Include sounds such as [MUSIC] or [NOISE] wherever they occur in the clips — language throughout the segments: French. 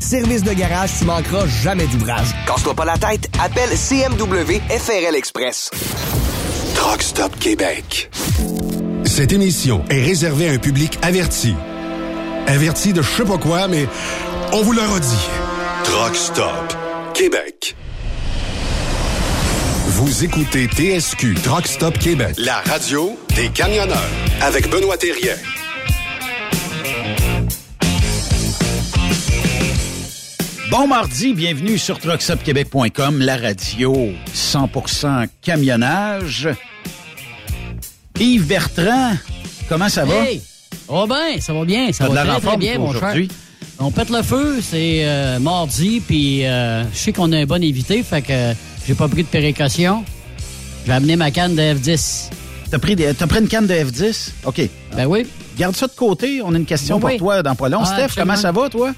Service de garage, tu manqueras jamais d'ouvrage. Casse-toi pas la tête, appelle CMW FRL Express. Truck Stop Québec. Cette émission est réservée à un public averti. Averti de je sais pas quoi, mais on vous le redit. Truck Stop Québec. Vous écoutez TSQ Truck Stop Québec, la radio des camionneurs avec Benoît Thérien. Bon mardi, bienvenue sur truckstopquebec.com, la radio 100% camionnage. Yves Bertrand, comment ça va? Hey! Oh ben, ça va bien, ça va la très, bien, mon cher. On pète le feu, c'est euh, mardi, puis euh, je sais qu'on a un bon invité, fait que euh, j'ai pas pris de précaution. J'ai amené ma canne de F10. T'as pris, des- t'as pris une canne de F10? OK. Ben oui. Garde ça de côté, on a une question Oui, pour oui. toi dans pas long. Ah, Steph, absolument. comment ça va, toi?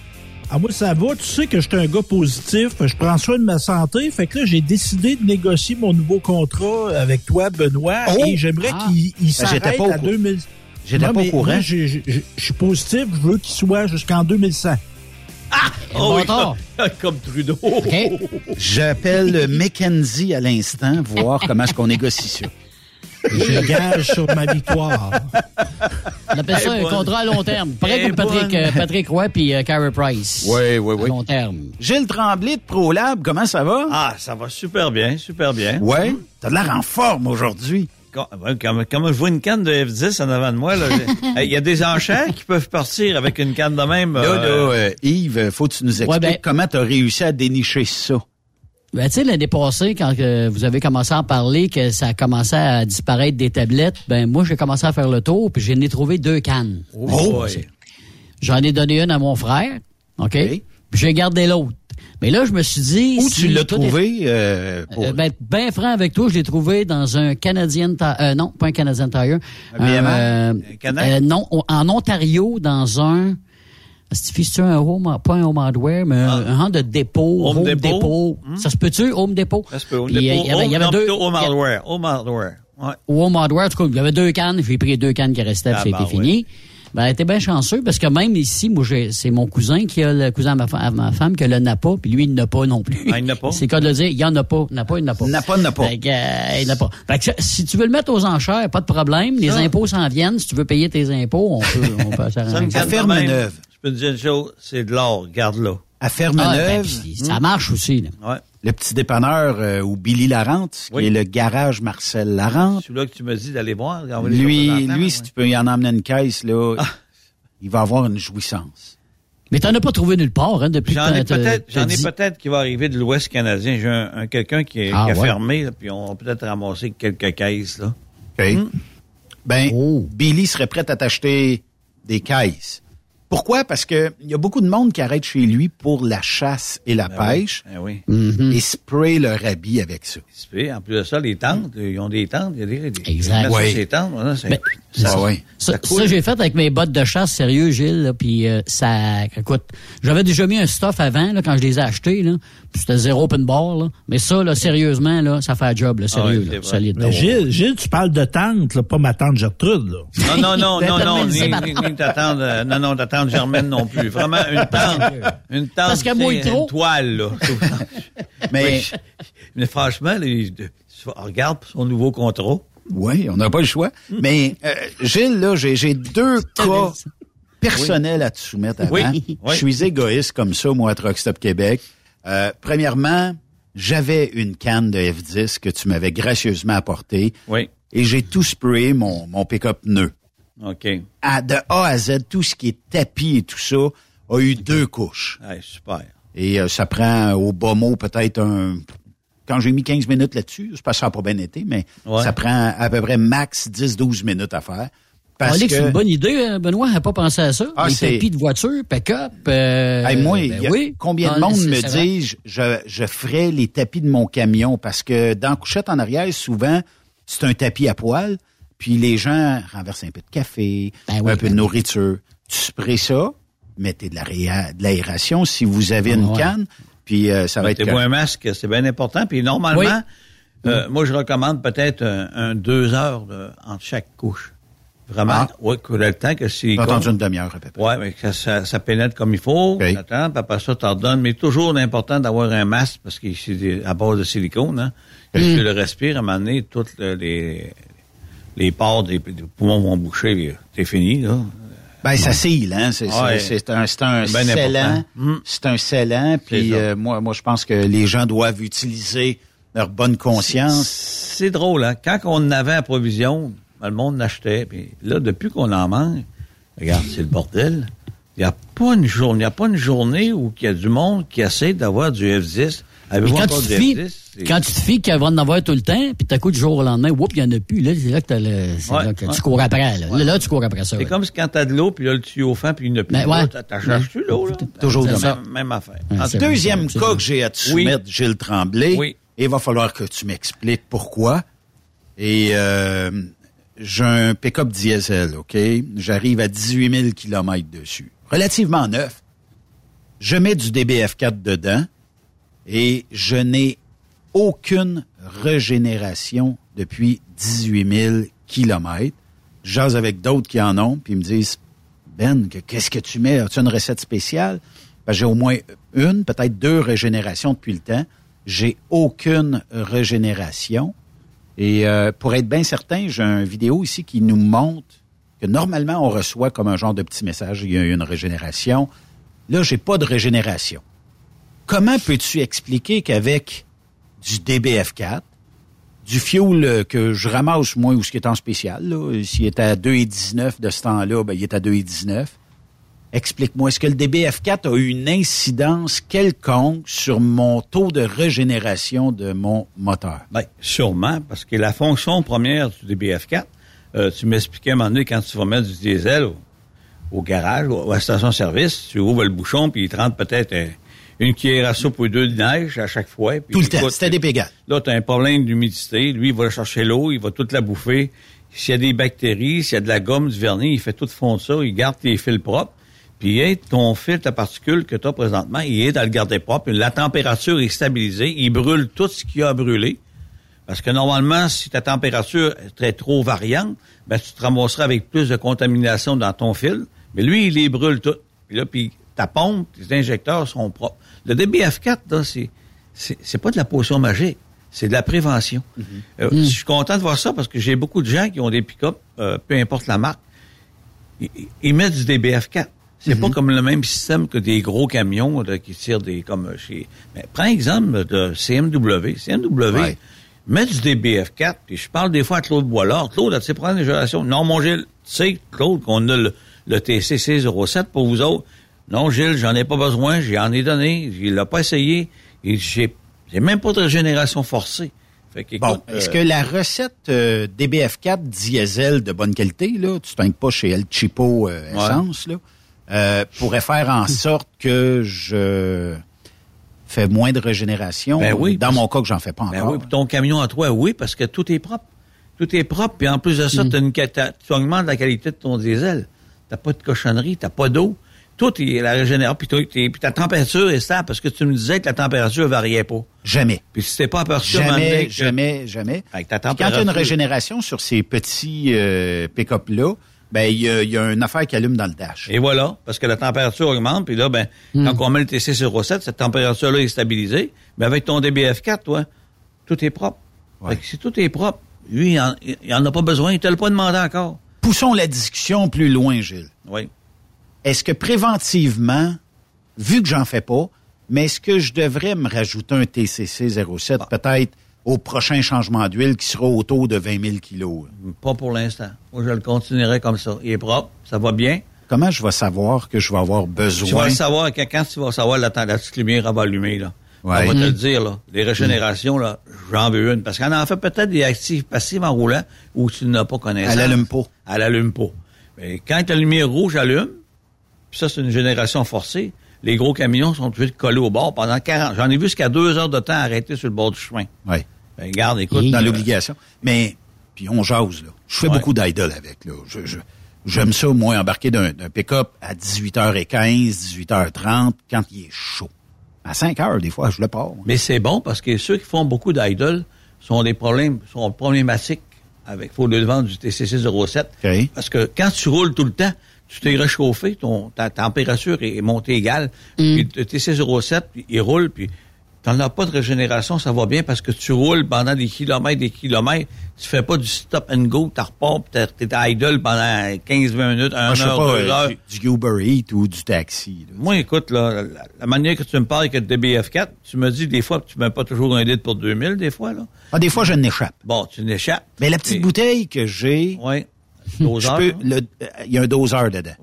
Ah, moi, ça va. Tu sais que je suis un gars positif. Je prends soin de ma santé. Fait que là, j'ai décidé de négocier mon nouveau contrat avec toi, Benoît. Oh! Et j'aimerais Ah. qu'il il Ben, j'étais s'arrête à cou- 2000. J'étais pas au courant. je suis positif. Je veux qu'il soit jusqu'en 2100. Oh, oui. [LAUGHS] Comme Trudeau. OK. J'appelle [LAUGHS] Mackenzie à l'instant, voir comment est-ce qu'on négocie ça. Je gage sur ma victoire. On appelle ça un contrat à long terme. Pareil comme Patrick, euh, Patrick Roy puis euh, Carey Price. Oui, oui, À oui. long terme. Gilles Tremblay de ProLab, comment ça va? Ah, ça va super bien, super bien. Ouais. T'as l'air en forme aujourd'hui. Comme, ouais, comme- comme je vois une canne de F10 en avant de moi, [LAUGHS] il y a des enchères qui peuvent partir avec une canne de même. Là, euh, là, euh, Yves, faut que tu nous expliques ben- comment t'as réussi à dénicher ça. Ben, tu sais, l'année passée, quand euh, vous avez commencé à en parler, que ça a commencé à disparaître des tablettes, ben moi, j'ai commencé à faire le tour, puis j'en ai trouvé deux cannes. Oh! J'en ai donné une à mon frère, OK? Puis j'ai gardé l'autre. Mais là, je me suis dit... Où si tu l'as est- trouvé? euh, pour... Euh, ben, ben franc avec toi, je l'ai trouvé dans un Canadian Tire. Euh, non, pas un Canadian Tire. Un euh, Un euh, non, en Ontario, dans un. C'est un home, pas un home hardware, mais un, un genre de dépôt. Home Depot? Ça se peut-tu, Home Depot? ça se peut. Puis, euh, Il y avait, il y avait non, deux. Home il y a- Hardware. Home Hardware. Ouais. Home Hardware, en tout cas, il y avait deux cannes. J'ai pris les deux cannes qui restaient, puis Ah, ça a bah, été fini. ouais. Ben, t'es bien chanceux parce que même ici, moi, j'ai- c'est mon cousin qui a le cousin à ma, fa- à ma femme qui a le n'a pas, puis lui, il n'a pas non plus. Ah, il n'a pas? [LAUGHS] C'est le cas de le dire, il y en a pas, n'a pas, il n'a pas. N'a pas, n'a pas. Fait que, euh, il n'a pas. Fait que si tu veux le mettre aux enchères, pas de problème. Les impôts s'en viennent. Si tu veux payer tes impôts, on peut, on peut [LAUGHS] Ça, s'arranger. ferme neuve. Je peux te dire une chose, c'est de l'or. Garde-la. À ferme Ah, ben, ça marche aussi. là. Ouais. le petit dépanneur euh, où Billy Larente, qui Oui. est le garage Marcel Larente. Celui-là que tu me dis d'aller voir. Lui, lui, ouais. si tu peux y en emmener une caisse, là, il va avoir une jouissance. Mais t'en as pas trouvé nulle part, hein, depuis J'en que ai peut-être, j'en ai peut-être qui va arriver de l'Ouest canadien. J'ai un, un- quelqu'un qui, est- Ah, qui a ouais. fermé, là, puis on va peut-être ramasser quelques caisses, là. OK? Ben, Oh. Billy serait prêt à t'acheter des caisses. Pourquoi? Parce que il y a beaucoup de monde qui arrête chez lui pour la chasse et la Ben pêche oui. Ben oui. Mhm. et spray leur habit avec ça. Puis, En plus de ça, les tentes, ils ont des tentes. Il y a des, des Exact. ils ça Oui. tentes, voilà, c'est- Ben, ça- Ah ouais. Ça, Ça ça, j'ai fait avec mes bottes de chasse, sérieux, Gilles, là, puis euh, ça, écoute, j'avais déjà mis un stuff avant, là, quand je les ai achetés, là, c'était zéro open bar, là, mais ça, là, sérieusement, là, ça fait un job, là, sérieux, Ah ouais, là, solide. Mais. Gilles, Gilles, tu parles de tante, là, pas ma tante Gertrude. Là. Non, non, non, [LAUGHS] non, non, ni, ni, ni ta tante, euh, non, non, ta tante Germaine non plus. Vraiment, une [LAUGHS] tente, une tente, Parce qu'elle mouille trop. une toile, là. [LAUGHS] Mais, Mais franchement, de- regarde son nouveau contrat. oui, on n'a pas le choix. Mais, euh, Gilles, là, j'ai j'ai deux cas personnels à te soumettre avant. Oui, Je suis égoïste comme ça, moi, à Truck Stop Québec. Euh, premièrement, j'avais une canne de F10 que tu m'avais gracieusement apportée Oui. et j'ai tout sprayé mon, mon pick-up pneu. OK. À, de A à Z, tout ce qui est tapis et tout ça a eu deux couches. Super. Et euh, ça prend au bas mot peut-être un... Quand j'ai mis 15 minutes là-dessus, que ça n'a pas bien été, mais Ouais. ça prend à peu près max 10-12 minutes à faire. Parce Alex, c'est que... une bonne idée, hein, Benoît, n'a pas pensé à ça. Ah, Les tapis de voiture, pick-up, euh, Hey, moi, ben il y a oui. combien de Ah, monde me dit je, je ferais les tapis de mon camion parce que dans la couchette en arrière, souvent, c'est un tapis à poil, puis les gens renversent un peu de café, Ben oui, un peu ben de nourriture. Tu sprays ça, mettez de l'aération si vous avez une Ouais. canne, puis euh, ça va être... Mettez-vous un masque, c'est bien important. Puis normalement, Oui. euh, moi, je recommande peut-être un, un deux heures de- entre chaque couche. Vraiment? Ah. Oui, le temps que c'est... J'ai entendu une demi-heure à peu près. Ouais, mais que ça, ça pénètre comme il faut. Ok. Attends, puis après ça, t'en redonnes. Mais toujours important d'avoir un masque parce que c'est à base de silicone, hein. Mm. si le respires, à un moment donné, toutes le- les, les pores des, des poumons vont boucher, c'est fini, là. Ben, ça scille, hein. C'est Ouais. un, un Ben scellant. important. Mm. C'est un scellant. Puis euh, moi, moi, je pense que les gens doivent utiliser leur bonne conscience. C'est drôle, hein? Quand on avait à provision, le monde l'achetait. Puis là, depuis qu'on en manque, regarde, c'est le bordel. Il n'y a pas une journée, il a pas une journée où il y a du monde qui essaie d'avoir du F10. Mais Avez-vous quand encore tu, du te fies, F10? C'est- quand tu te fies qu'il va en avoir tout le temps, puis t'as coup du jour au lendemain, whoop, il n'y en a plus. Là, c'est là que, t'as le, c'est Ouais, là que ouais. tu cours après. Là. Là, là, tu cours après ça. C'est là. comme si quand t'as de l'eau, puis là, le tuyau fin, puis il n'y en a plus. Ben, cherché l'eau, là. Toujours C'est de la même. même, affaire. Ouais, En Deuxième cas que j'ai à te Oui. soumettre, Gilles Tremblay. Oui. Il va falloir que tu m'expliques pourquoi. Et euh, j'ai un pick-up diesel, OK? J'arrive à 18 000 km dessus. Relativement neuf. Je mets du DBF4 dedans et je n'ai aucune régénération depuis 18 000 km. J'ose avec d'autres qui en ont, puis ils me disent, Ben, que- qu'est-ce que tu mets? As-tu une recette spéciale? Ben, j'ai au moins une, peut-être deux régénérations depuis le temps. J'ai aucune régénération. Et euh, pour être bien certain, j'ai une vidéo ici qui nous montre que normalement, on reçoit comme un genre de petit message, il y a une régénération. Là, j'ai pas de régénération. Comment peux-tu expliquer qu'avec du DBF4, du fuel euh, que je ramasse, moi, ou ce qui est en spécial, s'il est à 2,19 de ce temps-là, ben, il est à 2,19. Explique-moi, est-ce que le DBF4 a eu une incidence quelconque sur mon taux de régénération de mon moteur? Ben, sûrement, parce que la fonction première du DBF4, euh, tu m'expliquais à un moment donné, quand tu vas mettre du diesel au, au garage ou à la station-service, tu ouvres le bouchon, puis il te rentre peut-être une cuillère à soupe ou deux de neige à chaque fois. puis Tout le temps, c'était des pégates. Là, tu as un problème d'humidité. Lui, il va chercher l'eau, il va toute la bouffer. S'il y a des bactéries, s'il y a de la gomme, du vernis, il fait tout fondre ça, il garde tes fils propres. Puis hey, ton filtre à particules que tu as présentement, il est à le garder propre. La température est stabilisée. Il brûle tout ce qu'il y a à brûler. Parce que normalement, si ta température est très trop variante, ben, tu te ramasseras avec plus de contamination dans ton fil. Mais lui, il les brûle tout. Puis là, puis ta pompe, tes injecteurs sont propres. Le DBF4, là, c'est, c'est, pas de la potion magique. C'est de la prévention. Euh, Je suis content de voir ça parce que j'ai beaucoup de gens qui ont des pick-up, euh, peu importe la marque, ils, ils mettent du DBF4. C'est pas comme le même système que des gros camions là, qui tirent des comme chez. Mais prends exemple de CMW. CMW Ouais. met du DBF4. Puis je parle des fois à Claude Boilard. Claude, as-tu prendre une génération? Non, mon Gilles, tu sais, Claude, qu'on a le, le TCC 07 pour vous autres. Non, Gilles, j'en ai pas besoin. J'en ai donné. Il l'a pas essayé. Et j'ai, j'ai même pas de régénération forcée. Fait Bon, est-ce euh, que la recette euh, DBF4 diesel de bonne qualité, là, tu ne pas chez El Chipo euh, Essence, là, euh, pourrait faire en sorte que je fais moins de régénération? Ben oui, Dans mon cas, que j'en fais pas Ben encore. oui, ton camion à toi, oui, parce que tout est propre. Tout est propre, puis en plus de ça, une, t'as- tu augmentes la qualité de ton diesel. T'as pas de cochonnerie, t'as pas d'eau. Tout est la régénération, puis, ta température est stable, parce que tu me disais que la température variait pas. Jamais. Puis si t'es pas aperçu Jamais, jamais, jamais. Avec ta Puis quand il y a une régénération sur ces petits euh, pick-up-là, ben il y y a une affaire qui allume dans le dash. Et voilà, parce que la température augmente, puis là, ben, quand on met le TC 07, cette température-là est stabilisée. Mais avec ton DBF4, toi, tout est propre. Fait que si tout est propre, lui, il en, il en a pas besoin, il te l'a pas demandé encore. Poussons la discussion plus loin, Gilles. Oui. Est-ce que préventivement, vu que j'en fais pas, mais est-ce que je devrais me rajouter un TCC 07 peut-être au prochain changement d'huile qui sera autour de 20 000 kilos? Pas pour l'instant. Moi, je le continuerai comme ça. Il est propre, ça va bien. Comment je vais savoir que je vais avoir Tu vas besoin? le savoir quand, quand tu vas savoir la, la petite lumière elle va allumer, là. Ouais. On va te le Mm. dire, là. Les régénérations, là, j'en veux une. Parce qu'on en fait peut-être des actifs passifs en roulant où tu n'as pas connaissance. Elle allume pas. Elle allume pas. Mais quand la lumière rouge allume, puis ça, c'est une génération forcée, les gros camions sont obligés de coller au bord pendant 40. J'en ai vu jusqu'à deux heures de temps arrêtés sur le bord du chemin. Oui. Ben, regarde, écoute. Dans euh, l'obligation. Mais, puis on jase, là. Je fais Ouais. beaucoup d'idle avec, là. Je, je- j'aime ça, moi, embarquer d'un, d'un pick-up à 18h15, 18h30, quand il est chaud. À 5 heures, des fois, je le pars. Mais c'est bon parce que ceux qui font beaucoup d'idoles sont des problèmes, sont problématiques avec, faut le vendre du TCC 07. Parce que quand tu roules tout le temps, tu t'es réchauffé, ton, ta température est montée égale, puis le TC 07, il roule, puis T'en as pas de régénération, ça va bien parce que tu roules pendant des kilomètres, des kilomètres. Tu fais pas du stop and go, tu repars, t'es t'es idle pendant 15, 20 minutes, 1 Moi, je sais heure, pas, 2 euh, heures. du, du Uber Eats ou du taxi. là. Moi, écoute, là, la, la manière que tu me parles avec le DBF4, tu me dis des fois que tu mets pas toujours un litre pour 2000, des fois, là. Ah, des fois, je n'échappe. Bon, tu n'échappes. Mais la petite Et- bouteille que j'ai, Doseur, peux, hein? le- euh, il y a un doseur dedans.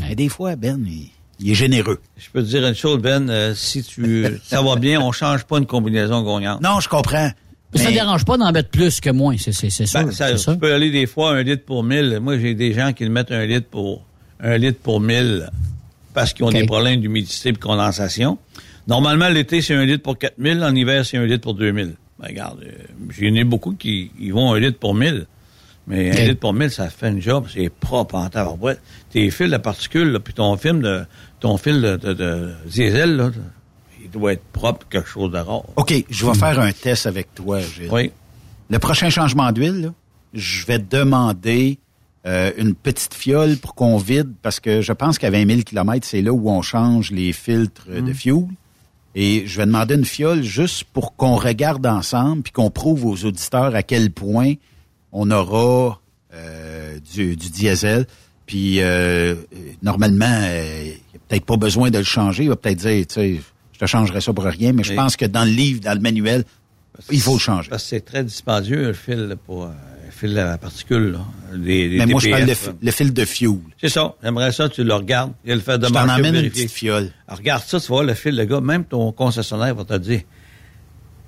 Mais des fois, Ben, il, il est généreux. Je peux te dire une chose, Ben, euh, si tu, ça va bien, on change pas une combinaison gagnante. Non, je comprends. Ça ne dérange pas d'en mettre plus que moins, c'est. Ben, ça, c'est ça. tu peux aller des fois un litre pour 1000. Moi, j'ai des gens qui le mettent un litre pour un litre pour 1000 parce qu'ils ont des problèmes d'humidité et de condensation. Normalement, l'été, c'est un litre pour 4000. En hiver, c'est un litre pour 2000. Ben, regarde, euh, j'en ai beaucoup qui ils vont un litre pour 1000. Mais un litre pour 1000, ça fait une job. C'est propre en tabarouette. Tes fils de particules, là, puis ton film de, ton fil de, de- de diesel, là, il doit être propre, quelque chose de rare. OK, je vais faire un test avec toi, Gilles. Oui. Le prochain changement d'huile, je vais demander euh, une petite fiole pour qu'on vide, parce que je pense qu'à 20 000 km, c'est là où on change les filtres de fuel. Et je vais demander une fiole juste pour qu'on regarde ensemble, puis qu'on prouve aux auditeurs à quel point on aura euh, du, du diesel. Puis euh, normalement, euh, peut-être pas besoin de le changer. Il va peut-être dire, tu sais, je te changerai ça pour rien, mais je pense que dans le livre, dans le manuel, il faut le changer. Parce que c'est très dispendieux, le fil pour le fil à particules. Là, Mais moi, je parle de le fil de fuel. C'est ça. J'aimerais ça, tu le regardes. Il le fait de Je t'en emmène une petite fiole. Alors, regarde ça, tu voir le fil, le gars. Même ton concessionnaire va te dire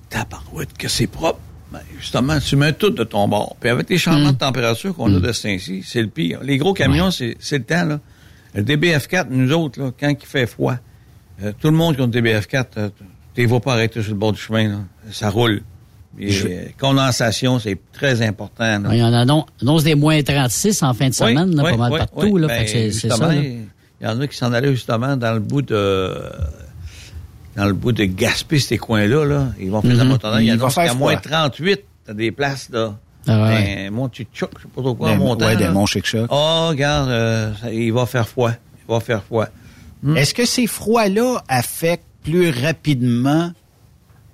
Tabarouette, que c'est propre. Ben, justement, tu mets tout de ton bord. Puis avec les changements de température qu'on a de ce temps-ci, c'est le pire. Les gros camions, c'est c'est le temps, là. Le DBF4, nous autres, là, quand il fait froid, euh, tout le monde qui a un DBF4, euh, tu ne vas pas arrêter sur le bord du chemin, là. Ça roule. Et, Je- euh, condensation, c'est très important. Il y en a non- annonce des moins 36 en fin de Oui, semaine, là, oui, pas mal oui, partout. Là, Ben, c'est- c'est ça. Il y en a qui s'en allaient justement dans le bout de dans le bout de Gaspé, ces coins-là. Là. Ils vont faire la Mhm. montagne. Il y en a à moins froid. 38. T'as des places, là. Ah ouais. Ben, mon Chichouk, je sais pas trop quoi, Des- montant. ouais, des là. monts chic-chocs. Oh, regarde, euh, il va faire froid. Il va faire froid. Hmm. Est-ce que ces froids-là affectent plus rapidement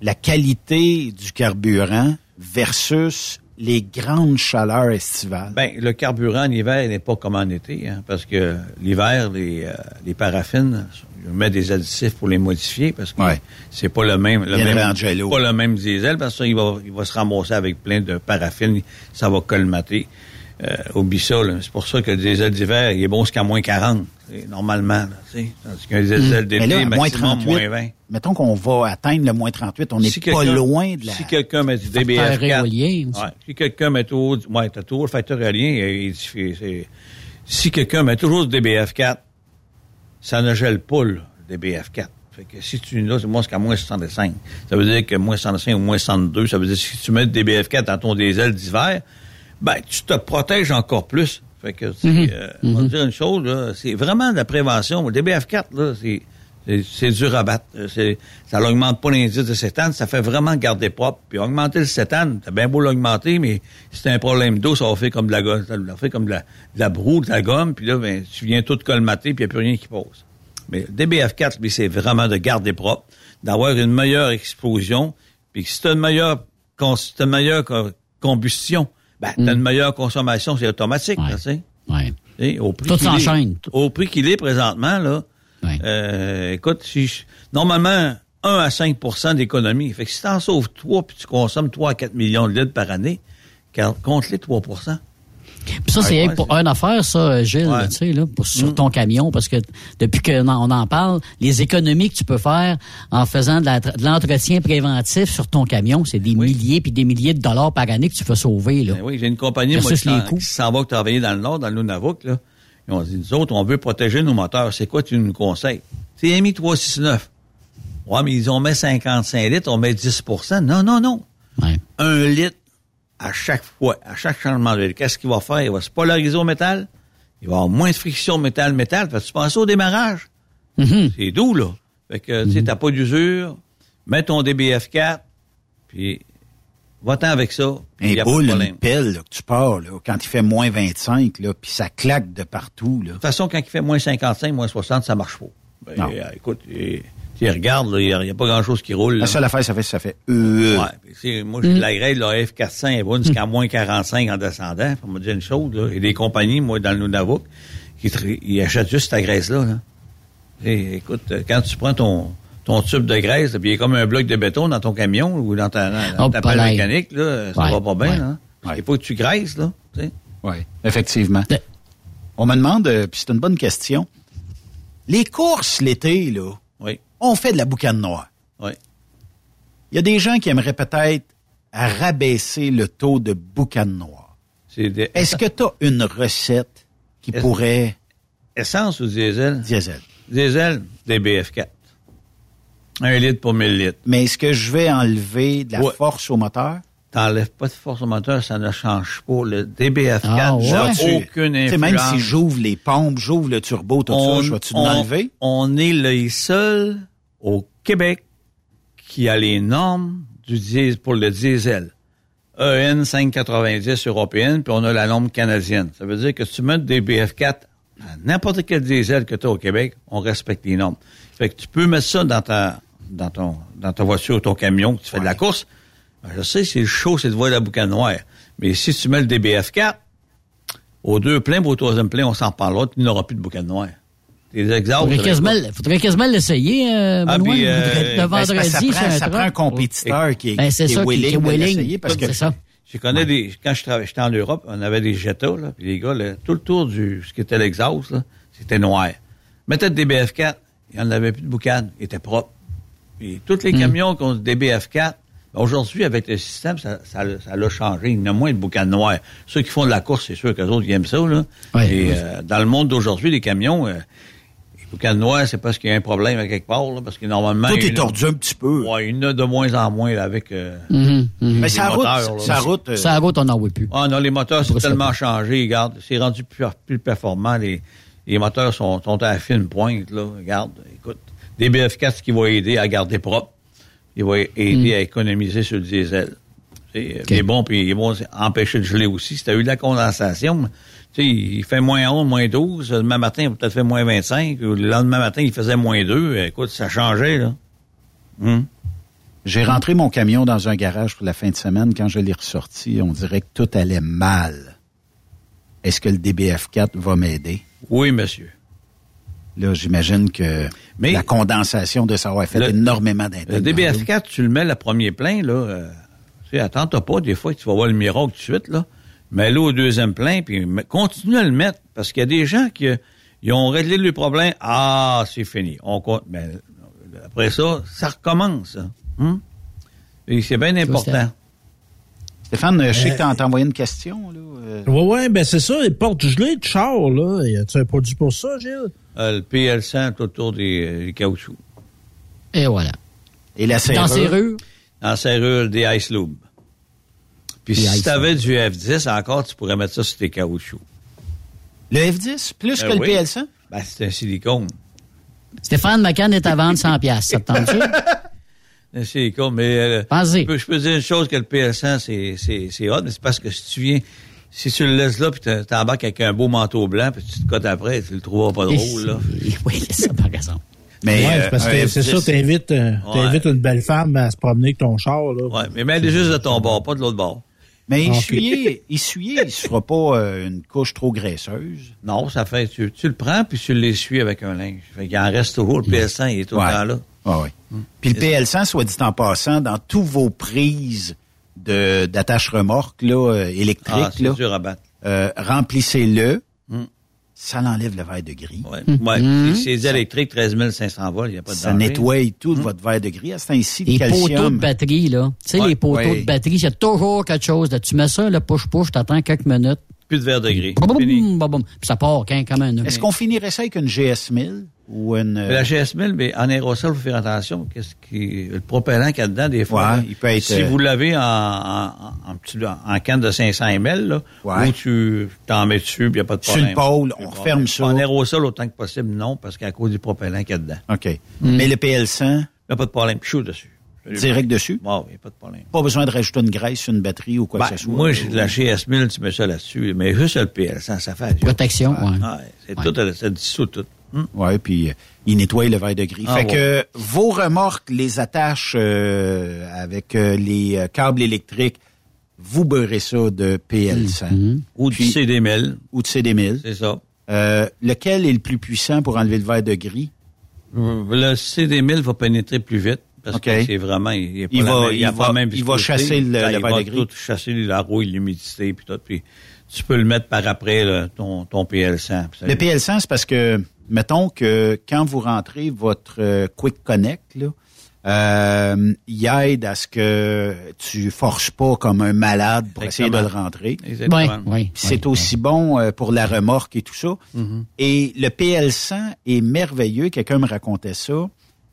la qualité du carburant versus les grandes chaleurs estivales? Ben, le carburant en hiver n'est pas comme en été, hein, parce que l'hiver, les, euh, les paraffines, on met des additifs pour les modifier, parce que Ouais. c'est pas le même, le même pas le même diesel, parce qu'il va, il va se ramasser avec plein de paraffines, ça va colmater. Euh, c'est pour ça que le diesel d'hiver, il est bon jusqu'à moins 40, c'est normalement, là, tandis qu'un diesel d'été, maximum 38, moins 20. mettons qu'on va atteindre le moins 38, on n'est Si pas loin de la... Si quelqu'un met du Facteur DBF4. éolien aussi. Ouais, si quelqu'un met toujours, ouais, t'as toujours le facteur éolien, si quelqu'un met toujours du DBF4, ça ne gèle pas, le DBF4. Fait que si tu, là, c'est moi, c'est qu'à moins 65. Ça veut dire que moins 65 ou moins 62, ça veut dire que si tu mets du DBF4 dans ton diesel d'hiver, ben, tu te protèges encore plus. Fait que, sais, Mhm. euh, on va dire une chose, là, c'est vraiment de la prévention. Le DBF4, là, c'est, c'est, c'est dur à battre. Euh, C'est, ça n'augmente pas l'indice de cétane, ça fait vraiment garder propre. Puis augmenter le cétane, t'as bien beau l'augmenter, mais si t'as un problème d'eau, ça va faire comme de la gomme, ça va faire comme de la, de la broue, de la gomme, puis là, ben, tu viens tout colmater, puis il n'y a plus rien qui pose. Mais le DBF4, lui, c'est vraiment de garder propre, d'avoir une meilleure explosion, puis si t'as une meilleure, si t'as une meilleure co- combustion, ben, t'as une meilleure consommation, c'est automatique, Ouais. tu sais. Ouais. Et au prix Tout s'enchaîne. Au prix qu'il est présentement, là, Ouais. euh, écoute, si je- normalement, 1 à 5% d'économie. Fait que si t'en sauves 3 puis tu consommes 3 à 4 millions de litres par année, compte les 3 Puis ça, c'est Ouais, pour une affaire, ça, Gilles, Ouais. tu sais, là, pour, sur Mm. ton camion, parce que depuis qu'on en, on en parle, les économies que tu peux faire en faisant de l'entretien préventif sur ton camion, c'est des Oui. milliers puis des milliers de dollars par année que tu fais sauver, là. Ben oui, j'ai une compagnie moi, qui s'en- va travailler dans le Nord, dans le Nunavut, là. Ils ont dit, nous autres, on veut protéger nos moteurs. C'est quoi tu nous conseilles? C'est MI 369. Ouais, mais ils ont mis 55 litres, on met 10% Non, non, non. Ouais. un litre à chaque fois, à chaque changement d'huile. Qu'est-ce qu'il va faire? Il va se polariser au métal. Il va avoir moins de friction métal-métal. Fait que tu penses au démarrage. Mhm. C'est doux, là. Fait que, tu sais, t'as pas d'usure. Mets ton DBF4, puis va-t'en avec ça. Un a pas de boule, problème. une pelle, là, que tu pars, là, quand il fait moins 25, là, puis ça claque de partout, là. De toute façon, quand il fait moins 55, moins 60, ça marche pas. Ben, Non. euh, écoute, euh, Tu regardes, là, il n'y a, pas grand-chose qui roule. là. La seule affaire, ça fait, ça fait, euh, Ouais. puis c'est- moi, j'ai de la graisse, la F400 est bonne jusqu'à moins 45 en descendant. Faut me dire une chose, là. Il y a des compagnies, moi, dans le Nunavut, qui ils achètent juste ta graisse-là, là. Et, écoute, euh, quand tu prends ton, ton tube de graisse, puis il est comme un bloc de béton dans ton camion ou dans ta, dans Oh, ta pas pelle mécanique, là, ça Ouais, va pas bien, ouais. là. Il faut que tu graisses, là. tu sais. Oui, effectivement. On me demande, euh, puis c'est une bonne question. Les courses l'été, là, on fait de la boucane noire. oui. Il y a des gens qui aimeraient peut-être rabaisser le taux de boucane noire. Des Est-ce que tu as une recette qui pourrait... essence ou diesel? Diesel. Diesel, des BF4. Un litre pour 1000 litres. Mais est-ce que je vais enlever de la Ouais. force au moteur? T'enlèves pas de force au moteur, ça ne change pas. Le DBF4 Ah, ouais? n'a Tu- aucune influence. Même si j'ouvre les pompes, j'ouvre le turbo, tout ça, je vais-tu on, l'enlever? on est les seuls au Québec qui a les normes du diesel pour le diesel. EN 590 européenne, puis on a la norme canadienne. Ça veut dire que si tu mets des BF4 à n'importe quel diesel que tu as au Québec, on respecte les normes. Fait que tu peux mettre ça dans ta dans ton dans ta voiture ou ton camion, que tu fais de la course. Ben, je sais, c'est chaud, c'est de voir la boucane noire. Mais si tu mets le DBF4, aux deux pleins, puis au troisième plein, on s'en parlera, tu n'auras plus de boucane noire. Des exhausts. Faudrait quasiment, faudrait quasiment l'essayer, euh, Ah, Benoît. puis, le- euh, le ben, vendredi, que ça prend, un ça prend un truck. compétiteur qui est, Ben, c'est qui ça, willing qui est willing. l'essayer parce que C'est ça. Je connais des. Quand je travaillais, j'étais en Europe, on avait des Jetta, là, puis les gars, là, tout le tour du ce qui était l'exhaust, c'était noir. Mettez des BF4, il n'y en avait plus de boucan, il était propre. Puis tous les camions qui ont des BF4, ben, aujourd'hui, avec le système, ça, ça, l'a- ça l'a changé. Il y en a moins de boucan noir. Ceux qui font de la course, c'est sûr qu'eux autres, ils aiment ça, là. Et euh, dans le monde d'aujourd'hui, les camions, euh, les boucan noirs, c'est parce qu'il y a un problème à quelque part, là, parce que normalement. tout est a- tordu un petit peu. Ouais, il y en a de moins en moins, là, avec. euh, Mhm, mhm. Mais sa les route, sa route, euh, Ça route, on n'en voit plus. Ah non, les moteurs, c'est ça. tellement changé, regarde. C'est rendu plus, plus performant. Les, les moteurs sont, sont à la fine pointe, là. Regarde, écoute. Des BF4 qui vont aider à garder propre. Il va aider à économiser sur le diesel. Il est bon, puis il est bon empêcher de geler aussi. Si tu as eu de la condensation, tu sais, il fait moins 11, moins 12. Le lendemain matin, il peut-être faire moins 25. Ou le lendemain matin, il faisait moins 2. Écoute, ça changeait, là. Hum. J'ai rentré mon camion dans un garage pour la fin de semaine. Quand je l'ai ressorti, on dirait que tout allait mal. Est-ce que le DBF4 va m'aider? Oui, monsieur. Là, j'imagine que Mais- la condensation de ça a fait Le- énormément Le d'intérêt. DBF4, tu le mets le premier plein, là. Euh, tu sais, attends-toi pas, des fois, tu vas voir le miracle tout de suite, là. Mets-le au deuxième plein, puis continue à le mettre. Parce qu'il y a des gens qui euh, ils ont réglé le problème. Ah, c'est fini. On compte. Mais après ça, ça recommence. hein. Hum? Et c'est bien important. Stéphane, je sais que t'as t'as envoyé une question. Là. euh, Ouais, ouais, ben c'est ça, les portes gelées de char, là. Y a-tu un produit pour ça, Gilles? Euh, le PL100 tout autour des, euh, des caoutchoucs. Et voilà. Et la Dans serrure. serrure. En serrure, des Ice Lube. Puis Des si tu avais du F10 encore, tu pourrais mettre ça sur tes caoutchoucs. Le F10, plus Ben que le oui. PL100? Ben, c'est un silicone. Stéphane McCann est à vendre 100 piastres. Ça te tente-tu? [LAUGHS] Un silicone, mais euh, Pensez. je, peux, je peux dire une chose que le PL100, c'est, c'est, c'est hot, mais c'est parce que si tu viens, si tu le laisses là, puis t'en- t'embarques avec un beau manteau blanc, puis tu te cotes après, tu le trouveras pas drôle, là. Oui, c'est ça, par exemple. Mais ouais, euh, c'est parce que c'est F10, ça, t'invites, euh, t'invites une belle femme à se promener avec ton char, là. Ouais, mais mets-le juste de ton bord, pas de l'autre bord. Mais Ah, essuyer, [LAUGHS] essuyer, il se fera pas euh, une couche trop graisseuse. Non, ça fait, tu, tu le prends, puis tu l'essuies avec un linge. Fait qu'il en reste toujours, le PL100, il est tout le Ouais. temps là. Ah oui. Puis le PL100, soit dit en passant, dans tous vos prises de d'attache remorque là, euh, électrique, Ah, c'est là, dur à battre. euh, remplissez-le. Mm. Ça l'enlève le verre de gris. Ouais, ouais. C'est c'est électrique, 13 500 volts, il n'y a pas de Ça danger. nettoie tout votre verre de gris. À ce temps-ci, le Les poteaux de batterie, là. Tu sais, Ouais. les poteaux Ouais. de batterie, il y a toujours quelque chose. Là. Tu mets ça, le push-push, t'attends quelques minutes. Plus de verre de gris. Boum, boum, boum. Puis ça part quand, comme un Est-ce qu'on finirait ça avec une GS1000 ou une... euh, Mais La GS1000, mais en aérosol, il faut faire attention. Qu'est-ce qui, le propellant qu'il y a dedans, des fois. Ouais, il peut être, Si euh, vous l'avez en, en, en, petit- en canne de 500 ml, là, Ouais. ou tu t'en mets dessus, puis il n'y a pas de Sur problème. le pôle, on referme ça. En aérosol, autant que possible, non, parce qu'à cause du propellant qu'il y a dedans. OK. Mais le PL100, Il n'y a pas de problème. Chaud dessus. Direct dessus? Bon, il n'y a pas de problème. Pas besoin de rajouter une graisse sur une batterie ou quoi Ben, que ce soit. moi, j'ai de la GS1000, tu mets ça là-dessus, mais juste le PL100, ça fait. la job. Protection, ouais. Ouais, c'est tout, ça dissout tout. Ouais, puis euh, il nettoie le verre de gris. Ah, fait ouais. que vos remorques, les attaches euh, avec euh, les euh, câbles électriques, vous beurrez ça de PL100. Ou du CD1000. Ou de CD1000. C'est ça. Euh, lequel est le plus puissant pour enlever le verre de gris? Le CD1000 va pénétrer plus vite. Parce que c'est vraiment, il, est Il va- même- il va- même il va chasser le- le il verre va de gris. tout chasser la rouille, l'humidité, puis tout. Puis tu peux le mettre par après, là, ton, ton PL100. Le PL100, c'est parce que, mettons que quand vous rentrez votre euh, Quick Connect, là, euh, il aide à ce que tu forces pas comme un malade pour essayer de le rentrer. Exactement. Puis c'est aussi bon euh, pour la remorque et tout ça. Mhm. Et le PL100 est merveilleux. Quelqu'un me racontait ça.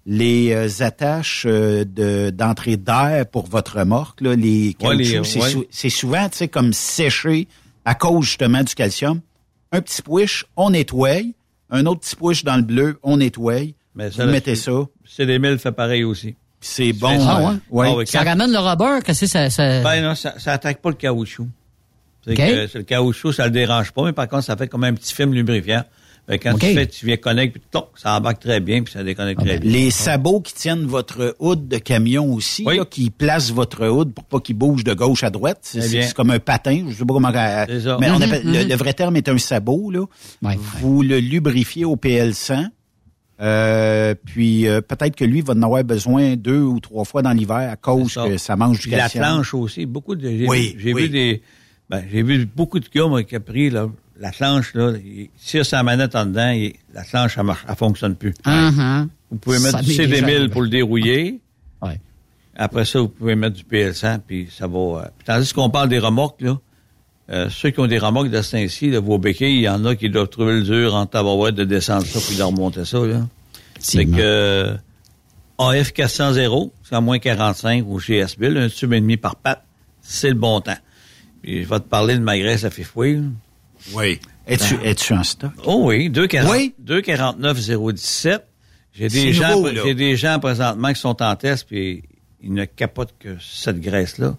Les euh, attaches euh, de d'entrée d'air pour votre remorque, là, les Ouais, caoutchoucs, c'est ouais. sou- c'est souvent, tu sais, comme séché à cause justement du calcium. Un petit push, on nettoie. Un autre petit push dans le bleu, on nettoie. Mais Vous mettez ça. CD1000 fait pareil aussi. C'est bon. Euh, ouais? ouais. Ah Ça quand- ramène le rubber, qu'est-ce que ça... ça... Ben non, ça, ça attaque pas le caoutchouc. C'est que c'est le caoutchouc, ça le dérange pas, mais par contre, ça fait comme un petit film lubrifiant. Fait quand tu fais, tu viens connecter, puis ça embarque très bien, puis ça déconnecte très bien. Les sabots qui tiennent votre hood de camion aussi, là, qui placent votre hood pour pas qu'il bouge de gauche à droite. C'est comme un patin. Je sais pas comment. euh. Mais on Mhm, appelle, le, mhm. le vrai terme est un sabot. Là. Vous le lubrifiez au PL100. Euh, puis euh, peut-être que lui va en avoir besoin deux ou trois fois dans l'hiver à cause ça. que ça mange du Puis la calcium. planche aussi, beaucoup de j'ai Oui, j'ai oui. vu des ben, j'ai vu beaucoup de gars moi, qui a pris là, la planche là, il tire sa manette en dedans et la planche elle marche, elle fonctionne plus. Uh-huh. Vous pouvez mettre Ça du m'est déjà CD1000 arrivé. pour le dérouiller. Ouais. Après ça, vous pouvez mettre du PL100 puis ça va euh, puis tandis qu'on parle des remorques là, euh, ceux qui ont des remorques de Saint-Cy, là, vos béquilles, il y en a qui doivent trouver le dur en tabarouette de descendre ça puis de remonter ça là. C'est que euh, AF 400 c'est à moins 45 ou chez S-Bill, un tube et demi par patte, c'est le bon temps. Puis je vais te parler de ma graisse à fifouille. Oui. Es-tu Ben, es-tu en stock? Oh oui, 2,49 Oui? 2,49,017. J'ai des gens, j'ai des gens présentement qui sont en test puis ils ne capotent que cette graisse-là.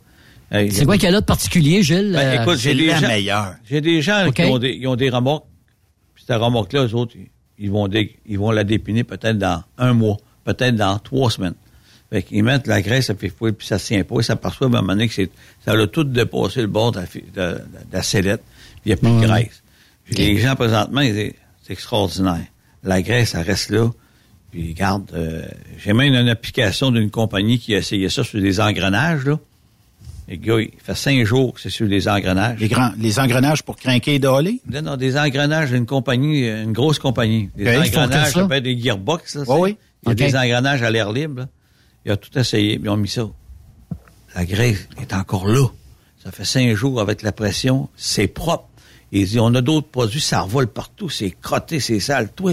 C'est quoi qu'il y a là de particulier, Gilles? Ben, Euh, écoute, j'ai des. J'ai des gens qui ont des, ils ont des remorques. Puis cette remorque-là, eux autres, ils- vont, dé- ils vont la dépiner peut-être dans un mois, peut-être dans trois semaines. Fait qu'ils mettent la graisse, ça fait fouiller, puis ça tient pas. Ils s'aperçoivent à un moment donné que c'est, ça a tout dépassé le bord de la, fi- de, de- de la sellette. Puis Il n'y a plus de graisse. Puis les gens, présentement, c'est extraordinaire. La graisse, ça reste là. Puis, regarde, euh, j'ai même une application d'une compagnie qui a essayé ça sur des engrenages, là. Les gars, il fait cinq jours que c'est sur des engrenages. Les, grands, les engrenages pour craquer et d'aller? Non, non, des engrenages d'une compagnie, une grosse compagnie. Des engrenages, ça? ça? peut être des gearbox, là. Oui, oui. Il y a des engrenages à l'air libre, là. Ils ont tout essayé, mais ils ont mis ça. La graisse est encore là. Ça fait cinq jours avec la pression, c'est propre. Ils disent, on a d'autres produits, ça revole partout, c'est crotté, c'est sale, tout.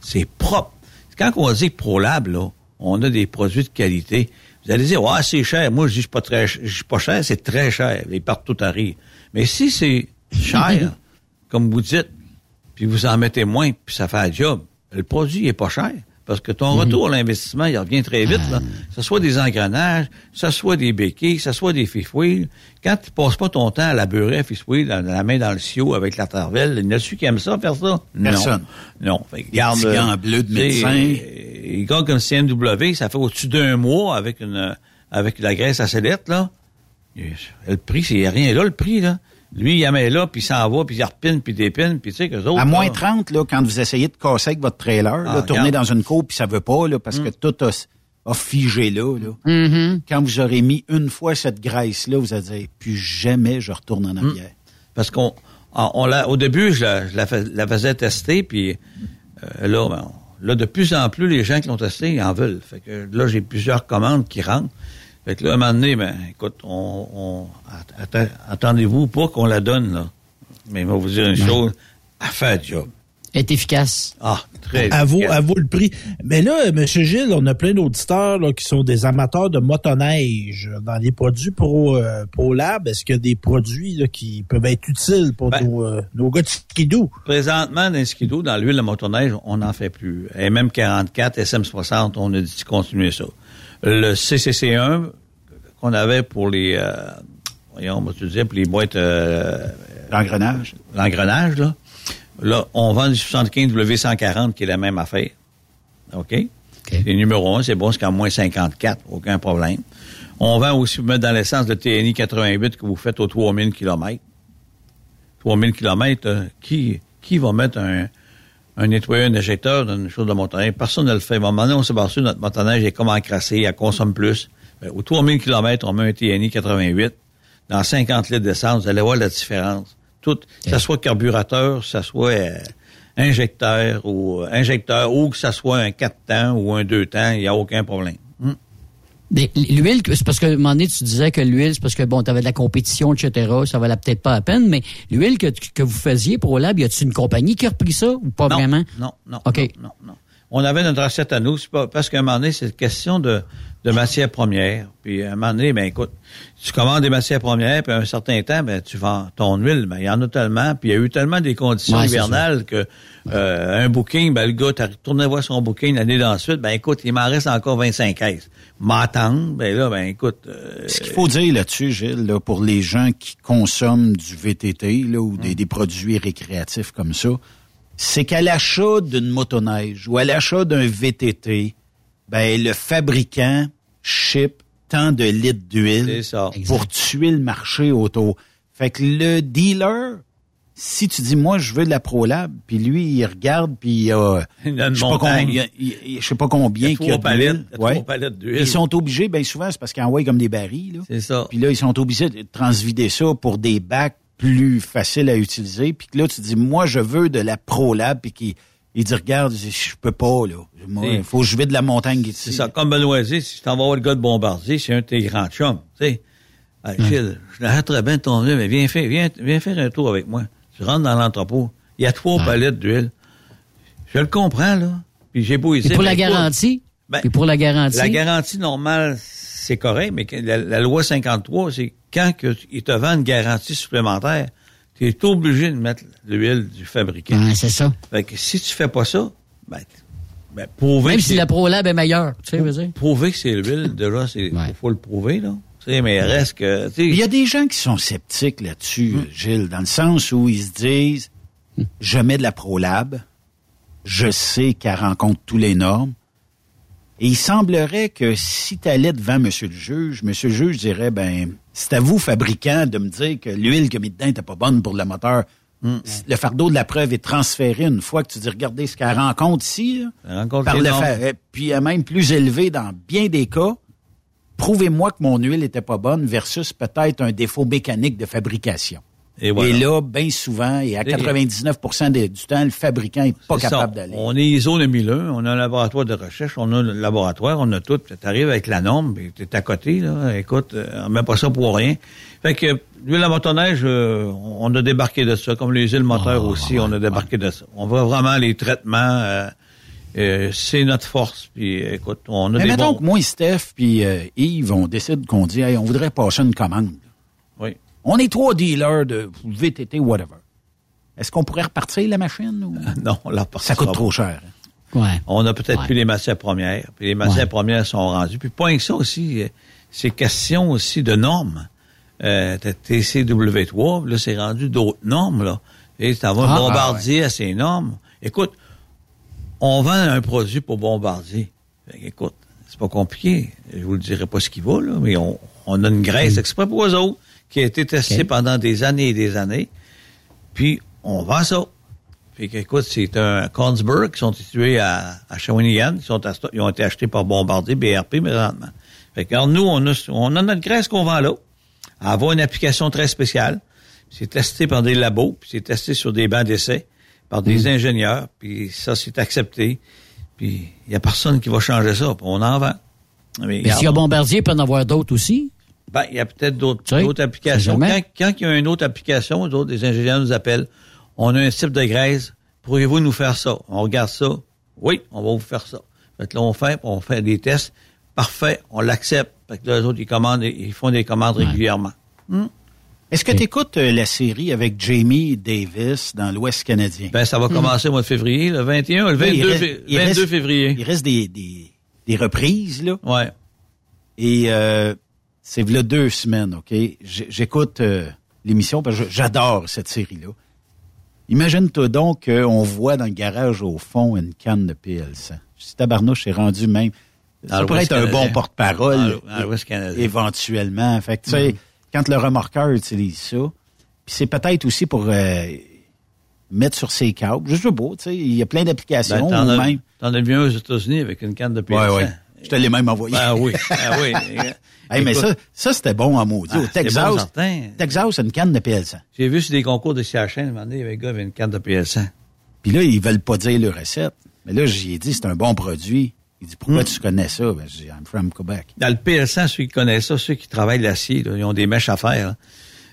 C'est propre. Quand on dit ProLab, là, on a des produits de qualité, vous allez dire, ouais, c'est cher. Moi, je dis, c'est pas très, je dis pas cher, c'est très cher. Ils partent tout à rire. Mais si c'est cher, [LAUGHS] comme vous dites, puis vous en mettez moins, puis ça fait un job, le produit est pas cher. Parce que ton retour à l'investissement, il revient très vite. Là. Que ce soit des engrenages, que ce soit des béquilles, que ce soit des fifouilles. Quand tu passes pas ton temps à la beurrer, à fifouiller, dans, dans la main dans le sio avec la tarvelle, il y en a-tu qui aime ça, faire ça? Personne. Non. Non. Fait que, Petit gant bleu de médecin. euh, Les gars comme CNW, ça fait au-dessus d'un mois avec une avec la graisse à sellette, là. Le prix, c'est rien là, le prix, là. Lui, il met là, puis il s'en va, puis il repine, puis dépine, puis tu sais, qu'eux autres... À moins là, 30, là, quand vous essayez de casser avec votre trailer, là, Ah, tourner regarde. dans une cour, puis ça veut pas, là, parce que tout a, a figé là, là. Mm-hmm. Quand vous aurez mis une fois cette graisse-là, vous allez dire, plus jamais je retourne en arrière. Parce qu'on on, on l'a- au début, je la, je la fais- la faisais tester, puis euh, là, ben, là, de plus en plus, les gens qui l'ont testé, ils en veulent. Fait que là, j'ai plusieurs commandes qui rentrent. Fait que là, à un moment donné, ben, écoute, on, on- att- attendez-vous pas qu'on la donne, là. Mais il va vous dire une chose, à faire le job. Est efficace. Ah, très À vous, efficace. à vous le prix. Mais là, M. Gilles, on a plein d'auditeurs là, qui sont des amateurs de motoneige. Dans les produits Pro, euh, Pro Lab, est-ce qu'il y a des produits là, qui peuvent être utiles pour Ben, nos, euh, nos gars de skidoo? Présentement, dans le skidoo, dans l'huile de motoneige, on n'en fait plus. MM44, SM60, on a dit de continuer ça. Le CCC1 qu'on avait pour les, euh, voyons, moi, tu disais, pour les boîtes... Euh, L'engrenage. L'engrenage, là. Là, on vend du 75 W140 qui est la même affaire. OK? C'est numéro 1, c'est bon, c'est qu'en moins 54, aucun problème. On vend aussi, vous mettre dans l'essence de TNI 88 que vous faites aux 3000 km. 3000 km, qui, qui va mettre un, un nettoyeur, un injecteur dans une chose de motoneige? Personne ne le fait. À un moment donné, on s'est battu, notre motoneige est comme encrassée, elle consomme plus. Ben, aux 3000 km, on met un TNI 88. Dans 50 litres d'essence, vous allez voir la différence. Tout, que ça soit carburateur, que ça soit euh, injecteur ou euh, injecteur, ou que ça soit un 4 temps ou un 2 temps, il n'y a aucun problème. Mais L'huile, c'est parce que à un moment donné, tu disais que l'huile, c'est parce que bon, tu avais de la compétition, etc. Ça valait peut-être pas la peine, mais l'huile que, que vous faisiez pour Lab, y a-t-il une compagnie qui a repris ça ou pas Non, vraiment? Non, non. OK. Non, non. On avait notre recette à nous, pas, parce qu'à un moment donné, c'est une question de, de matières premières. Puis à un moment donné, ben écoute, tu commandes des matières premières, puis à un certain temps, ben tu vends ton huile, ben il y en a tellement, puis il y a eu tellement des conditions Ouais, hivernales que euh, un booking, ben le gars, t'as retourné voir son booking l'année d'ensuite, ben écoute, il m'en reste encore 25 caisses. M'attendre, ben là, ben écoute. euh, Ce qu'il faut dire là-dessus, Gilles, là, pour les gens qui consomment du VTT là, ou Hum. des, des produits récréatifs comme ça, c'est qu'à l'achat d'une motoneige ou à l'achat d'un VTT, ben le fabricant ship tant de litres d'huile C'est ça. pour tuer le marché autour. Fait que le dealer, si tu dis moi je veux de la ProLab, puis lui il regarde puis il a, [LAUGHS] Il a une je sais pas combien, il- il- je sais pas combien Il y a qu'il y a trois palettes, d'huile. il y a trois palettes d'huile. Ils sont obligés, bien souvent c'est parce qu'ils envoient comme des barils là. C'est ça. Puis là, ils sont obligés de transvider ça pour des bacs plus faciles à utiliser. Puis que là, tu dis, moi, je veux de la ProLab. Puis qu'il il dit, regarde, je peux pas, là. Il faut que je vide de la montagne ici. C'est ça. Comme Benoît si tu t'en vas voir le gars de Bombardier, c'est un de tes grands chums. Tu sais, Hey, Gilles, je l'arrête très bien ton huile, mais viens faire, viens, viens faire un tour avec moi. Tu rentres dans l'entrepôt. Il y a trois palettes d'huile. Je le comprends, là. Puis j'ai beau Et essayer. pour la garantie? ben, Puis pour la garantie? La garantie normale, c'est correct, mais la, la loi 53, c'est quand que ils te vendent une garantie supplémentaire, tu es obligé de mettre l'huile du fabricant. Ouais, c'est ça. Fait que si tu fais pas ça, ben, ben prouver Même que si c'est- la ProLab est meilleure, tu sais, veux dire. prouver que c'est l'huile, déjà, c'est faut, faut le prouver, là. Tu sais, mais reste que, tu sais, Il y a des gens qui sont sceptiques là-dessus, Gilles, dans le sens où ils se disent, je mets de la ProLab, je sais qu'elle rencontre tous les normes, et il semblerait que si tu allais devant Monsieur le juge, Monsieur le juge dirait, ben, c'est à vous, fabricant, de me dire que l'huile que mis dedans n'était pas bonne pour le moteur. Le fardeau de la preuve est transféré une fois que tu dis, regardez ce qu'elle rencontre ici, là, elle rencontre par le euh, puis elle est même plus élevé dans bien des cas. Prouvez-moi que mon huile était pas bonne versus peut-être un défaut mécanique de fabrication. Et voilà. là, bien souvent, et à Et- 99 des- du temps, le fabricant est pas capable d'aller. On est ISO 2001, on a un laboratoire de recherche, on a le laboratoire, on a tout. Tu arrives avec la norme, puis tu es à côté, là. Écoute, euh, on met pas ça pour rien. Fait que, lui, la motoneige, euh, on a débarqué de ça, comme les îles moteurs aussi, on a débarqué de ça. On voit vraiment les traitements, euh, euh, c'est notre force. Puis, écoute, on a Mais des mettons bons... que moi, Steph puis euh, Yves, on décide qu'on dit, hey, on voudrait passer une commande. Oui. On est trois dealers de VTT, whatever. Est-ce qu'on pourrait repartir la machine? Ou... [LAUGHS] Non, on la Ça coûte trop cher. Ouais. On a peut-être Ouais. plus les matières premières. Puis les matières Ouais. premières sont rendues. Puis pas que ça aussi, euh, c'est question aussi de normes. Euh, t'as TCW3, là, c'est rendu d'autres normes, là. Et t'en vas Ah, bombardier à ces normes. Écoute, on vend un produit pour bombardier. Fait écoute, c'est pas compliqué. Je vous le dirai pas ce qui va, là, mais on, on a une graisse exprès pour eux autres qui a été testée Ok. pendant des années et des années. Puis, on vend ça. Fait que, écoute, c'est un Kongsberg qui sont situés à, à Shawinigan, qui sont à, ils ont été achetés par Bombardier, BRP, présentement. Fait que, alors, nous, on a, on a notre graisse qu'on vend là. Elle avoir une application très spéciale. C'est testé par des labos, puis c'est testé sur des bancs d'essai par des ingénieurs, puis ça, c'est accepté. Puis, il y a personne qui va changer ça, puis on en vend. Mais, s'il y a Bombardier, il peut en avoir d'autres aussi. Ben, il y a peut-être d'autres applications. Quand, il y a une autre application, d'autres, des ingénieurs nous appellent. On a un type de graisse. Pourriez-vous nous faire ça? On regarde ça. Oui, on va vous faire ça. Fait que là, on fait, on fait des tests. Parfait, on l'accepte. Fait que là, les autres, ils commandent, ils font des commandes régulièrement. Est-ce que tu écoutes la série avec Jamie Davis dans l'Ouest canadien? Ben, ça va commencer au mois de février, le 21, le 22, Il reste- fé- il 22 reste- février. Il reste des, des, des reprises, là. Ouais. Et euh, c'est là deux semaines, OK? J'écoute euh, l'émission parce que j'adore cette série-là. Imagine-toi donc qu'on voit dans le garage au fond une canne de PL100. Si tabarnouche est rendu même... Ça pourrait être un bon porte-parole éventuellement. Fait que, tu sais, Mhm. quand le remorqueur utilise ça, puis c'est peut-être aussi pour euh, mettre sur ses câbles. Je sais pas, tu sais, il y a plein d'applications. Ben, t'en, as, vu un aux États-Unis avec une canne de Ouais, PL100. ouais. Je te l'ai même envoyé. Ben oui, ben [LAUGHS] oui. Hey, mais ça, ça c'était bon en maudit. Ah, Au Texas, bon. Texas, c'est une canne de PL100. J'ai vu sur des concours de CHN, il y avait un gars avait une canne de PL100. Puis là, ils veulent pas dire le recette. Mais là, j'y ai dit, c'est un bon produit. Il dit, pourquoi Hmm. tu connais ça? Ben, je dis, I'm from Quebec. Dans le PL100, ceux qui connaissent ça, ceux qui travaillent l'acier, ils ont des mèches à faire. là.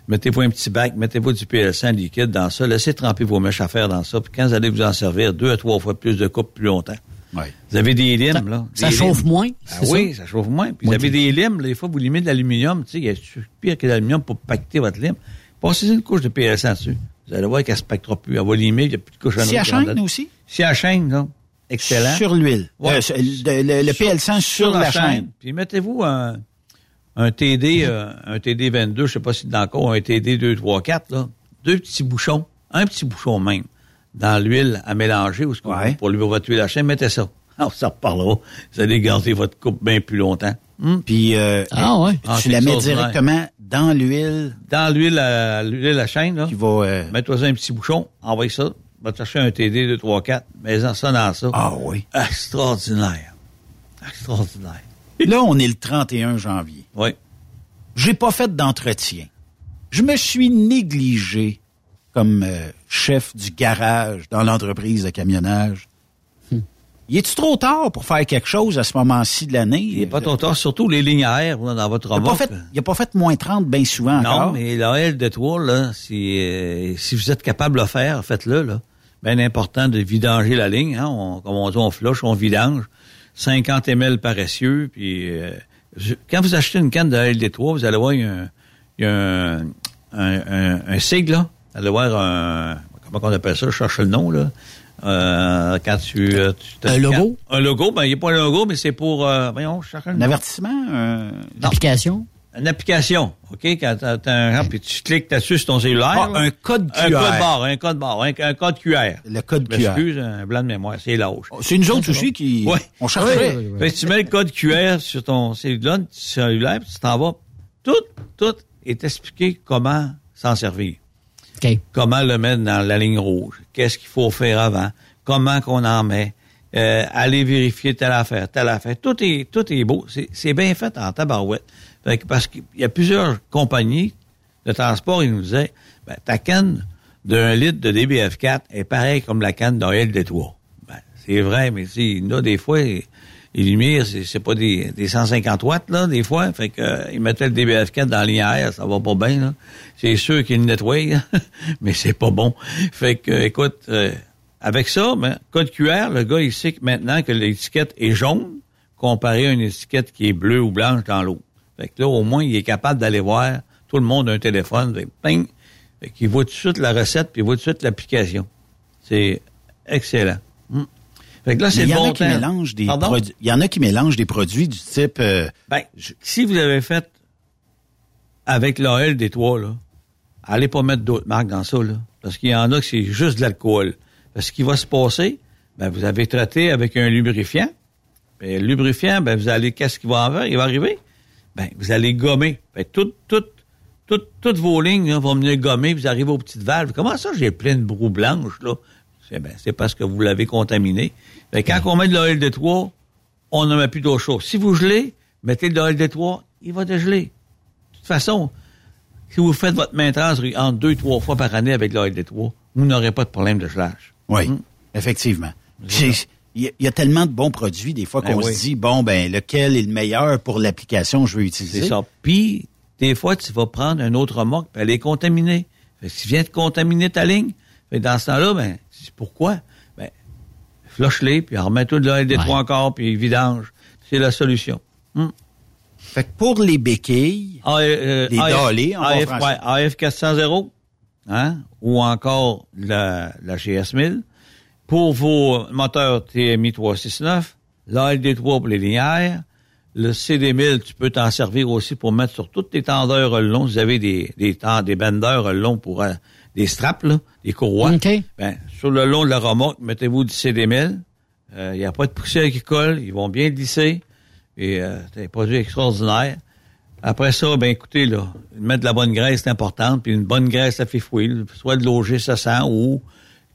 Mettez-vous un petit bac, mettez-vous du PL100 liquide dans ça, laissez tremper vos mèches à faire dans ça, puis quand vous allez vous en servir, deux à trois fois plus de coupe plus longtemps. Ouais. Vous avez des limes, là. ça chauffe limes. moins, Ah oui, ça? ça chauffe moins. Puis vous avez des limes, là, des fois, vous limez de l'aluminium, tu sais, il y a pire que l'aluminium pour pacter votre lime. Passez une couche de PL100 dessus. Vous allez voir qu'elle se pactera plus. Elle va limer, il n'y a plus de couche Si à chaîne aussi? Si à chaîne, là. Excellent. Sur l'huile. Ouais. Euh, le, le- le PL100 sur, la, chaîne. Puis mettez-vous un, un TD, euh, un TD 22, je sais pas si c'est encore un TD 2, 3, 4, là. Deux petits bouchons, un petit bouchon même, dans l'huile à mélanger ou ce qu'on Ouais. pour lui votre huile à chaîne, mettez ça. [LAUGHS] Ah, ça reparlera. Vous allez garder votre coupe bien plus longtemps. Hum. Puis euh, Ah ouais. Ah, tu la mets directement dans l'huile Dans l'huile à, l'huile à chaîne, là. qui va... euh, Mets-toi un petit bouchon, envoie ça. Va te chercher un TD 2, 3, 4. Mets-en ça dans ça. Ah oui. Extraordinaire. Extraordinaire. [LAUGHS] Là, on est le 31 janvier. Oui. J'ai pas fait d'entretien. Je me suis négligé comme euh, chef du garage dans l'entreprise de camionnage. Y est-tu trop tard pour faire quelque chose à ce moment-ci de l'année? Il n'est pas trop tard, surtout les lignes à air dans votre remorque. il a pas fait moins 30 bien souvent Non, encore. mais la L de là, si, euh, si vous êtes capable de le faire, faites-le, là. Bien important de vidanger la ligne, hein. On, comme on dit, on flush, on vidange. 50 ml paressieux, puis euh, je- quand vous achetez une canne de LD3, vous allez voir, il y a un, il y a un, un, un, un sigle, là. Allez voir un, comment on appelle ça, je cherche le nom, là. Euh, quand tu, euh, tu Un logo? Un logo, ben, il n'y a pas un logo, mais c'est pour, euh, voyons, je cherche le Un avertissement? un- L'application? Une application, OK? Quand un puis tu cliques là-dessus sur ton cellulaire. Ah, un code Un QR. code barre, un code barre, un, un code QR. Le code QR. m'excuse, un blanc de mémoire, c'est l'âge. C'est une autre aussi qui... Ouais. On cherchait. Fait que tu mets le code QR sur ton cellulaire, cellulaire puis tu t'en vas. Tout, tout est expliqué comment s'en servir. Comment le mettre dans la ligne rouge? Qu'est-ce qu'il faut faire avant? Comment qu'on en met? Euh, aller vérifier telle affaire, telle affaire. Tout est, tout est beau. C'est, bien fait en tabarouette. Fait que parce qu'il y a plusieurs compagnies de transport, ils nous disaient, ben, ta canne d'un litre de DBF4 est pareille comme la canne d'un LD3. Ben, c'est vrai, mais en a des fois, les lumières, c'est, pas des, des 150 watts, là, des fois. Fait que, euh, ils le DBF4 dans l'IR, ça va pas bien, là. C'est sûr qu'ils le nettoient, [LAUGHS] mais c'est pas bon. Fait que, écoute, euh, avec ça, ben, code QR, le gars, il sait que maintenant que l'étiquette est jaune, comparé à une étiquette qui est bleue ou blanche dans l'eau. Fait que là, au moins, il est capable d'aller voir. Tout le monde un téléphone. Fait qu'il voit tout de suite la recette, puis il voit tout de suite l'application. C'est excellent. Hmm. Fait que là, c'est le il y en bon a qui temps. mélangent des Pardon? produits. Il y en a qui mélangent des produits du type. euh, Ben, si vous avez fait avec l'AL des trois, là, allez pas mettre d'autres marques dans ça, là. Parce qu'il y en a que c'est juste de l'alcool. Ce qui va se passer, ben, vous avez traité avec un lubrifiant. Ben, le lubrifiant, ben, vous allez, qu'est-ce qui va en Il va arriver? Ben, vous allez gommer. Ben, tout, tout, tout- toutes vos lignes, là, vont venir gommer, vous arrivez aux petites valves. Comment ça, j'ai plein de brou blanches, là? C'est, ben, c'est parce que vous l'avez contaminé. Ben, quand on met de l'OL de 3, on ne met plus d'eau chaude. Si vous gelez, mettez de l'OL de 3, il va dégeler. De toute façon, si vous faites votre maintenance en deux, trois fois par année avec l'OL de 3, vous n'aurez pas de problème de gelage. Oui, effectivement. C'est- Il y, a- il y a tellement de bons produits, des fois, Ben qu'on oui. se dit, bon, ben, lequel est le meilleur pour l'application que je veux utiliser? C'est ça. Puis, des fois, tu vas prendre un autre remorque, puis elle est contaminée. Fait que si tu viens de contaminer ta ligne, fait que dans ce temps-là, ben, dis pourquoi? Ben, flush-les, puis remets tout des Ouais. trois encore, puis vidange. C'est la solution. Hum. Fait que pour les béquilles, A- euh, Les AF, dallés en bon AF, français. ouais, AF 400 hein, ou encore la, la GS 1000. Pour vos moteurs TMI 369, l'ALD3 pour les linéaires, le CD1000, tu peux t'en servir aussi pour mettre sur toutes tes tendeurs longs. Vous avez des, des, des benders longs pour euh, des straps, là, des courroies. OK. Ben, sur le long de la remorque, mettez-vous du CDML. Il n'y a pas de poussière qui colle. Ils vont bien glisser. Et euh, c'est un produit extraordinaire. Après ça, ben écoutez, là, mettre de la bonne graisse, c'est important. Puis une bonne graisse, ça fait fouiller. Soit de l'OG 700 ou,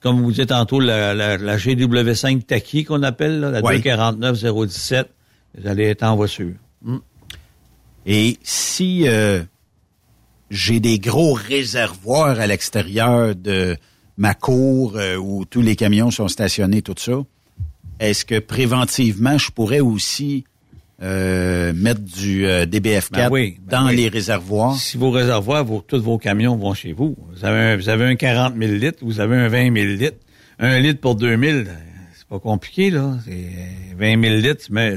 comme vous dites tantôt, la, la, la GW5 Taki qu'on appelle, là, la Oui. 249017. Vous allez être en voiture. Et si euh, j'ai des gros réservoirs à l'extérieur de ma cour euh, où tous les camions sont stationnés, tout ça, est-ce que préventivement, je pourrais aussi euh, mettre du euh, DBF4 Ben oui, ben dans oui. les réservoirs? Si vos réservoirs, vos, tous vos camions vont chez vous. Vous avez un, vous avez un 40 000 litres, vous avez un 20 000 litres. Un litre pour 2 000, c'est pas compliqué, là. C'est euh, 20 000 litres, tu mets,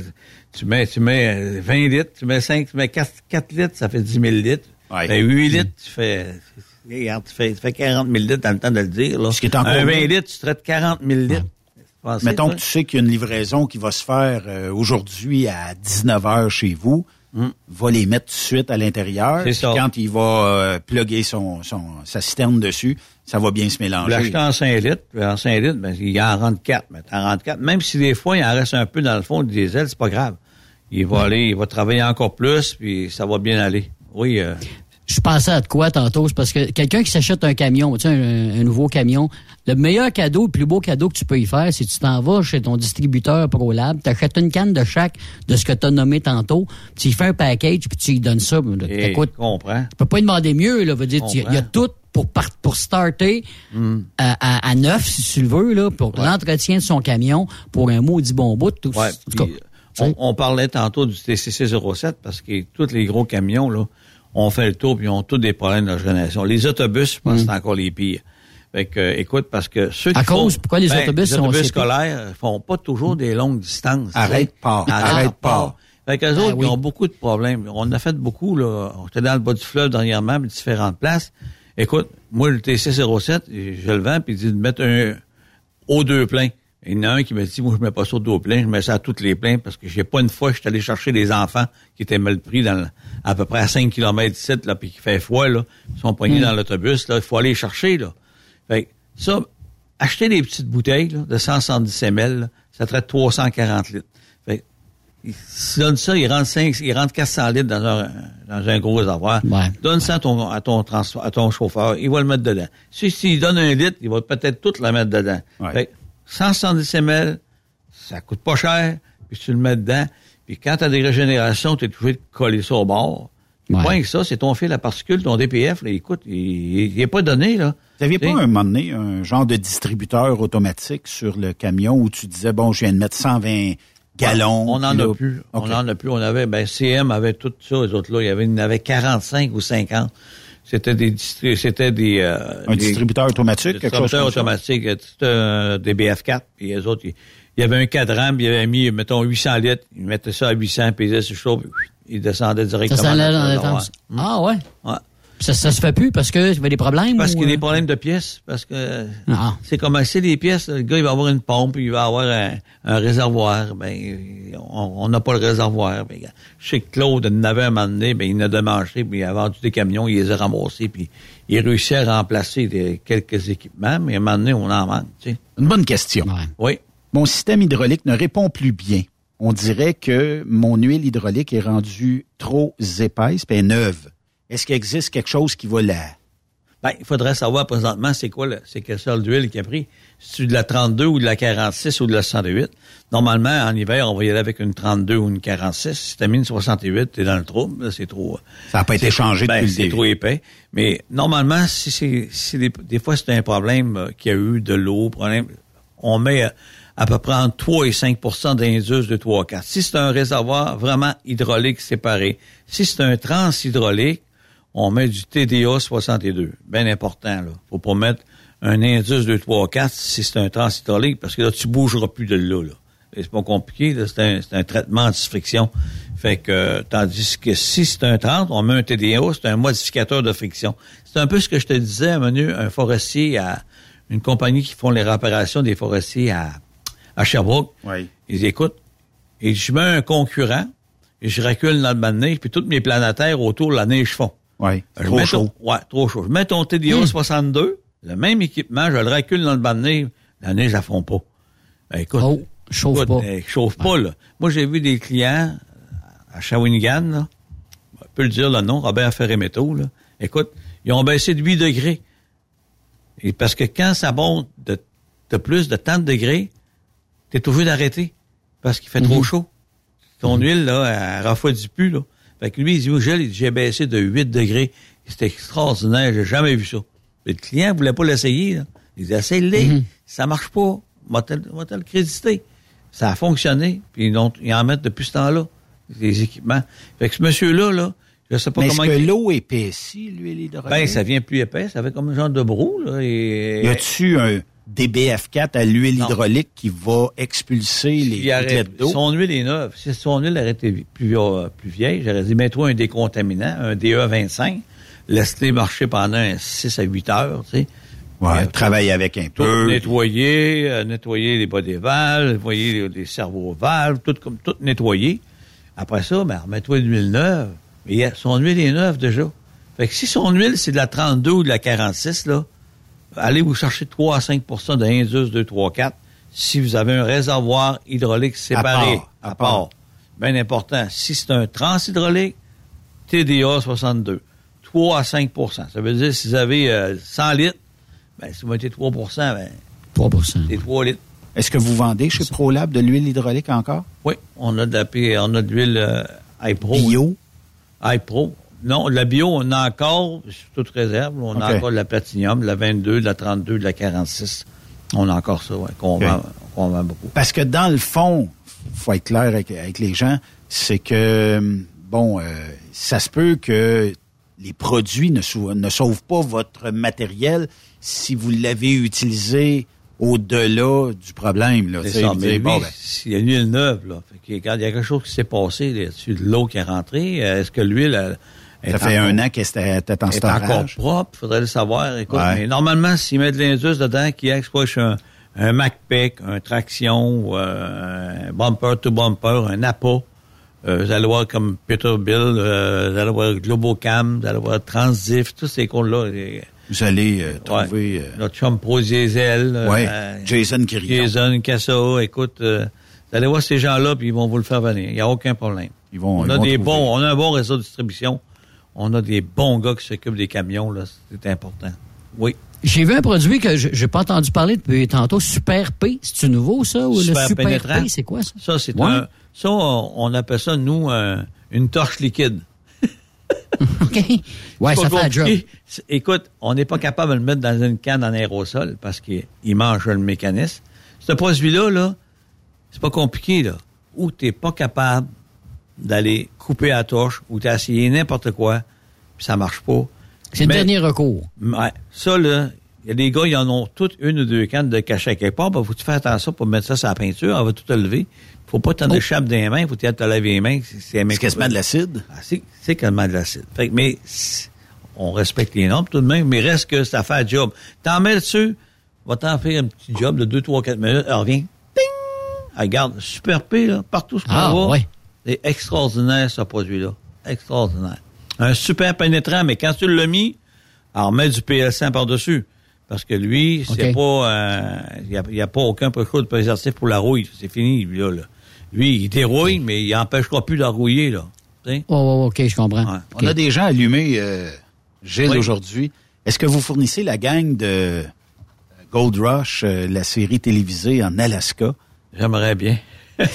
tu mets, tu mets euh, 20 litres, tu mets 5, tu mets 4, 4 litres, ça fait 10 000 litres. Ouais. Ben, 8 litres, tu fais, regarde, tu fais, tu fais 40 000 litres dans le temps de le dire, là. Ce qui est encore un 20 mieux. litres, tu traites 40 000 litres. Pensez, Mettons toi? que tu sais qu'il y a une livraison qui va se faire euh, aujourd'hui à 19 heures chez vous, va les mettre tout de suite à l'intérieur. Hmm. Quand il va euh, plugger son, son, sa citerne dessus, ça va bien se mélanger. l'achetez en 5 litres, en 5 litres, ben, il en rentre 4. Mais en rentre 4. Même si des fois, il en reste un peu dans le fond du diesel, c'est pas grave. Il va aller, il va travailler encore plus, puis ça va bien aller. Oui, euh, Je pensais à de quoi tantôt, c'est parce que quelqu'un qui s'achète un camion, tu sais, un, un nouveau camion, le meilleur cadeau, le plus beau cadeau que tu peux y faire, c'est que tu t'en vas chez ton distributeur ProLab, tu achètes une canne de chaque de ce que tu as nommé tantôt, tu y fais un package, puis tu lui donnes ça. et, Écoute, comprends. tu peux pas lui demander mieux, là. Veut dire, il y, a- y tout pour, par- pour starter à, à- à neuf, si tu le veux, là, pour l'entretien de son camion, pour un maudit bon bout. Tout, Ouais, tout puis, cas, on, on parlait tantôt du TCC 07 parce que tous les gros camions, là, ont fait le tour puis ils ont tous des problèmes de génération. Les autobus, je pense que c'est encore les pires. Fait que, euh, écoute, parce que ceux qui À cause, font- pourquoi les ben, autobus les sont autobus scolaires font pas toujours des longues distances. Arrête pas, Arrête, pas. Fait qu'eux Ben autres, oui. ils ont beaucoup de problèmes. On en a fait beaucoup, là. On était dans le bas du fleuve dernièrement, puis différentes places. Écoute, moi, le TC07, je le vends, puis il dit de mettre un aux deux pleins. Il y en a un qui m'a dit, moi, je mets pas ça au deux pleins, je mets ça à toutes les pleins parce que j'ai pas une fois, je suis allé chercher des enfants qui étaient mal pris dans le- à peu près à 5 km d'ici, là, puis qui fait froid, là. Ils sont poignés dans l'autobus, là. Il faut aller les chercher, là. Fait que ça, acheter des petites bouteilles, là, de 170 ml, là, ça traite 340 litres. Fait que, il se donne ça, il rentre 5, il rentre 400 litres dans un, dans un gros réservoir. Ouais. Donne ça à ton, à ton trans- à ton chauffeur, il va le mettre dedans. Si, s'il donne un litre, il va peut-être tout le mettre dedans. Ouais. Fait que 170 ml, ça coûte pas cher, puis tu le mets dedans. Puis quand tu as des régénérations, tu es obligé de coller ça au bord. Ouais. Point que ça, c'est ton fil à particule, ton DPF, là, écoute, il n'est pas donné, là. Vous n'aviez pas un moment donné un genre de distributeur automatique sur le camion où tu disais, bon, je viens de mettre 120 gallons. On n'en a plus. On n'en a plus. On avait, ben, CM avait tout ça, les autres là. Il y avait, il y en avait 45 ou 50. C'était des, distri- c'était des, euh, Un des- distributeur automatique, quelque chose distributeurs comme ça? automatiques, euh, c'était euh, des BF4, puis les autres, il il y avait un cadran, puis il avait mis, mettons, 800 litres, ils mettaient ça à 800, pesaient sur le chaud, puis il descendait ça directement. allait dans réservoir. Ah ouais? Ouais. Ça, ça se fait plus parce que il y avait des problèmes? Parce qu'il y a euh? des problèmes de pièces, parce que Ah. c'est comme c'est des pièces, le gars il va avoir une pompe, il va avoir un, un réservoir, ben on n'a pas le réservoir. Ben, je sais que Claude en avait un moment donné, ben il en a démanché, puis il a vendu des camions, il les a ramassés, puis il réussit à remplacer des- quelques équipements, mais à un moment donné, on en manque, tu sais. Une bonne question. Ouais. Oui. Mon système hydraulique ne répond plus bien. On dirait que mon huile hydraulique est rendue trop épaisse et neuve. Est-ce qu'il existe quelque chose qui va la... Ben, il faudrait savoir présentement c'est quoi c'est quelle sorte d'huile qu'il a pris. C'est de la 32 ou de la 46 ou de la 108. Normalement, en hiver, on va y aller avec une 32 ou une 46. Si t'as mis une 68, t'es dans le trouble. C'est trop. Ça n'a pas été changé Ben, depuis le c'est début. trop épais. Mais normalement, si c'est, si des, des fois c'est un problème euh, qu'il y a eu de l'eau, problème, on met euh, à peu près entre 3 et 5% d'indice de 3 4. Si c'est un réservoir vraiment hydraulique séparé, si c'est un transhydraulique, on met du TDA 62. Bien important, là. Faut pas mettre un indice de 3 4 si c'est un transhydraulique, parce que là, tu bougeras plus de là, là. C'est pas compliqué, là. C'est un, c'est un traitement anti-friction. Fait que, euh, tandis que si c'est un 30, on met un TDA, c'est un modificateur de friction. C'est un peu ce que je te disais, menu, un forestier à une compagnie qui font les réparations des forestiers à, à Sherbrooke. Oui. Ils écoutent. Et je mets un concurrent, et je recule dans le bas de neige, puis toutes mes planétaires autour, la neige fond. Oui. Trop chaud. ouais, trop chaud. Je mets ton TDA 62, le même équipement, je le recule dans le bas de nez, la neige, elle fond pas. Ben, écoute, Oh, chauffe écoute, pas. euh, chauffe pas, là. Moi, j'ai vu des clients à Shawinigan, là. On peut le dire le nom, Robert Ferré-Métaux, là. Écoute, ils ont baissé de 8 degrés. Et parce que quand ça monte de, de plus de tant de degrés, t'es obligé d'arrêter. Parce qu'il fait trop chaud. Ton huile, là, elle refroidit plus, là. Fait que lui, il dit, au gel, j'ai baissé de 8 degrés. C'était extraordinaire, j'ai jamais vu ça. Mais le client voulait pas l'essayer, là. Il dit, essaye-le. Ça marche pas. Va te, le créditer. Ça a fonctionné. Puis ils, ont- ils en mettent depuis ce temps-là, les équipements. Fait que ce monsieur-là, là, je sais pas Mais comment... est-ce que il- l'eau épaissit, l'huile hydraulique? Ben, ça vient plus épais. Ça fait comme un genre de brou, là. Et... Y a-tu un DBF4 à l'huile hydraulique qui va expulser les gouttelettes d'eau? Son huile est neuve. Si son huile aurait été plus, euh, plus vieille, j'aurais dit, mets-toi un décontaminant, un DE25, laisse-les marcher pendant un 6 à 8 heures, tu sais. Ouais, Euh, travailler avec un Tout peu. nettoyer, euh, nettoyer les bas des valves, nettoyer les, les cerveaux valves, tout comme tout nettoyer. Après ça, ben, remets-toi de l'huile neuve. A- son huile est neuve déjà. Fait que si son huile, c'est de la 32 ou de la 46, là, allez vous chercher 3 à 5% de Indus 2, 3, 4 si vous avez un réservoir hydraulique séparé. part, à part. Bien important. Si c'est un transhydraulique, TDA 62. 3 à 5% Ça veut dire si vous avez euh, 100 litres, ben, si vous mettez 3 ben, 3% c'est 3 litres. Est-ce que vous vendez chez ProLab de l'huile hydraulique encore? Oui, on a de la on a de l'huile euh, iPro. Bio? iPro. Non, la bio, on a encore, sur toute réserve, on a encore de la platinium, la 22, de la 32, de la 46. On a encore ça, ouais, qu'on vend, vend beaucoup. Parce que dans le fond, faut être clair avec, avec les gens, c'est que, bon, euh, ça se peut que les produits ne, sau- ne sauvent pas votre matériel si vous l'avez utilisé au-delà du problème. Là, ça, mais lui, bon, ben, s'il y a une huile neuve, là, fait que, regarde, il y a quelque chose qui s'est passé là-dessus, de l'eau qui est rentrée, euh, est-ce que l'huile, ça fait un an qu'elle était en est encore storage. propre, faudrait le savoir. Écoute, Ouais. mais normalement, s'il met de l'indus dedans, qui exploite un, un MacPac, un traction, euh, un bumper to bumper, un APA, euh, vous allez voir comme Peterbilt, euh, vous allez voir Globocam, vous allez voir Transif, tous ces comptes-là. les- Vous allez euh, trouver... Notre chum Pro Diesel. Ouais, Jason Quirillon. Jason Cassa, écoute, vous allez voir ces gens-là, puis ils vont vous le faire venir. Il n'y a aucun problème. Ils vont, On ils a vont des trouver. bons, on a un bon réseau de distribution. On a des bons gars qui s'occupent des camions, là. C'est important. Oui. J'ai vu un produit que je n'ai pas entendu parler depuis tantôt, Super P. C'est-tu nouveau, ça? Ou Super le Super pénétrant. P, c'est quoi, ça? Ça, c'est Ouais. un, ça, on appelle ça, nous, un- une torche liquide. [LAUGHS] OK. Ouais, C'est ça fait la job. C'est- Écoute, on n'est pas capable de le mettre dans une canne en aérosol parce qu'il il mange le mécanisme. Ce produit-là, là, c'est pas compliqué, là. Ou t'es pas capable d'aller couper à la torche, ou t'as essayé n'importe quoi, puis ça marche pas. C'est le dernier recours. Ouais. Ça, là, il y a des gars, ils en ont toutes une ou deux cannes de cachet quelque part. Ben, faut que tu fasses attention pour mettre ça sur la peinture. Elle va tout te lever. Faut pas t'en Oh. échappe des mains. Faut que tu te laver les mains. C'est, quasiment de l'acide. Ah, c'est, c'est quasiment de l'acide. Fait que, mais, on respecte les normes tout de même, mais reste que ça fait le job. T'en mets dessus, va t'en faire un petit job de 2, 3, 4 minutes. Elle revient. Ting! Elle regarde, super P, là, partout ce qu'on Ah, va. ouais. C'est extraordinaire, ce produit-là. Extraordinaire. Un super pénétrant, mais quand tu l'as mis, alors mets du PL100 par-dessus. Parce que lui, c'est pas, il n'y a, y a pas aucun précaution de préservatif pour la rouille. C'est fini, lui, là, là. Lui, il dérouille, mais il empêchera plus de la rouiller, là. Tu sais? Oh, oh, OK, je comprends. Ouais. On a des gens allumés, euh, Gilles, Oui. aujourd'hui. Est-ce que vous fournissez la gang de Gold Rush, euh, la série télévisée en Alaska? J'aimerais bien. [LAUGHS]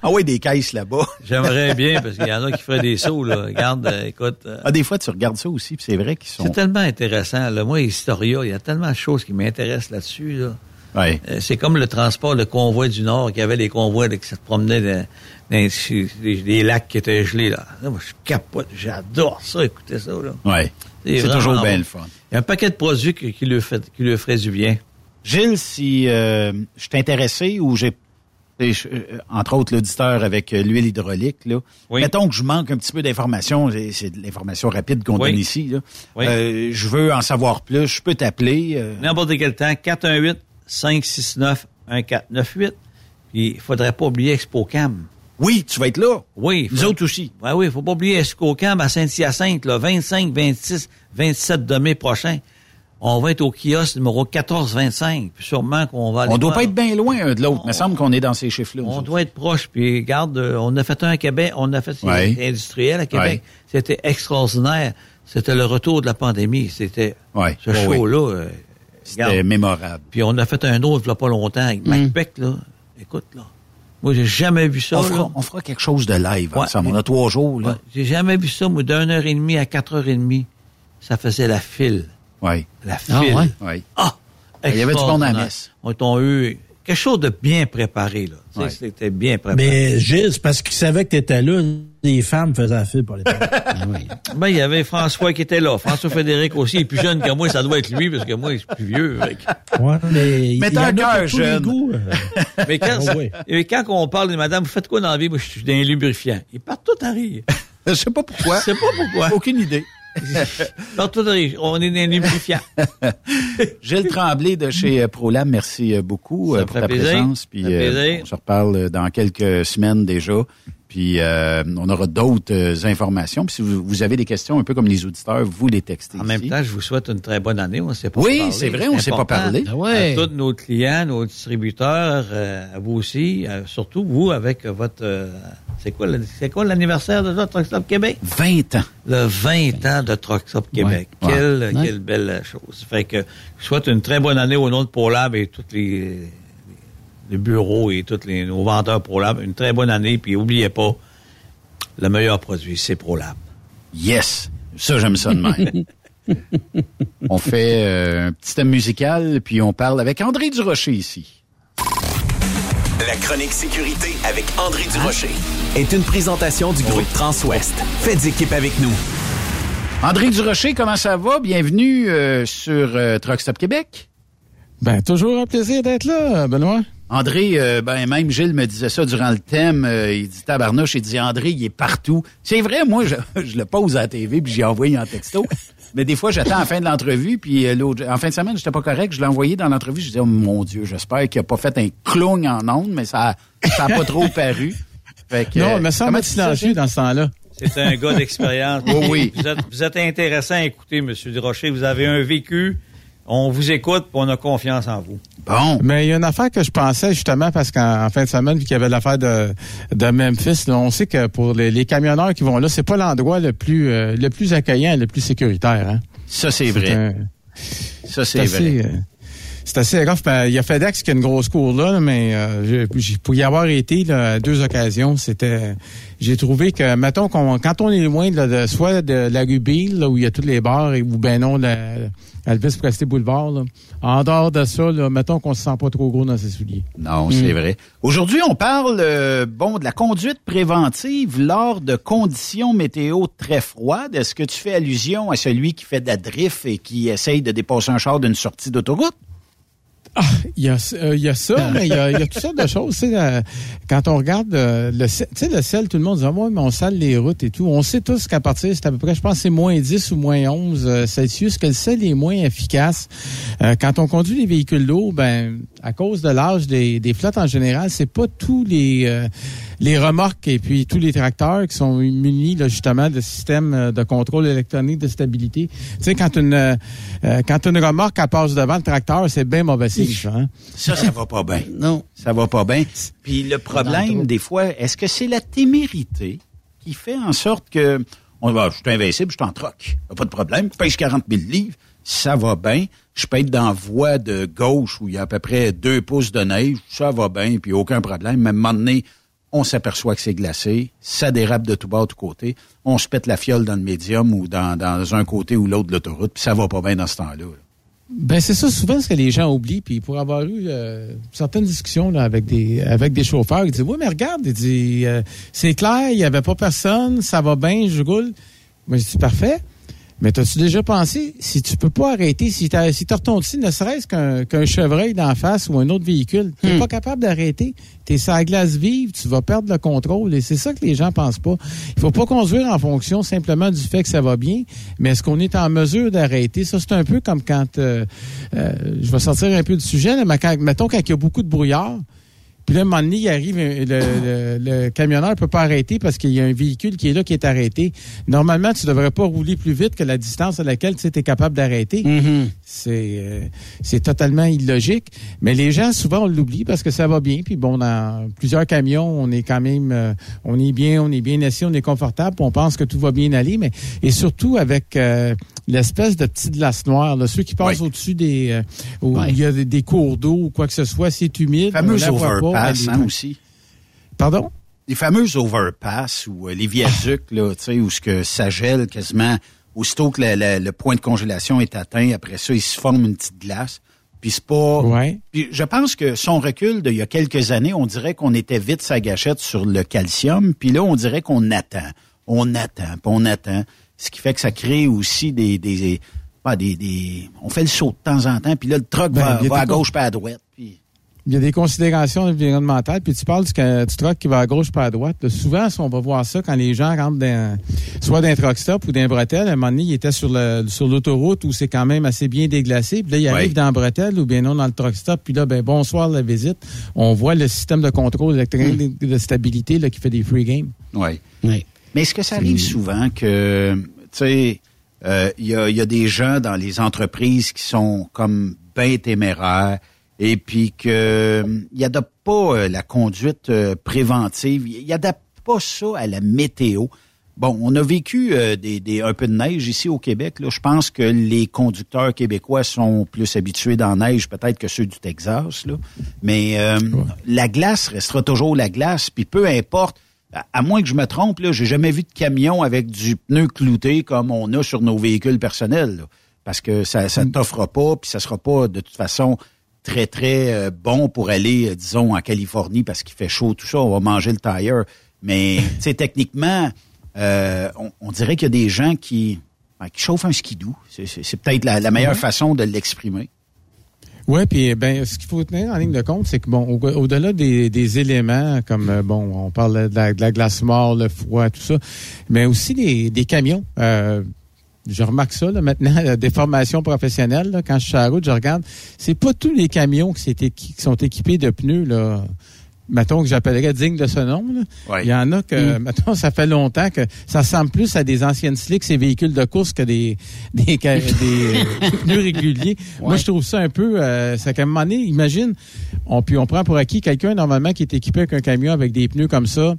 Ah oui, des caisses là-bas. J'aimerais bien, parce qu'il y en a qui feraient des [LAUGHS] sauts, là. Regarde, euh, écoute. euh, Ah, des fois, tu regardes ça aussi, puis c'est vrai qu'ils sont... c'est tellement intéressant, là. Moi, Historia, il y a tellement de choses qui m'intéressent là-dessus, là. Ouais. Euh, c'est comme le transport, le convoi du Nord, qu'il y avait les convois là, qui se promenaient dans, les lacs qui étaient gelés. Là. Là, moi, je capote, j'adore ça, écouter ça. Là. Ouais. C'est toujours bien le fun. Il y a un paquet de produits qui, qui, lui, fait, qui lui ferait du bien. Gilles, si je suis intéressé ou j'ai, je- euh, entre autres, l'auditeur avec euh, l'huile hydraulique, là, Oui. mettons que je manque un petit peu d'informations, c'est- de l'information rapide qu'on Oui. donne ici, là. Oui. Euh, je veux en savoir plus, je peux t'appeler. euh, N'importe quel temps, 418-569-1498. Puis, il faudrait pas oublier ExpoCam. oui, tu vas être là. Oui. Nous faut- autres aussi. Ouais, oui, faut pas oublier ExpoCam à Saint-Hyacinthe, là, 25, 26, 27 de mai prochain. On va être au kiosque numéro 1425. Puis sûrement qu'on va aller. On doit voir. pas être bien loin un de l'autre. Il me semble qu'on est dans ces chiffres-là. On doit être proche. Puis garde, euh, on a fait un à Québec, on a fait Ouais. industriel à Québec. Ouais. C'était extraordinaire. C'était le retour de la pandémie. C'était Ouais. ce show-là. euh, C'était regarde. mémorable. Puis on a fait un autre il y a pas longtemps avec Macbeth, là. Écoute, là. Moi, j'ai jamais vu ça. On fera, on fera quelque chose de live ensemble. On a trois jours, là. J'ai jamais vu ça, moi, d'une heure et demie à quatre heures et demie. Ça faisait la file. Oui. La Ah, file. ouais? Oui. Ah! Il y avait du monde à la messe. On a eu quelque chose de bien préparé, là. Tu sais, Ouais. C'était bien préparé. Mais Gilles, parce qu'il savait que tu étais là, les femmes faisaient la file pour les [LAUGHS] Ah oui. Ben, il y avait François qui était là. François Frédéric aussi. Il est plus jeune que moi, ça doit être lui, parce que moi, je suis plus vieux. Fait que- Ouais, mais il Mais t'as en un cœur tous jeune. goûts. euh. [LAUGHS] Mais quand, Ah oui. et quand on parle de madame, vous faites quoi dans la vie? Moi, je suis dans les lubrifiants. Ils partent tout à rire. [LAUGHS] Je sais pas pourquoi. Je sais pas pourquoi. Aucune idée. [LAUGHS] On est lubrifiants. [LAUGHS] Gilles Tremblay de chez euh, ProLab, merci euh, beaucoup Ça euh, pour ta plaisir. présence. Puis euh, on se reparle dans quelques semaines déjà. Puis euh, on aura d'autres euh, informations. Puis si vous, vous avez des questions, un peu comme les auditeurs, vous les textez. En même temps, je vous souhaite une très bonne année. On s'est pas Oui, parlé. c'est vrai, on s'est pas parlé. Ah ouais. À tous nos clients, nos distributeurs, euh, à vous aussi, euh, surtout vous avec votre... euh, c'est quoi, le- c'est quoi l'anniversaire de Truck Stop Québec? 20 ans. Le 20 ans de Truck Stop Québec. Ouais. Quelle, Ouais. quelle belle chose. Fait que je souhaite une très bonne année au nom de ProLab et tous les, les bureaux et tous les, nos vendeurs ProLab. Une très bonne année, puis oubliez pas, le meilleur produit, c'est ProLab. Yes. Ça, j'aime ça de même. [LAUGHS] on fait euh, un petit thème musical, puis on parle avec André Durocher ici. La chronique sécurité avec André Durocher est une présentation du groupe Transouest. Faites équipe avec nous. André Durocher, comment ça va? Bienvenue euh, sur euh, Truck Stop Québec. Ben, toujours un plaisir d'être là, Benoît. André, euh, ben même Gilles me disait ça durant le thème. euh, il dit tabarnouche, il dit André, il est partout. C'est vrai, moi, je, [LAUGHS] je le pose à la TV puis j'ai envoyé en texto. [LAUGHS] Mais des fois, j'attends la fin de l'entrevue, puis euh, l'autre, en fin de semaine, j'étais pas correct, je l'ai envoyé dans l'entrevue, je disais, oh mon Dieu, j'espère qu'il a pas fait un clown en ondes, mais ça, ça a pas trop [LAUGHS] paru. Fait que, non, euh, dis ça, silencieux Gilles? dans ce temps-là. C'est un gars d'expérience. Oui, oui. Vous êtes, vous êtes intéressant à écouter, M. Durocher. Vous avez un vécu. On vous écoute, puis on a confiance en vous. Bon. Mais il y a une affaire que je pensais justement parce qu'en en fin de semaine, vu qu'il y avait l'affaire de, de Memphis, là, on sait que pour les, les camionneurs qui vont là, c'est pas l'endroit le plus euh, le plus accueillant, le plus sécuritaire. Hein? Ça, c'est vrai. un- Ça, c'est assez, vrai. euh, c'est assez grave. Ben, Il y a FedEx qui a une grosse cour là, là, mais euh, pour y avoir été là, à deux occasions, c'était. J'ai trouvé que, mettons, qu'on- quand on est loin de, de- soit de la rue Beale, là, où il y a tous les bars, et, ou ben non, la, Elvis Presley Boulevard, là, en dehors de ça, là, mettons qu'on se sent pas trop gros dans ses souliers. Non, c'est Mm. vrai. Aujourd'hui, on parle euh, bon de la conduite préventive lors de conditions météo très froides. Est-ce que tu fais allusion à celui qui fait de la drift et qui essaye de dépasser un char d'une sortie d'autoroute? Il y euh, y a ça, mais il y y a toutes sortes de choses. Euh, quand on regarde euh, le le sel, tout le monde dit, ah, ouais, mais on sale les routes et tout. On sait tous qu'à partir, c'est à peu près, je pense, c'est moins 10 ou moins 11 euh, Celsius, que le sel est moins efficace. Euh, quand on conduit les véhicules lourds, ben, à cause de l'âge des, des flottes en général, c'est pas tous les, les remorques et puis tous les tracteurs qui sont munis, là, justement, de systèmes euh, de contrôle électronique de stabilité. Tu sais, quand une, euh, euh, quand une remorque, elle passe devant le tracteur, c'est bien mauvais signe, ça, hein? Ça, ça va pas bien. Non. Ça va pas bien. Puis le problème, des fois, est-ce que c'est la témérité qui fait en sorte que on va, je suis invincible, je t'en troque. Pas de problème. Je pèse 40 000 livres. Ça va bien. Je peux être dans la voie de gauche où il y a à peu près deux pouces de neige. Ça va bien, puis aucun problème. Même à un moment donné, on s'aperçoit que c'est glacé. Ça dérape de tout bas, de tout côté. On se pète la fiole dans le médium ou dans, un côté ou l'autre de l'autoroute, puis ça va pas bien dans ce temps-là. là. Ben c'est ça souvent ce que les gens oublient puis pour avoir eu euh, certaines discussions là, avec des avec des chauffeurs ils disent oui mais regarde ils euh, c'est clair il y avait pas personne ça va bien je roule moi je dis parfait mais t'as-tu déjà pensé si tu peux pas arrêter si t'as si t'as retourné ne serait-ce qu'un chevreuil d'en face ou un autre véhicule t'es Hmm. pas capable d'arrêter t'es sur la glace vive tu vas perdre le contrôle et c'est ça que les gens pensent pas il faut pas conduire en fonction simplement du fait que ça va bien mais est-ce qu'on est en mesure d'arrêter? Ça c'est un peu comme quand euh, euh, je vais sortir un peu du sujet là, mais quand, mettons quand il y a beaucoup de brouillard Puis là, un moment donné, il arrive, le, le, camionneur ne peut pas arrêter parce qu'il y a un véhicule qui est là qui est arrêté. Normalement, tu ne devrais pas rouler plus vite que la distance à laquelle tu es capable d'arrêter. Mm-hmm. C'est c'est totalement illogique. Mais les gens, souvent, on l'oublie parce que ça va bien. Puis bon, dans plusieurs camions, on est quand même, on est bien, on est bien assis, on est confortable, on pense que tout va bien aller. Mais et surtout avec l'espèce de petite glace noire, là, ceux qui passent au-dessus des, euh, où il y a des, cours d'eau ou quoi que ce soit, c'est humide. Fameux overpass, hein, aussi. Pardon? Les fameux overpass ou euh, les viaducs, là, tu sais, où ce que ça gèle quasiment aussitôt que le point de congélation est atteint. Après ça, il se forme une petite glace. Puis c'est pas. Ouais. Puis je pense que son recul d'il y a quelques années, on dirait qu'on était vite sa gâchette sur le calcium. Puis là, on dirait qu'on attend. On attend, puis on attend ce qui fait que ça crée aussi des, des, des, des, on fait le saut de temps en temps, puis là, le truck ben, va, à gauche pas à droite. Il y a des considérations environnementales, puis tu parles du, du truck qui va à gauche pas à droite. souvent, on va voir ça quand les gens rentrent dans, soit d'un truck stop ou d'un bretelle. À un moment donné, ils étaient sur le sur l'autoroute où c'est quand même assez bien déglacé. Puis là, ils arrivent dans le bretelle ou bien non dans le truck stop. Puis là, ben bonsoir la visite. On voit le système de contrôle électrique hmm. de stabilité là, qui fait des free games. Oui. Oui. Mais est-ce que ça arrive souvent que, tu sais, il euh, y, a, y, a, des gens dans les entreprises qui sont comme bien téméraires et puis que ils n'adoptent pas euh, la conduite euh, préventive, ils n'adaptent pas ça à la météo. Bon, on a vécu des, des, un peu de neige ici au Québec. Là. Je pense que les conducteurs québécois sont plus habitués dans la neige peut-être que ceux du Texas. Là. Mais la glace restera toujours la glace. Puis peu importe à moins que je me trompe, là, j'ai jamais vu de camion avec du pneu clouté comme on a sur nos véhicules personnels. parce que ça ça mm. t'offre pas, puis ça sera pas de toute façon très, très euh, bon pour aller, euh, disons, en Californie parce qu'il fait chaud, tout ça, on va manger le tire. Mais, [LAUGHS] tu sais, techniquement, euh, on, dirait qu'il y a des gens qui, ben, qui chauffent un skidoo. C'est peut-être la, meilleure façon de l'exprimer. Oui, puis ben ce qu'il faut tenir en ligne de compte, c'est que bon, au-delà des, des, éléments comme bon, on parle de la, glace mort, le froid, tout ça, mais aussi des, des camions. Euh, je remarque ça là, maintenant, des formations professionnelles. Là, quand je suis à la route, je regarde. C'est pas tous les camions qui, qui sont équipés de pneus là mettons que j'appellerais digne de ce nom. Il y en a que, mm. mettons, ça fait longtemps que ça ressemble plus à des anciennes slicks ces véhicules de course que des des, [LAUGHS] des, pneus réguliers. Moi, je trouve ça un peu, euh, ça qu'à un moment donné, imagine, on puis on prend pour acquis quelqu'un normalement qui est équipé avec un camion avec des pneus comme ça.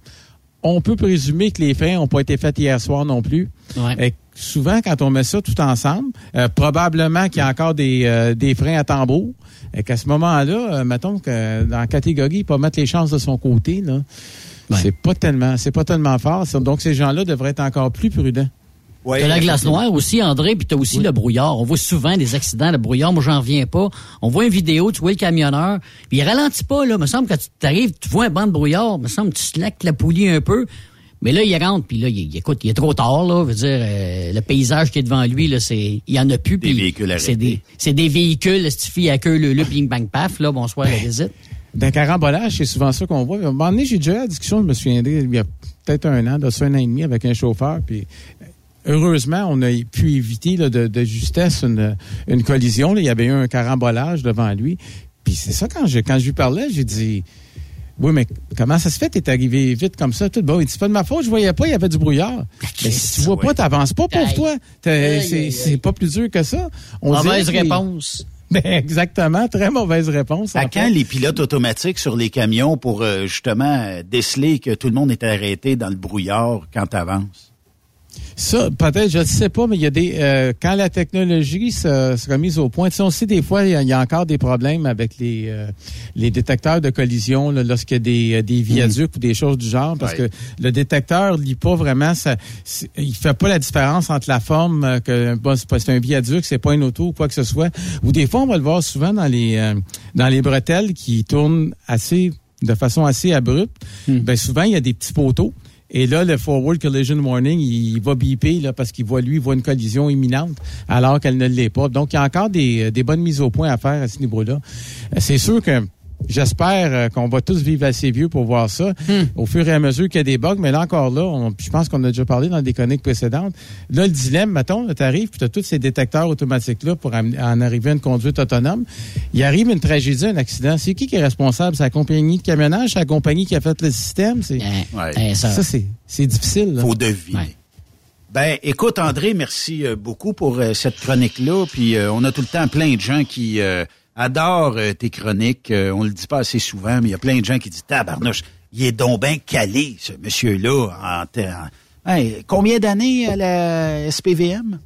On peut présumer que les freins n'ont pas été faits hier soir non plus. Ouais. Souvent, quand on met ça tout ensemble, euh, probablement qu'il y a encore des, euh, des freins à tambour. Et qu'à ce moment-là, euh, mettons que dans la catégorie, pas mettre les chances de son côté, là, c'est pas tellement, c'est pas tellement fort. Donc ces gens-là devraient être encore plus prudents. Ouais, la glace noire aussi, André, puis t'as aussi le brouillard. On voit souvent des accidents, le brouillard. Moi, j'en reviens pas. On voit une vidéo, tu vois le camionneur, puis il ralentit pas, là. Me semble que tu arrives, tu vois un banc de brouillard, me semble que tu slack la poulie un peu. Mais là, il rentre, puis là, il, écoute, il est trop tard, là. Je veux dire, euh, le paysage qui est devant lui, là, c'est, il y en a plus. Des véhicules C'est des, c'est des véhicules, stifi à queue, le, le bing bang paf, là. Bonsoir, la visite. D'un carambolage, c'est souvent ça qu'on voit. À un moment donné, j'ai déjà eu la discussion, je me souviendrai, il y a peut-être un an, de un an et demi, avec un chauffeur, puis heureusement, on a pu éviter là, de, de, justesse une, une collision. Là. Il y avait eu un carambolage devant lui. Puis c'est ça, quand je, quand je lui parlais, j'ai dit oui, mais comment ça se fait? T'es arrivé vite comme ça, tout bon. Il dit, c'est pas de ma faute, je voyais pas, il y avait du brouillard. Mais si tu vois pas, t'avances pas, pour toi. C'est pas plus dur que ça. mauvaise réponse. [LAUGHS] Ben, exactement, très mauvaise réponse. À quand les pilotes automatiques sur les camions pour euh, justement déceler que tout le monde est arrêté dans le brouillard quand t'avances? Ça, peut-être, je ne sais pas, mais il y a des. Euh, quand la technologie sera mise au point, tu sais, on sait des fois, il y, a encore des problèmes avec les euh, les détecteurs de collision lorsqu'il y a des, euh, des viaducs ou des choses du genre, parce que le détecteur lit pas vraiment ça. Il fait pas la différence entre la forme que bon, c'est un viaduc, c'est pas une auto ou quoi que ce soit. Ou des fois, on va le voir souvent dans les dans les bretelles qui tournent assez de façon assez abrupte. Ben souvent, il y a des petits poteaux. Et là, le Forward Collision Warning, il va biper là, parce qu'il voit, lui, il voit une collision imminente alors qu'elle ne l'est pas. Donc, il y a encore des, des bonnes mises au point à faire à ce niveau-là. Euh, c'est sûr que J'espère euh, qu'on va tous vivre assez vieux pour voir ça Hmm. au fur et à mesure qu'il y a des bugs. Mais là encore là, on- je pense qu'on a déjà parlé dans des chroniques précédentes. Là, le dilemme, mettons, tu arrives, puis tu as tous ces détecteurs automatiques-là pour en arriver à une conduite autonome. Il arrive une tragédie, un accident. C'est qui qui est responsable? C'est la compagnie de camionnage? C'est la compagnie qui a fait le système? C'est, eh, ça- ça, c'est, c'est difficile. là. Faut deviner. Ben, écoute, André, merci euh, beaucoup pour euh, cette chronique-là. Puis euh, on a tout le temps plein de gens qui euh, adorent euh, tes chroniques. Euh, on le dit pas assez souvent, mais il y a plein de gens qui disent Tabarnouche, il est donc bien calé, ce monsieur-là. En, te- en- Hey, combien d'années à la SPVM?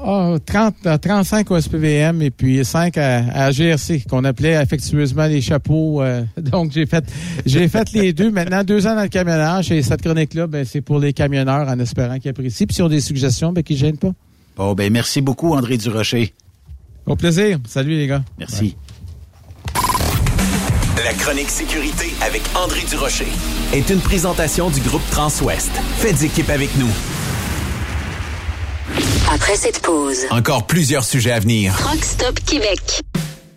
Ah, 30, euh, 35 au SPVM et puis 5 à, à GRC, qu'on appelait affectueusement les chapeaux. euh, [LAUGHS] donc, j'ai fait j'ai fait les deux. Maintenant, deux ans dans le camionnage et cette chronique-là, ben, c'est pour les camionneurs en espérant qu'ils apprécient. Puis s'ils ont des suggestions, ben, qu'ils ne gênent pas. Bon, ben merci beaucoup, André Durocher. Au plaisir. Salut, les gars. Merci. La chronique sécurité avec André Durocher est une présentation du groupe Transouest. Faites équipe avec nous. Après cette pause, Encore plusieurs sujets à venir. Truck Stop Québec.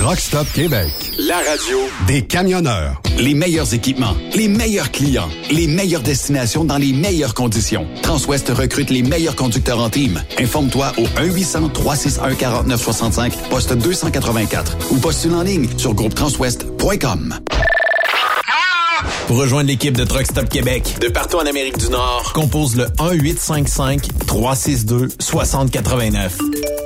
Truck Stop Québec. La radio Des camionneurs. Les meilleurs équipements, les meilleurs clients, les meilleures destinations dans les meilleures conditions. Transwest recrute les meilleurs conducteurs en team. Informe-toi au 1-800-361-4965, poste 284 ou postule en ligne sur groupetranswest.com. Pour rejoindre l'équipe de Truck Stop Québec, de partout en Amérique du Nord, compose le 1-855-362-6089.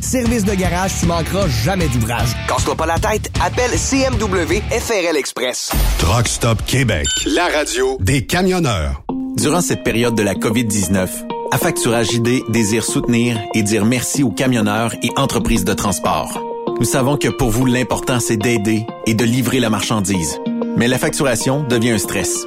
Service de garage, tu manqueras jamais d'ouvrage. Casse-toi pas la tête, appelle CMW FRL Express. Truck Stop Québec. La radio des camionneurs. Durant cette période de la COVID-19, Affacturage ID désire soutenir et dire merci aux camionneurs et entreprises de transport. Nous savons que pour vous, l'important, c'est d'aider et de livrer la marchandise. Mais la facturation devient un stress.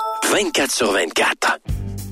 24 sur 24.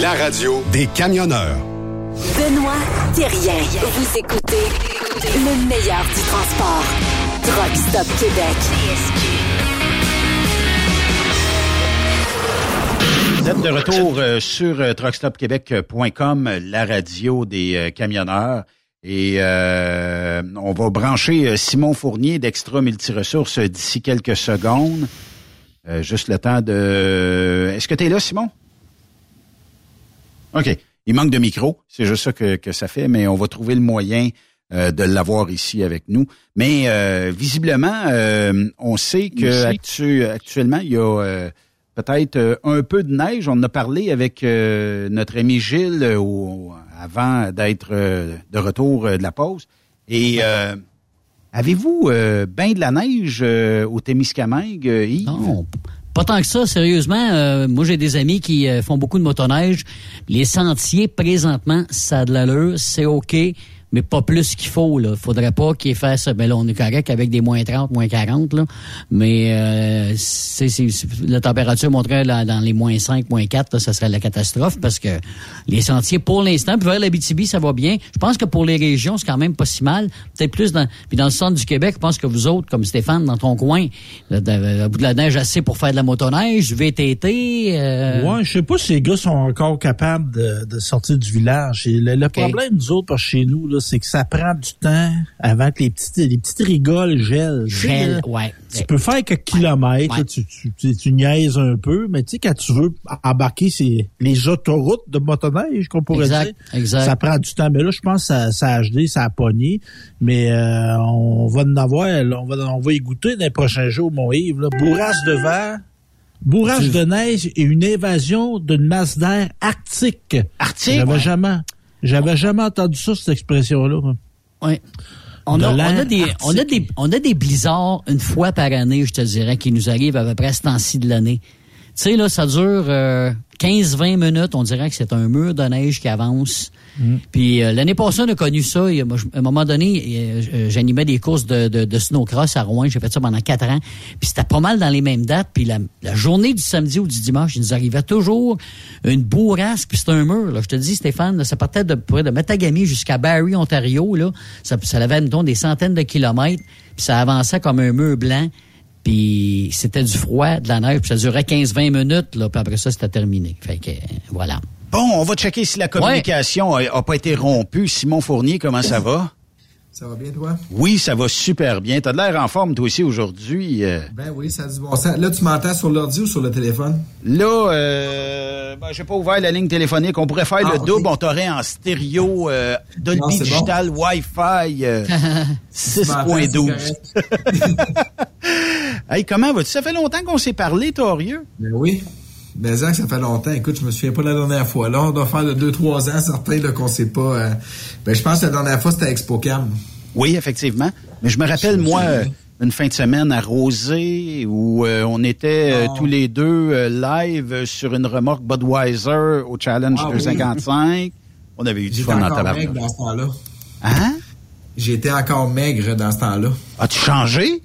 la radio des camionneurs. Benoît Thérien. Vous écoutez le meilleur du transport. Truck Stop Québec. Vous êtes de retour euh, sur euh, truckstopquebec.com, la radio des euh, camionneurs. Et euh, on va brancher Simon Fournier d'Extra Multiresources euh, d'ici quelques secondes. Euh, juste le temps de... Est-ce que tu es là, Simon? OK. Il manque de micro. C'est juste ça que, que ça fait, mais on va trouver le moyen euh, de l'avoir ici avec nous. Mais euh, visiblement, euh, on sait que actu- actuellement, il y a euh, peut-être euh, un peu de neige. On en a parlé avec euh, notre ami Gilles au- avant d'être euh, de retour de la pause. Et euh, avez-vous euh, bien de la neige euh, au Témiscamingue, Yves? Non, pas tant que ça, sérieusement. Euh, moi, j'ai des amis qui euh, font beaucoup de motoneige. Les sentiers, présentement, ça a de l'allure, c'est OK, mais pas plus qu'il faut. Là. Faudrait pas qu'ils fassent... Ben là, on est correct avec des moins 30, moins 40, là. mais euh, c'est, la température montrait là, dans les moins 5, moins 4, là, ça serait la catastrophe parce que les sentiers, pour l'instant, puis vers l'Abitibi, ça va bien. Je pense que pour les régions, c'est quand même pas si mal. Peut-être plus dans... Puis dans le centre du Québec, je pense que vous autres, comme Stéphane, dans ton coin, là, à bout de la neige assez pour faire de la motoneige, du VTT... euh, Ouais, je sais pas si les gars sont encore capables de, de sortir du village. Et le, le problème, nous autres, par chez nous, là, c'est que ça prend du temps avant que les petites, les petites rigoles gèlent. Gèlent, ouais. Tu peux faire quelques kilomètres, là, tu, tu, tu, tu niaises un peu, mais tu sais, quand tu veux embarquer c'est les autoroutes de motoneige, qu'on pourrait Exact, dire, exact. ça prend du temps. Mais là, je pense que ça, ça a gelé, ça a pogné. Mais euh, on va en avoir, là, on va, on va y goûter dans les prochains jours, mon Yves. Là. Bourrasse de verre. Bourrage de neige et une évasion d'une masse d'air arctique. Arctique? J'avais Ouais. jamais, j'avais jamais entendu ça, cette expression-là. Ouais. On a des, on, a des, on a des blizzards une fois par année, je te dirais, qui nous arrivent à peu près à ce temps-ci de l'année. Tu sais, là, ça dure euh, 15-20 minutes. On dirait que c'est un mur de neige qui avance. Puis euh, l'année passée, on a connu ça. Il y a- moi, je- à un moment donné, euh, euh, j'animais des courses de, de, de snowcross à Rouen. J'ai fait ça pendant quatre ans. Puis c'était pas mal dans les mêmes dates. Puis la, la journée du samedi ou du dimanche, il nous arrivait toujours une bourrasque. Puis c'était un mur. Là. Je te dis, Stéphane, là, ça partait de, près de Matagami jusqu'à Barrie, Ontario. Là. Ça, ça avait, mettons, des centaines de kilomètres. Puis ça avançait comme un mur blanc. Puis c'était du froid, de la neige. Puis ça durait 15-20 minutes. Là, puis après ça, c'était terminé. Fait que, voilà. Bon, on va checker si la communication a, a pas été rompue. Simon Fournier, comment ça va? Ça va bien, toi? Oui, ça va super bien. T'as de l'air en forme, toi aussi, aujourd'hui. euh. Ben oui, ça bon sens. Là, tu m'entends sur l'ordi ou sur le téléphone? Là, euh, ben, j'ai pas ouvert la ligne téléphonique. On pourrait faire Ah, le double. On t'aurait en stéréo euh, Dolby Non, c'est bon. Digital Wi-Fi euh, [LAUGHS] Tu m'entends, c'est 6.12. [LAUGHS] hey, comment vas-tu? Ça fait longtemps qu'on s'est parlé, Torieux. Ben oui. Ben Zach, ça fait longtemps. Écoute, je me souviens pas de la dernière fois. Là, on doit faire de 2-3 ans, certains qu'on sait pas. euh, Ben, je pense que la dernière fois, c'était à ExpoCam. Oui, effectivement. Mais je me rappelle, moi, euh, une fin de semaine à Rosé où euh, on était euh, tous les deux live sur une remorque Budweiser au Challenge Ah oui. 255. On avait eu du fun tabarnak. maigre dans ce temps-là. Hein? J'étais encore maigre dans ce temps-là. As-tu changé?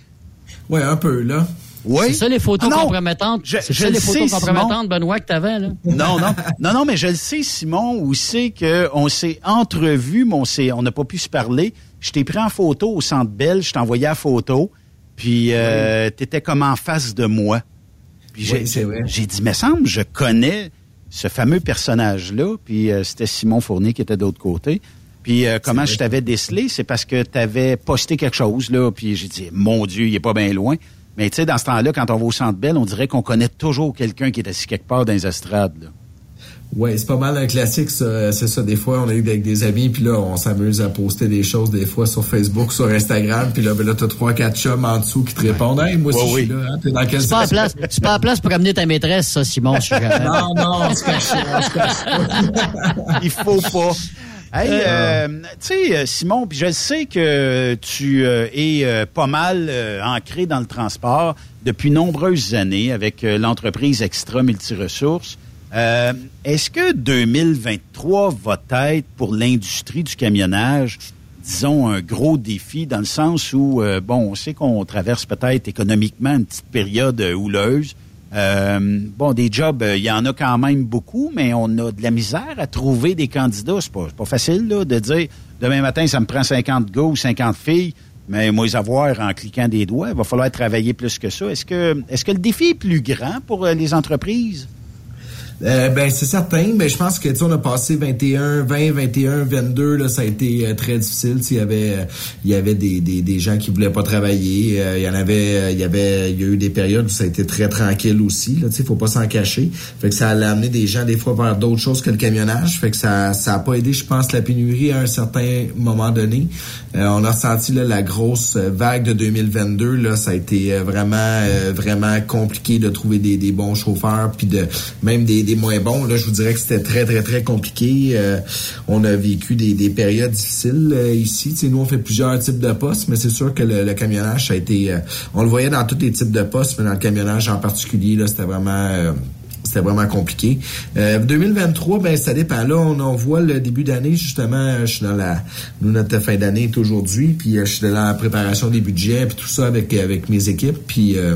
Ouais, un peu, là. Oui. C'est ça les photos Ah non, compromettantes? je- C'est je ça le les photos sais, compromettantes, Benoît, que t'avais, là? Non, non, [LAUGHS] non, non, mais je le sais, Simon, où c'est qu'on s'est entrevus, mais on n'a pas pu se parler. Je t'ai pris en photo au Centre Belle, je t'ai envoyé la photo, puis euh, t'étais comme en face de moi. Puis Oui, j'ai dit, mais semble, je connais ce fameux personnage-là, puis euh, c'était Simon Fournier qui était de l'autre côté. Puis euh, comment je t'avais décelé, c'est parce que tu avais posté quelque chose, là, puis j'ai dit, mon Dieu, il est pas bien loin. Mais tu sais, dans ce temps-là, quand on va au Centre Belle, on dirait qu'on connaît toujours quelqu'un qui est assis quelque part dans les estrades. Là. Ouais, c'est pas mal un classique, ça. C'est ça. Des fois, on est avec des amis, puis là, on s'amuse à poster des choses, des fois, sur Facebook, sur Instagram, puis là, ben là, t'as trois, quatre chums en dessous qui te répondent. Hey, moi aussi, je suis là. Hein, t'es dans quel C'est pas, place, c'est pas en place pour amener ta maîtresse, ça, Simon. si jamais. Non, non, on se cache, on se cache. Il faut pas. Hey, euh, tu sais, euh, Simon, puis je sais que tu euh, es euh, pas mal euh, ancré dans le transport depuis nombreuses années avec euh, l'entreprise Extra Multiresources. Euh, Est-ce que 2023 va être pour l'industrie du camionnage, disons, un gros défi dans le sens où, euh, bon, on sait qu'on traverse peut-être économiquement une petite période euh, houleuse. Euh, bon, des jobs, euh, il y en a quand même beaucoup, mais on a de la misère à trouver des candidats. C'est pas, facile là, de dire demain matin, ça me prend 50 gars ou 50 filles, mais moi les avoir en cliquant des doigts. Il va falloir travailler plus que ça. Est-ce que est-ce que le défi est plus grand pour euh, les entreprises? Euh, ben c'est certain, mais je pense que tu on a passé 21, 20, 21, 22 là, ça a été euh, très difficile. Il y avait, euh, il y avait des, des, des gens qui voulaient pas travailler. Il y en avait, il y avait, il y a eu des périodes où ça a été très tranquille aussi. Là, tu faut pas s'en cacher. Fait que ça allait amener des gens des fois vers d'autres choses que le camionnage. Fait que ça, ça a pas aidé, je pense, la pénurie à un certain moment donné. On a ressenti là, la grosse vague de 2022. Là, ça a été vraiment, vraiment compliqué de trouver des, des bons chauffeurs, puis de même des, moins bons. Là, je vous dirais que c'était très, très, très compliqué. Euh, on a vécu des, des périodes difficiles euh, ici. Tu sais, nous, on fait plusieurs types de postes, mais c'est sûr que le, le camionnage, a été. euh, on le voyait dans tous les types de postes, mais dans le camionnage en particulier, là, c'était vraiment. euh, c'était vraiment compliqué. Euh, 2023, ben ça dépend. Là, on, on voit le début d'année, justement, euh, je suis dans la. Nous, notre fin d'année est aujourd'hui, puis euh, je suis dans la préparation des budgets, puis tout ça avec, avec mes équipes, puis. euh,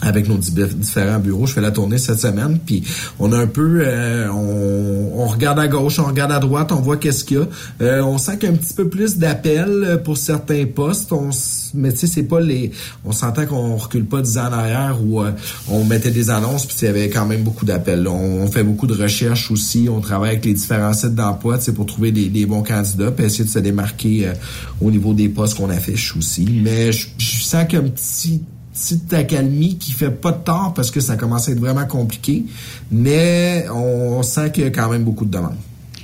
avec nos dif- différents bureaux. Je fais la tournée cette semaine, puis on a un peu, euh, on, on regarde à gauche, on regarde à droite, on voit qu'est-ce qu'il y a. Euh, on sent qu'il y a un petit peu plus d'appels euh, pour certains postes. On, mais tu sais, c'est pas les, on s'entend qu'on recule pas dix ans en arrière où euh, on mettait des annonces, puis il y avait quand même beaucoup d'appels. On, on fait beaucoup de recherches aussi. On travaille avec les différents sites d'emploi, sais, pour trouver des, des bons candidats, puis essayer de se démarquer euh, au niveau des postes qu'on affiche aussi. Mais je, je sens qu'il y a un petit petite accalmie qui fait pas de tort parce que ça commence à être vraiment compliqué, mais on sent qu'il y a quand même beaucoup de demandes.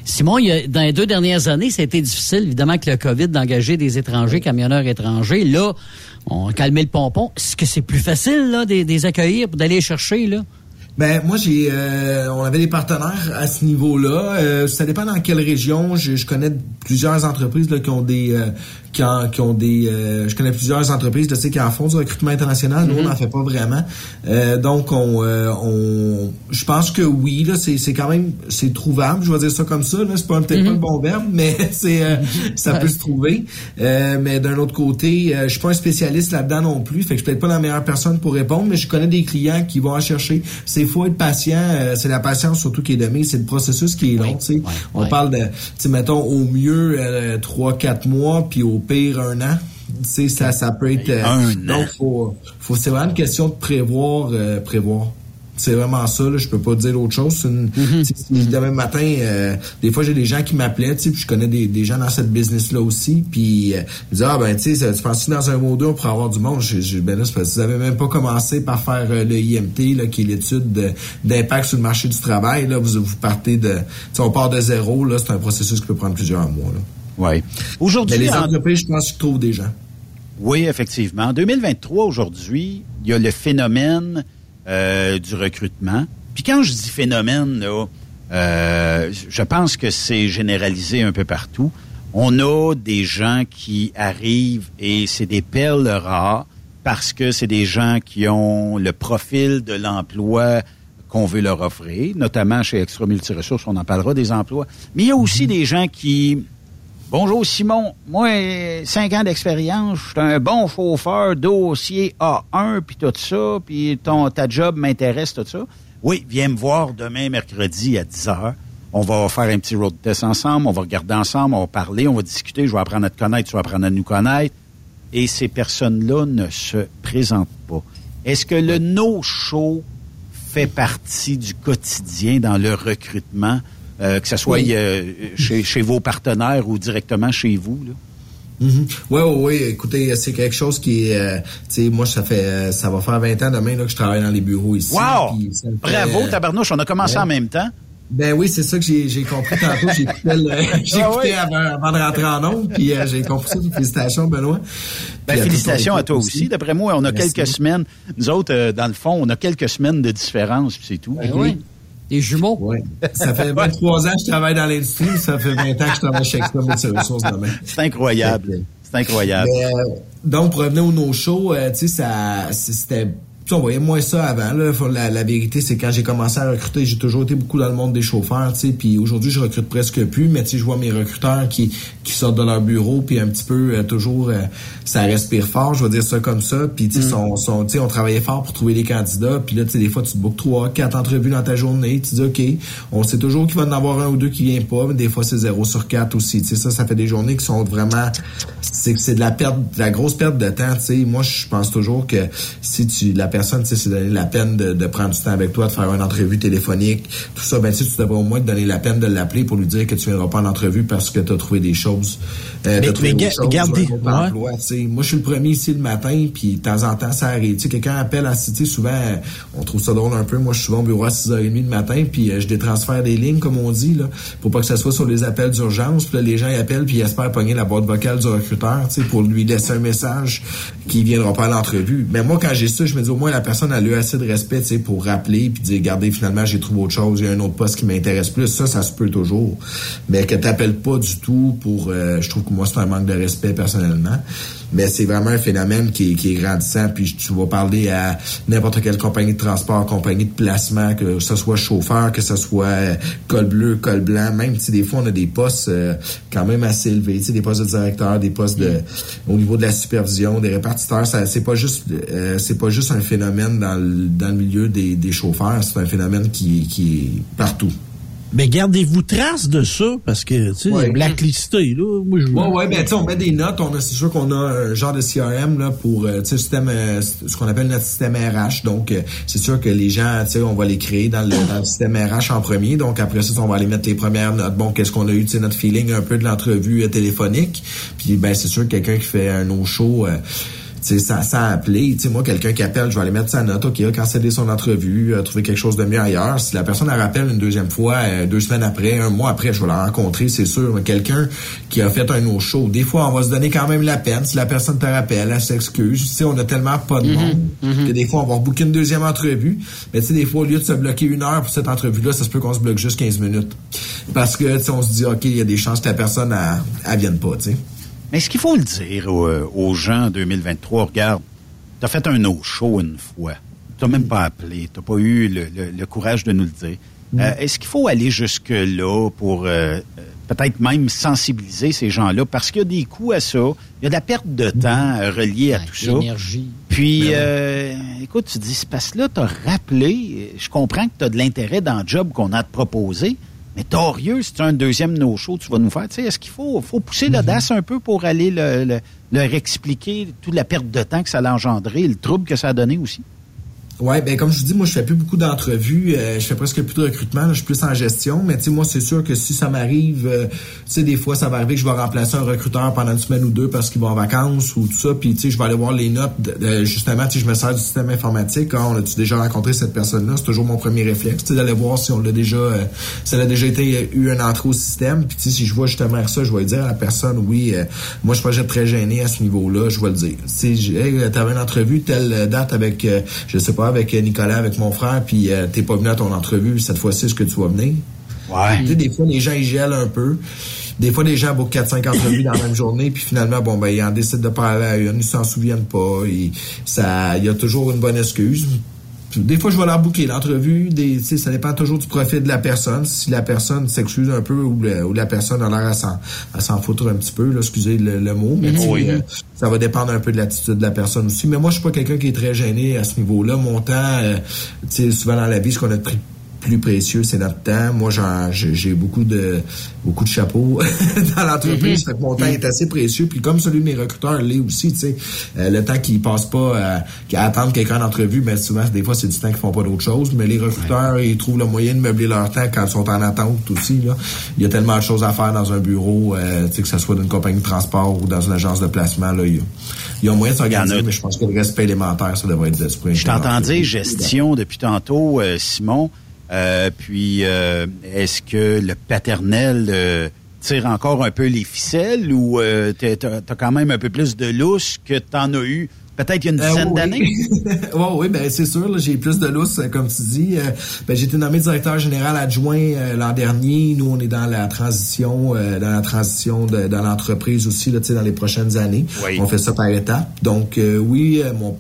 Simon, il y a- dans les deux dernières années, ça a été difficile, évidemment, avec le COVID, d'engager des étrangers, camionneurs étrangers. Là, on a calmé le pompon. Est-ce que c'est plus facile, là, des, des accueillir, d'aller les chercher, là? Ben moi j'ai euh, on avait des partenaires à ce niveau-là. Euh, ça dépend dans quelle région. Je, je connais plusieurs entreprises là, qui ont des euh, qui, en- qui ont des euh, je connais plusieurs entreprises sais, qui en font du recrutement international. Nous on n'en fait pas vraiment. Euh, donc on euh, on je pense que oui là c'est c'est quand même c'est trouvable. Je vais dire ça comme ça. C'est pas peut-être pas le bon verbe [LAUGHS] mais c'est euh, ça peut se trouver. Euh, mais d'un autre côté euh, je suis pas un spécialiste là-dedans non plus. Fait que je suis peut-être pas la meilleure personne pour répondre mais je connais des clients qui vont en chercher. C'est faut être patient. euh, c'est la patience surtout qui est donnée. C'est le processus qui est long. tu sais. On parle de, tu sais, mettons, au mieux, euh, trois, quatre mois, puis au pire, un an. Tu sais, ça, ça peut être... euh, donc, faut, faut, c'est vraiment une question de prévoir, euh, prévoir. C'est vraiment ça, là. Je peux pas dire autre chose. Une- si Demain matin, euh, des fois, j'ai des gens qui m'appelaient, tu sais, puis je connais des, des gens dans cette business-là aussi, puis euh, ils disaient, ah, ben, tu sais, tu penses que dans un mois ou deux, on pourrait avoir du monde? J'ai, j'ai- ben là, c'est parce que vous avez même pas commencé par faire euh, le IMT, là, qui est l'étude de- d'impact sur le marché du travail, là. Vous, vous partez de, on part de zéro, là. C'est un processus qui peut prendre plusieurs mois, là. Oui. Aujourd'hui, Mais les en- entreprises, je pense trouvent des gens. Oui, effectivement. En 2023, aujourd'hui, il y a le phénomène euh, du recrutement. Puis quand je dis phénomène, là, euh, je pense que c'est généralisé un peu partout. On a des gens qui arrivent et c'est des perles rares parce que c'est des gens qui ont le profil de l'emploi qu'on veut leur offrir, notamment chez Extra Multiresources, on en parlera des emplois. Mais il y a aussi des gens qui Bonjour Simon, moi, cinq ans d'expérience, je suis un bon chauffeur, dossier A1, puis tout ça, puis ton ta job m'intéresse, tout ça. Oui, viens me voir demain, mercredi, à 10 heures. On va faire un petit road test ensemble, on va regarder ensemble, on va parler, on va discuter, je vais apprendre à te connaître, tu vas apprendre à nous connaître. Et ces personnes-là ne se présentent pas. Est-ce que le no-show fait partie du quotidien dans le recrutement, euh, que ce soit Oui. euh, chez, chez vos partenaires ou directement chez vous? Là? Ouais, ouais, ouais. Écoutez, c'est quelque chose qui est, euh, tu sais, moi, ça fait, euh, ça va faire 20 ans demain là, que je travaille dans les bureaux ici. Wow! fait, Bravo, tabarnouche, on a commencé ouais. en même temps. Ben oui, c'est ça que j'ai compris tantôt. J'ai [LAUGHS] Ah écouté oui. avant, avant de rentrer en ondes, puis euh, j'ai compris ça. Félicitations, Benoît. Ben, félicitations à toi aussi. D'après moi, on a Merci. quelques semaines. Nous autres, dans le fond, on a quelques semaines de différence, puis c'est tout. Ben oui. Des jumeaux. Ouais. Ça fait 23 ans que je travaille dans l'industrie, ça fait 20 ans que je travaille chez Expo Ressources demain. C'est incroyable. C'est incroyable. Mais, euh, donc, pour revenir au no-show, euh, tu sais, ça, c'était... tu sais, on voyait moins ça avant. Là. La, la vérité, c'est quand j'ai commencé à recruter, j'ai toujours été beaucoup dans le monde des chauffeurs, tu sais, puis aujourd'hui, je recrute presque plus, mais tu sais, je vois mes recruteurs qui, qui sortent de leur bureau, puis un petit peu, euh, toujours, euh, ça respire fort, je vais dire ça comme ça, puis tu sais, tu sais, on travaillait fort pour trouver des candidats, puis là, tu sais, des fois, tu te bookes trois, quatre entrevues dans ta journée, tu dis, OK, on sait toujours qu'il va en avoir un ou deux qui vient pas, mais des fois, c'est zéro sur quatre aussi, tu sais, ça, ça fait des journées qui sont vraiment, c'est c'est de la perte, de la grosse perte de temps, tu sais, moi, je pense toujours que si tu, la personne, tu sais, c'est donner la peine de, de prendre du temps avec toi, de faire une entrevue téléphonique, tout ça, ben, tu tu devrais au moins te donner la peine de l'appeler pour lui dire que tu viendras pas en entrevue parce que tu as trouvé des choses, euh, Mais- trouvé mais des ga- choses, gardez- un autre ouais. emploi, tu sais. Moi, je suis le premier ici le matin, puis de temps en temps, ça arrive. Tu sais, quelqu'un appelle à tu sais, souvent, euh, on trouve ça drôle un peu. Moi, je suis souvent au bureau à 6h30 le matin, puis euh, je détransfère des lignes, comme on dit, là, pour pas que ça soit sur les appels d'urgence. Puis là, les gens ils appellent, puis ils espèrent pogner la boîte vocale du recruteur, tu sais, pour lui laisser un message qui viendra pas à l'entrevue. Mais moi, quand j'ai ça, je me dis au moins la personne a eu assez de respect, pour rappeler, puis dire, regardez, finalement, j'ai trouvé autre chose, il y a un autre poste qui m'intéresse plus. Ça, ça se peut toujours. Mais que t'appelles pas du tout pour, euh, je trouve que moi, c'est un manque de respect personnellement. Mais c'est vraiment un phénomène qui qui est grandissant. Puis tu vas parler à n'importe quelle compagnie de transport, compagnie de placement, que ce soit chauffeur, que ce soit euh, col bleu, col blanc. Même si des fois on a des postes euh, quand même assez élevés, tu sais, des postes de directeur, des postes de au niveau de la supervision, des répartiteurs. Ça, c'est pas juste, euh, c'est pas juste un phénomène dans le, dans le milieu des, des chauffeurs. C'est un phénomène qui, qui est partout. Mais gardez-vous trace de ça, parce que, tu sais, Ouais. blacklisté, là, moi, je Ouais, ouais, ben, tu sais, on met des notes. On a, c'est sûr qu'on a un genre de CRM, là, pour, euh, tu sais, système, euh, ce qu'on appelle notre système RH. Donc, euh, c'est sûr que les gens, tu sais, on va les créer dans le, dans le système RH en premier. Donc, après ça, on va aller mettre les premières notes. Bon, qu'est-ce qu'on a eu, tu sais, notre feeling un peu de l'entrevue euh, téléphonique. Puis, ben, c'est sûr que quelqu'un qui fait un no-show, euh, tu sais, sans, sans appeler, tu sais, moi, quelqu'un qui appelle, je vais aller mettre sa note, OK, a cancellé son entrevue, a trouvé quelque chose de mieux ailleurs. Si la personne la rappelle une deuxième fois, euh, deux semaines après, un mois après, je vais la rencontrer, c'est sûr. Quelqu'un qui a fait un no-show, des fois, on va se donner quand même la peine. Si la personne te rappelle, elle s'excuse. Tu sais, on a tellement pas de monde que des fois, on va rebooker une deuxième entrevue. Mais tu sais, des fois, au lieu de se bloquer une heure pour cette entrevue-là, ça se peut qu'on se bloque juste 15 minutes. Parce que, tu on se dit, OK, il y a des chances que la personne, elle, elle vienne pas, tu sais. Mais est-ce qu'il faut le dire aux, euh, aux gens en 2023? Regarde, t'as fait un no-show une fois. T'as même pas appelé. T'as pas eu le, le- le courage de nous le dire. Euh, est-ce qu'il faut aller jusque-là pour euh, peut-être même sensibiliser ces gens-là? Parce qu'il y a des coûts à ça. Il y a de la perte de temps euh, reliée à tout ça. L'énergie. Puis, euh, écoute, tu dis, c'est parce que là, t'as rappelé, je comprends que t'as de l'intérêt dans le job qu'on a à te proposer, mais tu as un deuxième no-show, tu vas nous faire, tu sais, est-ce qu'il faut, faut pousser l'audace un peu pour aller le- le- leur expliquer toute la perte de temps que ça a engendré, le trouble que ça a donné aussi? Ouais, ben comme je vous dis, moi je fais plus beaucoup d'entrevues, euh, je fais presque plus de recrutement, là, je suis plus en gestion, mais tu sais moi c'est sûr que si ça m'arrive, euh, tu sais des fois ça va arriver que je vais remplacer un recruteur pendant une semaine ou deux parce qu'il va en vacances ou tout ça, puis tu sais je vais aller voir les notes, justement tu sais je me sers du système informatique, Ah, on a-tu déjà rencontré cette personne-là, c'est toujours mon premier réflexe, tu sais d'aller voir si on l'a déjà, euh, si elle a déjà été euh, eu un entrée au système, puis tu sais si je vois justement ça, je vais dire à la personne oui, euh, moi je suis pas être très gêné à ce niveau-là, je vais le dire. Tu sais, j'ai- t'avais une entrevue telle date avec, euh, je sais pas, avec Nicolas, avec mon frère, puis euh, t'es pas venu à ton entrevue, cette fois-ci, est-ce que tu vas venir? Ouais. Tu sais, des fois, les gens, ils gèlent un peu. Des fois, les gens bookent 4-5 entrevues dans la même journée, puis finalement, bon, ben, ils en décident de parler à une, ils s'en souviennent pas, ça, il y a toujours une bonne excuse. Des fois, je vais leur booker l'entrevue. Des, ça dépend toujours du profil de la personne. Si la personne s'excuse un peu ou, le- ou la personne a l'air à s'en, à s'en foutre un petit peu, là, excusez le, le mot, mais Oui. euh, ça va dépendre un peu de l'attitude de la personne aussi. Mais moi, je suis pas quelqu'un qui est très gêné à ce niveau-là. Mon temps, euh, tu sais, souvent dans la vie, ce qu'on a de pris plus précieux, c'est notre temps. Moi, j'ai beaucoup de beaucoup de chapeaux [LAUGHS] dans l'entreprise. Fait que mon temps est assez précieux. Puis comme celui de mes recruteurs l'est aussi, tu sais, euh, le temps qu'ils passent pas euh, à attendre quelqu'un en entrevue, ben souvent, des fois, c'est du temps qu'ils font pas d'autre chose. Mais les recruteurs, ils trouvent le moyen de meubler leur temps quand ils sont en attente aussi. Là. Il y a tellement de choses à faire dans un bureau, euh, tu sais, que ce soit d'une compagnie de transport ou dans une agence de placement. Là, il y a, il y a moyen de s'organiser, mais je pense que le respect élémentaire, ça devrait être de ce point de Je t'entends dire gestion depuis tantôt, euh, Simon. Euh, puis, euh, est-ce que le paternel euh, tire encore un peu les ficelles ou euh, t'as as quand même un peu plus de lousse que t'en as eu peut-être il y a une Euh, dizaine oui. d'années? [LAUGHS] oui, oui, ben c'est sûr, là, j'ai plus de lousse, comme tu dis. Euh, ben, j'ai été nommé directeur général adjoint euh, l'an dernier. Nous, on est dans la transition, euh, dans la transition de, dans l'entreprise aussi, là, dans les prochaines années. Oui. On fait ça par étapes. Donc, euh, oui, euh, mon,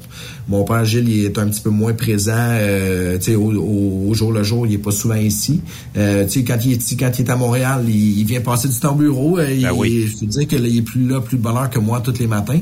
mon père Gilles, il est un petit peu moins présent, euh, tu sais, au, au- au jour le jour, il est pas souvent ici. Euh, tu sais, quand il est, quand il est à Montréal, il, il vient passer du temps au bureau. euh, il, Ben oui. je te dis qu'il est plus là, plus de bonheur que moi tous les matins.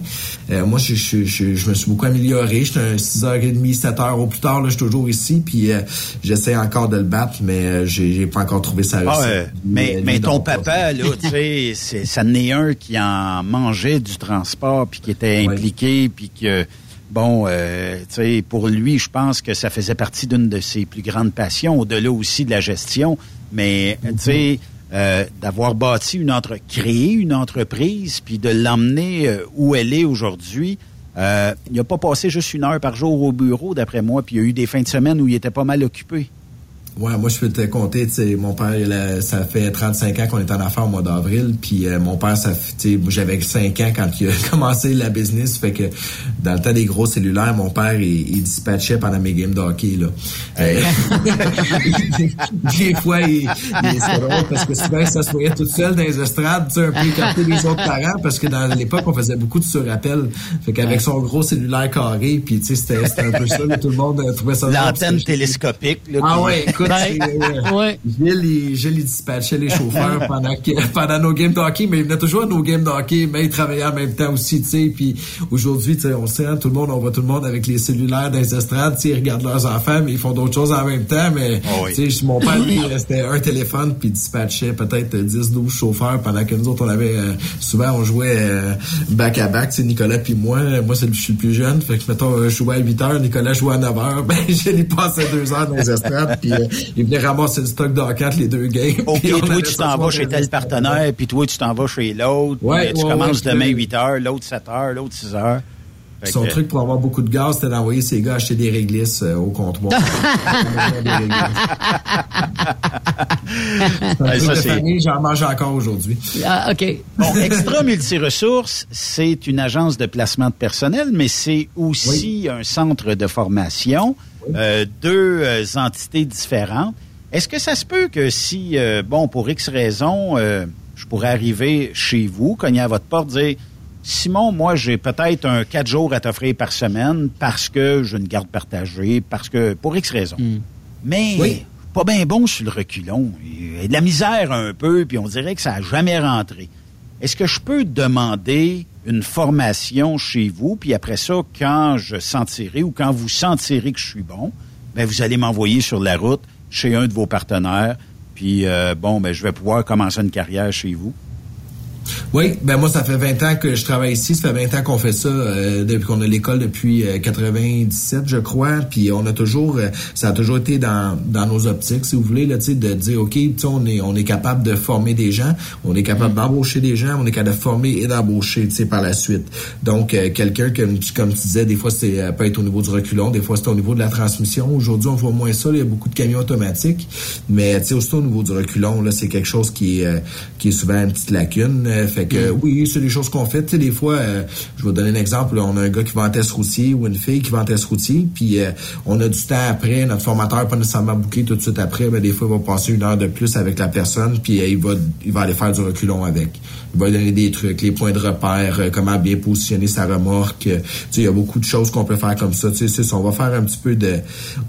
Euh, moi, je, je, je, je me suis beaucoup amélioré. J'étais un 6h30, 7h au plus tard, là, je suis toujours ici, puis euh, j'essaie encore de le battre, mais euh, j'ai j'ai pas encore trouvé sa Ah, euh, mais mais ton papa, là, tu sais, c'est- ça n'est un qui en mangeait du transport, puis qui était impliqué, puis que, bon, euh, tu sais, pour lui, je pense que ça faisait partie d'une de ses plus grandes passions, au-delà aussi de la gestion. Mais, tu sais, euh, d'avoir bâti une entre créé une entreprise, puis de l'emmener euh, où elle est aujourd'hui. Euh, il n'a pas passé juste une heure par jour au bureau, d'après moi, puis il y a eu des fins de semaine où il était pas mal occupé. Ouais, moi je peux te compter, tu sais, mon père, il a- ça fait 35 ans qu'on est en affaires au mois d'avril, puis euh, mon père, ça, j'avais 5 ans quand il a [LAUGHS] commencé la business, fait que dans le temps des gros cellulaires, mon père, il, il dispatchait pendant mes games de hockey, là. Euh, [LAUGHS] des fois, il, il c'est drôle parce que souvent, ça se voyait tout seul dans les estrades, tu sais, un peu écarté des autres parents, parce que dans l'époque, on faisait beaucoup de surappels, fait qu'avec son gros cellulaire carré, puis tu sais, c'était un peu ça, là, tout le monde euh, trouvait ça L'antenne télescopique. Là, ah ouais, écoute, c'est, euh, Gilles, il, Gilles, il dispatchait les chauffeurs [LAUGHS] pendant, que- pendant nos games de hockey, mais il venait toujours à nos games de hockey, mais il travaillait en même temps aussi, tu sais. Puis aujourd'hui, tu sais, on sait, hein, tout le monde, on voit tout le monde avec les cellulaires dans les estrades, tu sais, ils regardent leurs enfants, mais ils font d'autres choses en même temps. Mais, Ah tu sais, mon père, lui, [LAUGHS] euh, c'était un téléphone, puis il dispatchait peut-être 10, 12 chauffeurs pendant que nous autres, on avait, euh, souvent, on jouait euh, back à back, tu sais, Nicolas puis moi. Moi, c'est le- je suis le plus jeune, fait que, mettons, euh, je jouais à 8 heures, Nicolas jouait à 9 heures. [LAUGHS] Ben, j'ai passé deux heures dans les estrades, puis euh, il venait ramasser le stock de hockey entre les deux games. OK, toi, tu t'en vas chez tel partenaire, puis toi, tu t'en vas chez l'autre. Ouais, tu ouais, commences ouais, demain je- 8 heures, l'autre 7 heures, l'autre 6 heures. Fait Son que- truc pour avoir beaucoup de gaz, c'était d'envoyer ses gars acheter des réglisses euh, au comptoir. Des [LAUGHS] réglisses. C'est un Ouais, truc ça, de c'est- famille, j'en mange encore aujourd'hui. Ah, OK. Bon, Extra Multiressources, c'est une agence de placement de personnel, mais c'est aussi un centre de formation, euh, deux euh, entités différentes. Est-ce que ça se peut que si, euh, bon, pour X raisons, euh, je pourrais arriver chez vous, cogner à votre porte, dire Simon, moi, j'ai peut-être un quatre jours à t'offrir par semaine parce que j'ai une garde partagée, parce que pour X raisons. Mais pas bien bon sur le reculon. Il y a de la misère un peu, puis on dirait que ça n'a jamais rentré. Est-ce que je peux demander une formation chez vous, puis après ça, quand je sentirai ou quand vous sentirez que je suis bon, ben vous allez m'envoyer sur la route chez un de vos partenaires, puis euh, bon, ben je vais pouvoir commencer une carrière chez vous. Oui, ben moi ça fait 20 ans que je travaille ici, ça fait 20 ans qu'on fait ça euh, depuis qu'on a l'école depuis euh, 97 je crois, puis on a toujours euh, ça a toujours été dans, dans nos optiques si vous voulez là tu sais de dire OK, tu sais on est on est capable de former des gens, on est capable d'embaucher des gens, on est capable de former et d'embaucher tu sais par la suite. Donc euh, quelqu'un comme tu- comme tu disais des fois c'est euh, peut être au niveau du reculon, des fois c'est au niveau de la transmission. Aujourd'hui, on voit moins ça, là, il y a beaucoup de camions automatiques, mais tu sais aussi au niveau du reculon là, c'est quelque chose qui est euh, qui est souvent une petite lacune. Euh, fait que oui, c'est des choses qu'on fait. Tu sais, des fois, euh, je vais donner un exemple. là, on a un gars qui va en test routier ou une fille qui va en test routier, puis euh, on a du temps après. Notre formateur pas nécessairement booké tout de suite après, mais des fois, il va passer une heure de plus avec la personne, puis il va il va aller faire du reculon avec. Il va lui donner des trucs, les points de repère, comment bien positionner sa remorque. Tu sais, il y a beaucoup de choses qu'on peut faire comme ça. Tu sais, on va faire un petit peu de,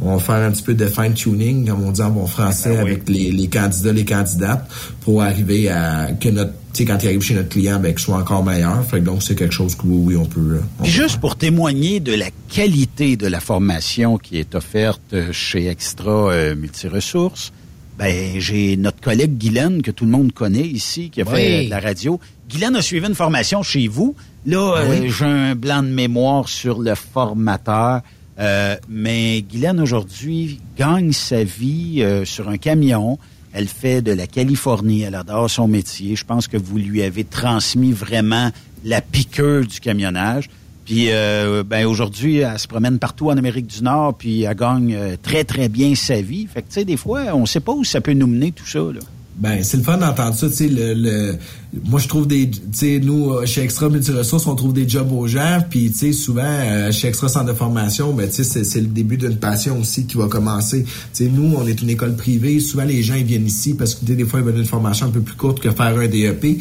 on va faire un petit peu de fine tuning, comme on dit en bon français, avec les, les candidats, les candidates, pour arriver à que notre sais, quand il arrive chez notre client, ben, qu'il soit encore meilleur. Fait que donc, c'est quelque chose que oui, oui, on peut. euh, on Puis juste pour témoigner de la qualité de la formation qui est offerte euh, chez Extra euh, Multiressources, ben j'ai notre collègue Guylaine, que tout le monde connaît ici, qui a Oui. fait euh, de la radio. Guylaine a suivi une formation chez vous. Là, Ah euh, oui. j'ai un blanc de mémoire sur le formateur. Euh, mais Guylaine, aujourd'hui, gagne sa vie euh, sur un camion. Elle fait de la Californie. Elle adore son métier. Je pense que vous lui avez transmis vraiment la piqûre du camionnage. Puis euh, ben aujourd'hui, elle se promène partout en Amérique du Nord, puis elle gagne euh, très, très bien sa vie. Fait que, tu sais, des fois, on sait pas où ça peut nous mener, tout ça, là. Ben, c'est le fun d'entendre ça, tu sais, le- moi je trouve des, tu sais, nous, euh, chez Extra Multiresources, on trouve des jobs aux gens, puis tu sais, souvent, euh, chez Extra Centre de formation, ben, tu sais, c'est, le début d'une passion aussi qui va commencer. Tu sais, nous, on est une école privée, souvent les gens, ils viennent ici parce que, des fois, ils veulent une formation un peu plus courte que faire un DEP,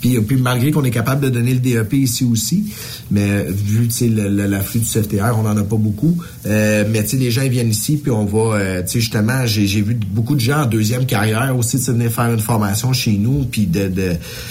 puis, puis malgré qu'on est capable de donner le DEP ici aussi, mais euh, vu, tu sais, l'afflux du CFTR, on en a pas beaucoup, euh, mais tu sais, les gens, ils viennent ici, puis on va, euh, tu sais, justement, j'ai, j'ai vu beaucoup de gens en deuxième carrière aussi, de venir faire une formation chez nous, puis de, de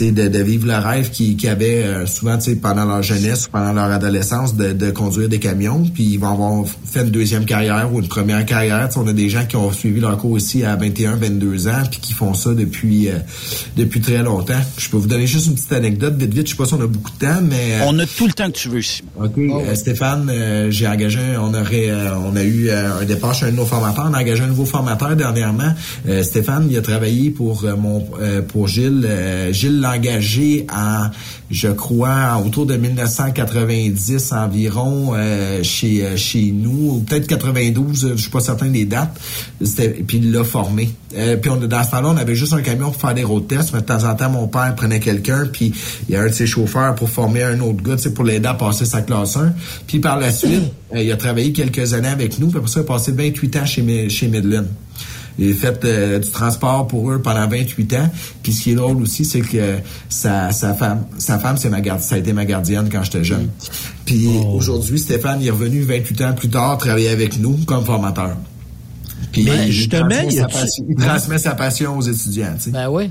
de, de vivre le rêve qui, qui avaient euh, souvent pendant leur jeunesse ou pendant leur adolescence de, de conduire des camions puis ils vont avoir fait une deuxième carrière ou une première carrière Tu sais, on a des gens qui ont suivi leur cours ici à 21 22 ans puis qui font ça depuis euh, depuis très longtemps je peux vous donner juste une petite anecdote vite vite je sais pas si on a beaucoup de temps mais euh, On a tout le temps que tu veux, Simon. OK. Euh, Stéphane, euh, j'ai engagé, on aurait, euh, on a eu un départ chez un de nos formateurs. On a engagé un nouveau formateur dernièrement. Euh, Stéphane, il a travaillé pour mon, euh, pour Gilles. Euh, Gilles l'a engagé en, je crois, autour de 1990 environ euh, chez euh, chez nous, ou peut-être 92, euh, je suis pas certain des dates. Puis il l'a formé. Euh, puis on, dans ce temps-là, on avait juste un camion pour faire des road tests. Mais de temps en temps, mon père prenait quelqu'un, puis il y a un de ses chauffeurs pour former un autre gars, pour l'aider à passer sa classe 1. Puis par la suite, il a travaillé quelques années avec nous. Puis après ça, il a passé 28 ans chez, chez Midland. Il a fait euh, du transport pour eux pendant 28 ans. Puis ce qui est drôle aussi, c'est que sa, sa femme, sa femme, c'est ma garde, ça a été ma gardienne quand j'étais jeune. Puis aujourd'hui, Stéphane, est revenu 28 ans plus tard travailler avec nous comme formateur. Puis Mais il justement, transmet il sa a- passion- il transmet sa passion aux étudiants. tu sais. Ben oui.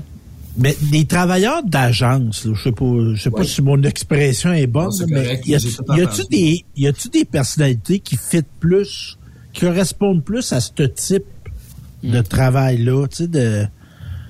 Mais les travailleurs d'agence, je sais pas, je sais pas si mon expression est bonne, Non, mais correct, y a- j'ai tout y a-tu des, y a-tu des personnalités qui fit plus, qui correspondent plus à ce type de travail-là, tu sais, de...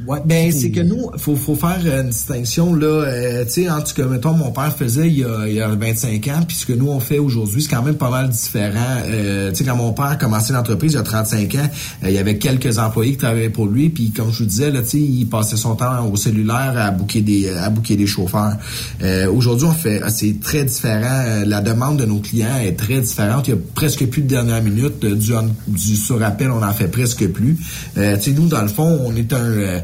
Ouais, ben c'est que nous, faut faut faire une distinction là, euh, tu sais, en tout cas, mettons, mon père faisait il y a, il y a 25 ans, puis ce que nous on fait aujourd'hui, c'est quand même pas mal différent. Euh, tu sais, quand mon père a commencé l'entreprise il y a 35 ans, euh, il y avait quelques employés qui travaillaient pour lui, puis comme je vous disais là, tu sais, il passait son temps au cellulaire à booker des à booker des chauffeurs. Euh, aujourd'hui, on fait, c'est très différent. Euh, La demande de nos clients est très différente. Il y a presque plus de dernière minute Euh, du du sur-appel, on en fait presque plus. Euh, tu sais, nous dans le fond, on est un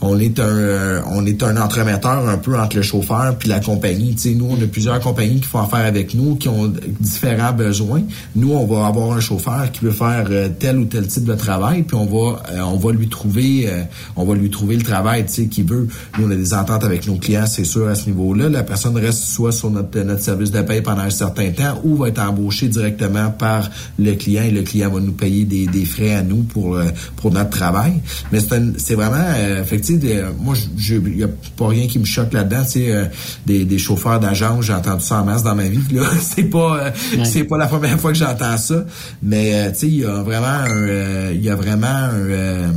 on est un euh, on est un entremetteur un peu entre le chauffeur puis la compagnie. Tu sais, nous, on a plusieurs compagnies qui font affaire avec nous, qui ont différents besoins. Nous, on va avoir un chauffeur qui veut faire euh, tel ou tel type de travail, puis on va euh, on va lui trouver on va lui trouver le travail, tu sais, qu'il veut. Nous, on a des ententes avec nos clients, c'est sûr à ce niveau-là. La personne reste soit sur notre notre service de paie pendant un certain temps, ou va être embauchée directement par le client et le client va nous payer des, des frais à nous pour pour notre travail. Mais c'est vraiment que, tu sais, des- moi il y a pas rien qui me choque là-dedans, tu sais, euh, des, des chauffeurs d'agence, j'ai entendu ça en masse dans ma vie. Là, [LAUGHS] c'est pas euh, Ouais. c'est pas la première fois que j'entends ça, mais euh, tu sais, il y a vraiment un, euh, il y a vraiment un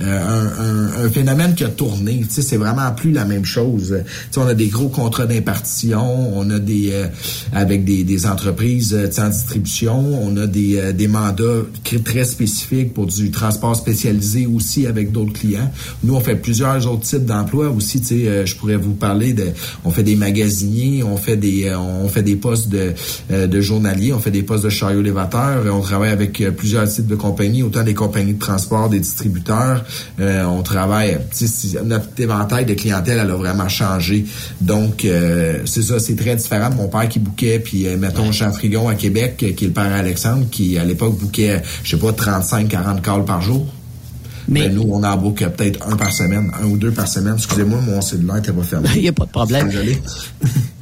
euh, euh, un, un- phénomène qui a tourné. Tu sais, c'est vraiment plus la même chose. Tu sais, on a des gros contrats d'impartition, on a des euh, avec des, des entreprises euh, en distribution, on a des, euh, des mandats très spécifiques pour du transport spécialisé aussi avec d'autres clients. Nous, on fait plusieurs autres types d'emplois aussi. Tu sais, euh, je pourrais vous parler de, on fait des magasiniers, on fait des, euh, on fait des postes de, euh, de journaliers, on fait des postes de chariot élévateur, on travaille avec euh, plusieurs types de compagnies, autant des compagnies de transport, des distributeurs. Euh, on travaille, si- notre éventail de clientèle, elle a vraiment changé. Donc, euh, c'est ça, c'est très différent de mon père qui bouquait, puis euh, mettons Jean Frigon à Québec, euh, qui est le père Alexandre, qui à l'époque bouquait, je sais pas, 35-40 calls par jour. Mais nous, on en boucle peut-être un par semaine, un ou deux par semaine. Excusez-moi, mon cellulaire était pas fermé. [LAUGHS] Il n'y a pas de problème. [LAUGHS]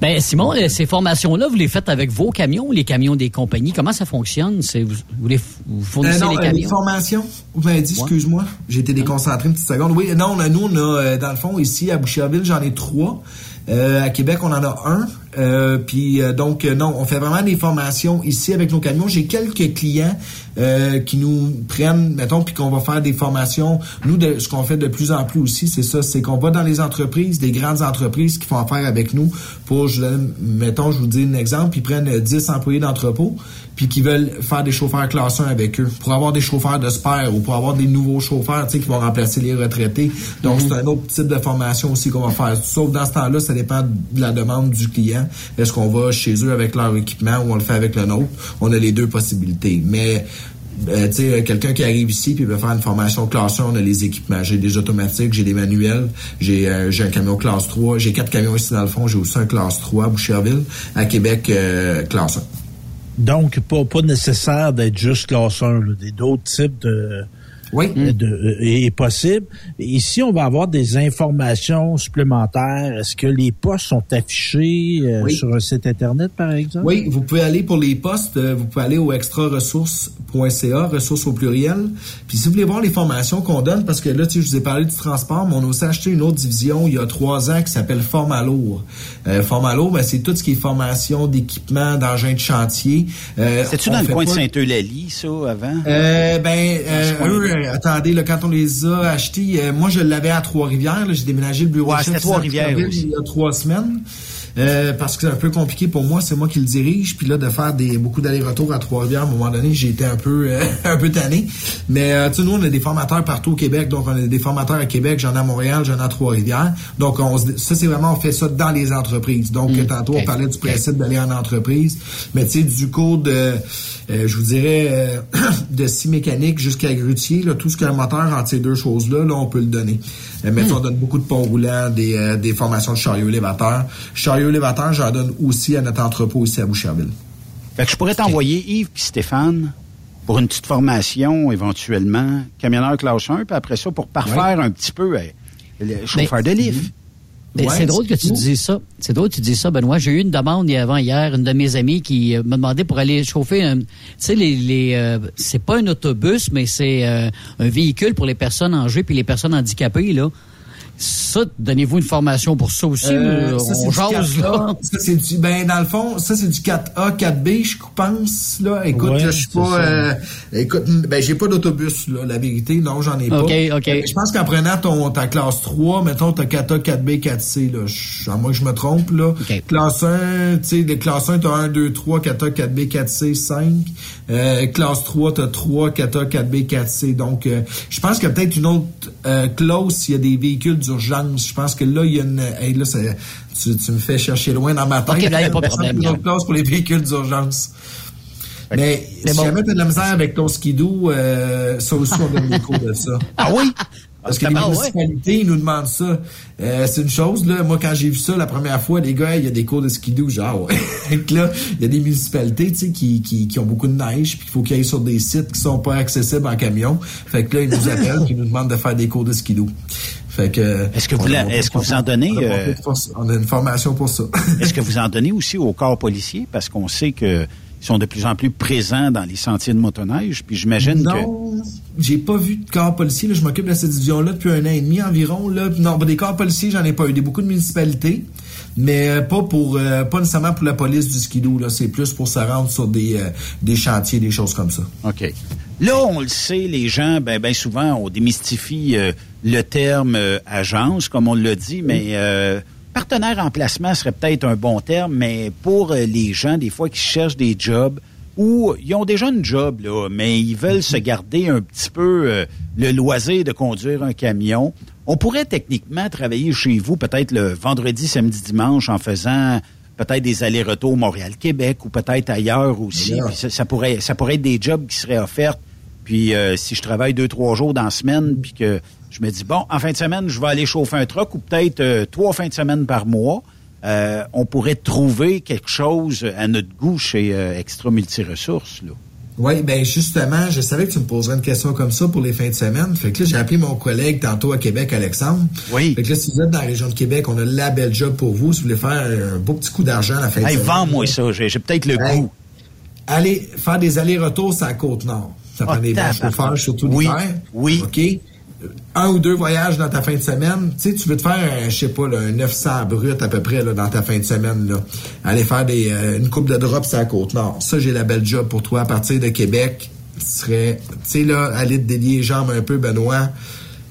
Ben, Simon, euh, ces formations-là, vous les faites avec vos camions, les camions des compagnies? Comment ça fonctionne? Vous, vous les, vous fournissez Euh, non, les euh, camions? formations. Vous m'avez dit, Ouais. excuse-moi. J'ai été déconcentré une petite seconde. Oui, non, nous, on a, euh, dans le fond, ici, à Boucherville, j'en ai trois. Euh, à Québec, on en a un. Euh, puis euh, donc euh, non, on fait vraiment des formations ici avec nos camions. J'ai quelques clients euh, qui nous prennent, mettons, puis qu'on va faire des formations. Nous, de, ce qu'on fait de plus en plus aussi, c'est ça, c'est qu'on va dans les entreprises, des grandes entreprises qui font affaire avec nous pour, je mettons, je vous dis un exemple, ils prennent euh, 10 employés d'entrepôt, puis qui veulent faire des chauffeurs classe 1 avec eux, pour avoir des chauffeurs de spare ou pour avoir des nouveaux chauffeurs, tu sais, qui vont remplacer les retraités. Donc, c'est un autre type de formation aussi qu'on va faire. Sauf dans ce temps-là, ça dépend de la demande du client. Est-ce qu'on va chez eux avec leur équipement ou on le fait avec le nôtre? On a les deux possibilités. Mais euh, tu quelqu'un qui arrive ici puis veut faire une formation classe 1, on a les équipements. J'ai des automatiques, j'ai des manuels, j'ai euh, un camion classe 3, j'ai quatre camions ici dans le fond, j'ai aussi un classe 3 à Boucherville, à Québec, euh, classe 1. Donc, pas, pas nécessaire d'être juste classe 1, là, des d'autres types de oui. de, euh, est possible. Ici, on va avoir des informations supplémentaires. Est-ce que les postes sont affichés euh, Oui. sur un site Internet, par exemple? Oui, vous pouvez aller pour les postes, euh, vous pouvez aller au extraressources.ca, ressources au pluriel. Puis si vous voulez voir les formations qu'on donne, parce que là, tu sais, je vous ai parlé du transport, mais on a aussi acheté une autre division il y a trois ans qui s'appelle Formalour. Euh, Formalour, ben, c'est tout ce qui est formation d'équipement, d'engins de chantier. Euh, C'est-tu dans le coin de Saint-Eulalie, ça, avant? Euh, ben, euh, eux, euh, attendez, là, quand on les a achetés, euh, moi, je l'avais à Trois-Rivières. J'ai déménagé le bureau Ouais, de Trois-Rivières il y a trois semaines. Euh, parce que c'est un peu compliqué pour moi, c'est moi qui le dirige, puis là de faire des beaucoup d'allers-retours à Trois-Rivières, à un moment donné, j'ai été un peu euh, [LAUGHS] un peu tanné. Mais euh, tu sais, nous on a des formateurs partout au Québec, donc on a des formateurs à Québec, j'en ai à Montréal, j'en ai à Trois-Rivières. Donc on se- ça c'est vraiment on fait ça dans les entreprises. Donc Mm. tantôt on parlait du principe d'aller en entreprise, mais tu sais du cours de je vous dirais euh, [CLEARS THROAT] de scie mécanique jusqu'à grutier, là, tout ce qu'un moteur entre ces deux choses-là, là, on peut le donner. Euh, mais sais, on donne beaucoup de ponts roulants, des, euh, des formations de chariot élévateur. Chariot élévateur, j'en donne aussi à notre entrepôt ici à Boucherville. Fait que je pourrais t'envoyer Yves et Stéphane pour une petite formation, éventuellement, camionneur classe 1, puis après ça, pour parfaire un petit peu euh, le chauffeur de livre. C'est drôle que tu dises ça. C'est drôle que tu dises ça, Benoît. J'ai eu une demande avant hier, une de mes amies qui euh, m'a demandé pour aller chauffer un. Tu sais, les, les euh, c'est pas un autobus, mais c'est euh, un véhicule pour les personnes âgées puis les personnes handicapées là. Ça, donnez-vous une formation pour ça aussi. Euh, ça, c'est on du jase 4A. là? Ça, c'est du, ben, dans le fond, ça, c'est du 4A, 4B, je pense, là. Écoute, Ouais, je suis pas, euh, écoute, ben, j'ai pas d'autobus, là, la vérité. Non, j'en ai pas. OK, OK. Euh, Je pense qu'en prenant ton, ta classe 3, mettons, ta 4A, 4B, 4C, là, je- à moins que je me trompe, là. Classe 1, tu sais, les classes 1, t'as 1, 2, 3, 4A, 4B, 4C, 5. Euh, classe 3, t'as 3, 4A, 4B, 4C. Donc, euh, je pense qu'il y a peut-être une autre euh, clause s'il y a des véhicules d'urgence. Je pense que là, il y a une... hey, là, ça- tu, tu me fais chercher loin dans ma tête. OK, là, y a pas de Il problème, une autre clause pour les véhicules d'urgence. Mais si bon. jamais t'as de la misère avec ton skidoo, euh, ça aussi, on donne des cours de ça. [LAUGHS] Ah oui? Parce que les Ah ouais? municipalités, ils nous demandent ça. Euh, c'est une chose, là. Moi, quand j'ai vu ça la première fois, les gars, il y a des cours de skidoo, genre, ouais. [LAUGHS] Fait que là, il y a des municipalités, tu sais, qui, qui, qui ont beaucoup de neige, puis il faut qu'ils aillent sur des sites qui sont pas accessibles en camion. Fait que là, ils nous [LAUGHS] appellent, puis ils nous demandent de faire des cours de skidoo. Fait que. Est-ce que vous la- est-ce que vous en donnez, On a, euh, on a une formation pour ça. Est-ce que [LAUGHS] vous en donnez aussi au corps policier? Parce qu'on sait que ils sont de plus en plus présents dans les sentiers de motoneige, puis j'imagine que... Non, j'ai pas vu de corps policier. là. Je m'occupe de cette division-là depuis un an et demi environ. Là. Non, ben, des corps policiers, j'en ai pas eu. Des beaucoup de municipalités, mais euh, pas pour euh, pas nécessairement pour la police du skidoo. Là, c'est plus pour se rendre sur des euh, des chantiers, des choses comme ça. OK. Là, on le sait, les gens, ben, ben souvent, on démystifie euh, le terme agence, comme on l'a dit, mais partenaire en placement serait peut-être un bon terme, mais pour euh, les gens, des fois, qui cherchent des jobs ou ils ont déjà une job, là, mais ils veulent se garder un petit peu euh, le loisir de conduire un camion, on pourrait techniquement travailler chez vous peut-être le vendredi, samedi, dimanche en faisant peut-être des allers-retours Montréal-Québec ou peut-être ailleurs aussi. Ça, ça pourrait, ça pourrait être des jobs qui seraient offerts. Puis euh, si je travaille deux, trois jours dans la semaine, puis que je me dis, bon, en fin de semaine, je vais aller chauffer un truck ou peut-être euh, trois fins de semaine par mois, euh, on pourrait trouver quelque chose à notre goût chez euh, Extra Multiressources. Oui, ben justement, je savais que tu me poserais une question comme ça pour les fins de semaine. Fait que là, j'ai appelé mon collègue tantôt à Québec, Alexandre. Oui. Fait que là, si vous êtes dans la région de Québec, on a la belle job pour vous. Si vous voulez faire un beau petit coup d'argent à la fin Hey, de semaine. vends-moi ça, j'ai peut-être le Hey, goût. Allez faire des allers-retours sur la côte nord. Ça prend Ah, des bons chauffeurs, surtout Oui, l'hiver. oui. OK? Un ou deux voyages dans ta fin de semaine. Tu sais, tu veux te faire, un, je sais pas, là, un 900 brut à peu près là, dans ta fin de semaine. Là. Aller faire des, euh, une coupe de drops la côte nord. Ça, j'ai la belle job pour toi. À partir de Québec, tu serais, tu sais, là, aller te délier les jambes un peu, Benoît.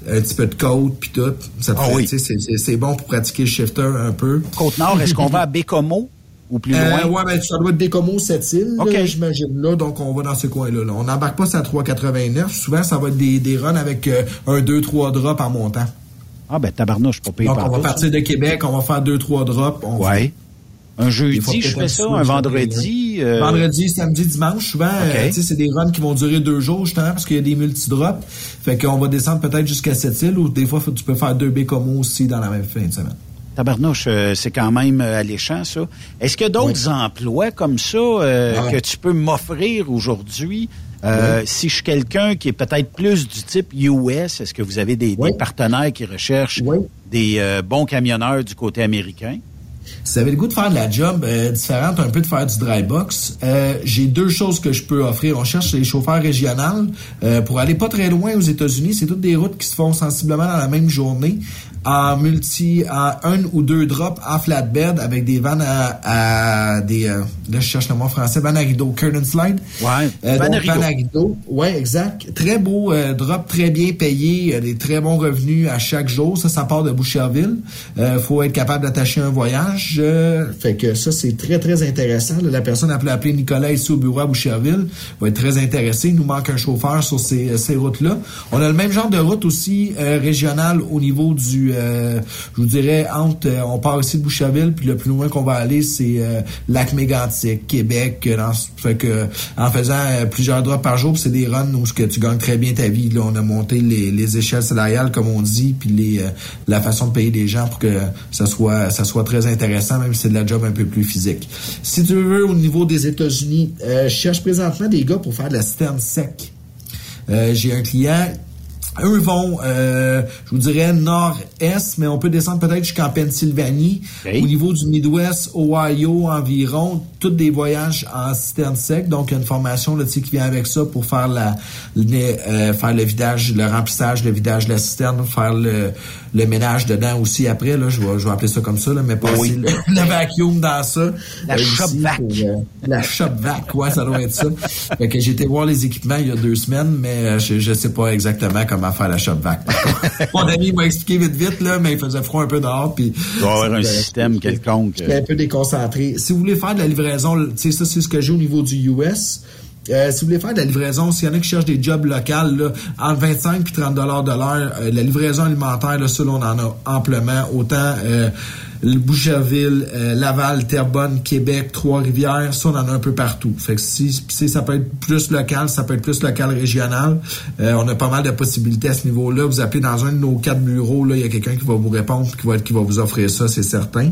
Un petit peu de côte, puis tout. Ça te Ah fait, oui. c'est bon pour pratiquer le shifter un peu. Côte-Nord, est-ce qu'on va à Bécomo? Ou plus Euh, loin? ouais, ben, ça doit être Bécomo, cette île, là, OK. j'imagine, là. Donc, on va dans ce coin-là. là. On n'embarque pas sur la 389. Souvent, ça va être des, des runs avec euh, un, deux, trois drops en montant. Ah, ben, tabarnouche, pas payé Donc, on va partir de Québec, on va faire deux, trois drops. On Ouais. Un Des jeudi, je fais ça. un vendredi. euh, Vendredi, samedi, dimanche, souvent, euh, sais, c'est des runs qui vont durer deux jours, justement, parce qu'il y a des multi-drops. Fait qu'on va descendre peut-être jusqu'à cette île, ou des fois, tu peux faire deux bécomos aussi dans la même fin de semaine. Tabarnouche, euh, c'est quand même euh, alléchant, ça. Est-ce qu'il y a d'autres emplois comme ça euh, Ah que tu peux m'offrir aujourd'hui? Euh. Si je suis quelqu'un qui est peut-être plus du type US, est-ce que vous avez des, des partenaires qui recherchent des euh, bons camionneurs du côté américain? Si vous avez le goût de faire de la job euh, différente, un peu de faire du dry box, euh, j'ai deux choses que je peux offrir. On cherche les chauffeurs régionaux euh, pour aller pas très loin aux États-Unis. C'est toutes des routes qui se font sensiblement dans la même journée en multi, en un ou deux drops en flatbed avec des vannes à, à des, euh, là je cherche le mot français, vannes à rideau, curtain slide. Ouais, Euh, à van à rideau. Ouais, exact. Très beau euh, drop, très bien payé, euh, des très bons revenus à chaque jour. Ça, ça part de Boucherville. Euh, faut être capable d'attacher un voyage. Euh, fait que ça, c'est très, très intéressant. Là, la personne a pu appeler Nicolas ici au bureau à Boucherville. Va être très intéressé. Il nous manque un chauffeur sur ces, ces routes-là. On a le même genre de route aussi euh, régionale au niveau du, euh, je vous dirais, euh, on part ici de Boucherville, puis le plus loin qu'on va aller, c'est euh, Lac Mégantic, Québec. en faisant plusieurs drops par jour, c'est des runs où tu gagnes très bien ta vie. Là, on a monté les, les échelles salariales, comme on dit, puis les, la façon de payer des gens pour que ça soit, très intéressant, même si c'est de la job un peu plus physique. Si tu veux, au niveau des États-Unis, je cherche présentement des gars pour faire de la citerne sec. J'ai un client eux vont, euh, je vous dirais, nord-est, mais on peut descendre peut-être jusqu'en Pennsylvanie. Au niveau du Midwest, Ohio environ, tous des voyages en citerne sec. Donc, il y a une formation là, qui vient avec ça pour faire la, le, euh, faire le vidage, le remplissage, le vidage de la citerne, faire le, le ménage dedans aussi après. Là, je vais, je vais appeler ça comme ça, là, mais passer Oui. le, [LAUGHS] le vacuum dans ça. La Euh, shop ici, vac. pour, euh, la shop vac, ouais, ça doit être ça. [LAUGHS] Fait que j'ai été voir les équipements il y a deux semaines, mais euh, je, je sais pas exactement comment faire la shop vac. [LAUGHS] Mon ami m'a expliqué vite vite, là, mais il faisait froid un peu dehors, puis... Il doit y avoir un système quelconque. J'étais un peu déconcentré. Si vous voulez faire de la livraison, tu sais, ça, c'est ce que j'ai au niveau du US. Euh, si vous voulez faire de la livraison, s'il y en a qui cherchent des jobs locales, là, entre 25 et 30 dollars de l'heure, euh, la livraison alimentaire, là, ça, on en a amplement. Autant euh, Boucherville, euh, Laval, Terrebonne, Québec, Trois-Rivières, ça, on en a un peu partout. Fait que si, si ça peut être plus local, ça peut être plus local régional. Euh, on a pas mal de possibilités à ce niveau-là. Vous appelez dans un de nos quatre bureaux, là, il y a quelqu'un qui va vous répondre, qui va, qui va vous offrir ça, c'est certain.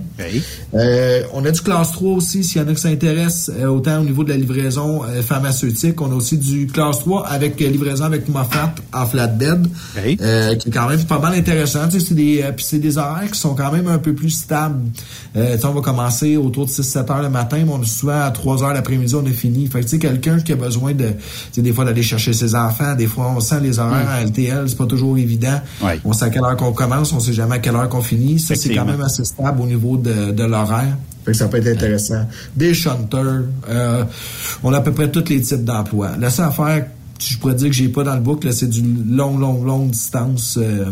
Euh, on a du classe 3 aussi, s'il y en a qui s'intéressent, autant au niveau de la livraison pharmaceutique. On a aussi du classe 3 avec livraison avec Moffat en flatbed, qui est quand même pas mal intéressant. Tu sais, c'est des, c'est des horaires qui sont quand même un peu plus stables. Euh, on va commencer autour de 6-7 heures le matin, mais on est souvent à 3 heures l'après-midi, on est fini. Fait que tu sais, quelqu'un qui a besoin de, tu sais, des fois d'aller chercher ses enfants, des fois on sent les horaires en LTL, c'est pas toujours évident. On sait à quelle heure qu'on commence, on sait jamais à quelle heure qu'on finit. Ça, c'est quand même assez stable au niveau de, de l'horaire. Fait que ça peut être intéressant. Des shunters, euh, on a à peu près tous les types d'emplois. La seule affaire, je pourrais dire que j'ai pas dans le book, c'est du long, long, longue distance. Euh,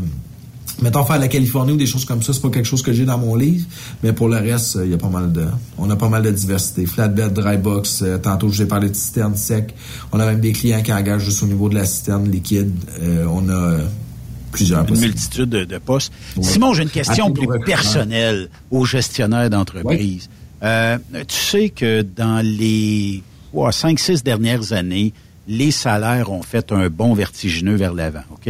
mettons faire la Californie ou des choses comme ça, c'est pas quelque chose que j'ai dans mon livre, mais pour le reste, il y a pas mal de, on a pas mal de diversité. Flatbed, dry box, euh, tantôt je vous ai parlé de citerne sec. On a même des clients qui engagent juste au niveau de la citerne liquide. Euh, on a euh, plusieurs Une multitude de, de postes. Ouais. Simon, j'ai une question Appelez plus personnelle aux gestionnaires d'entreprise. Euh, tu sais que dans les ouais, 5-6 dernières années, les salaires ont fait un bond vertigineux vers l'avant, OK?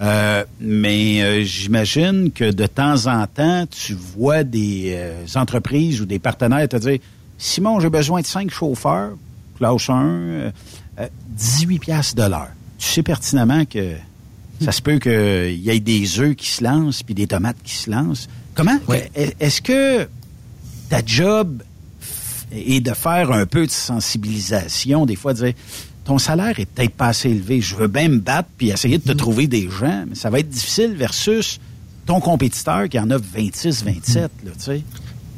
Euh, mais euh, j'imagine que de temps en temps, tu vois des euh, entreprises ou des partenaires te dire Simon, j'ai besoin de cinq chauffeurs, classe 1, euh, euh, 18 piastres de l'heure. Tu sais pertinemment que ça se peut qu'il y ait des œufs qui se lancent puis des tomates qui se lancent. Comment? Est- Est-ce que ta job est de faire un peu de sensibilisation, des fois de dire ton salaire est peut-être pas assez élevé, je veux bien me battre puis essayer de te trouver des gens, mais ça va être difficile versus ton compétiteur qui en a 26, 27, là, tu sais.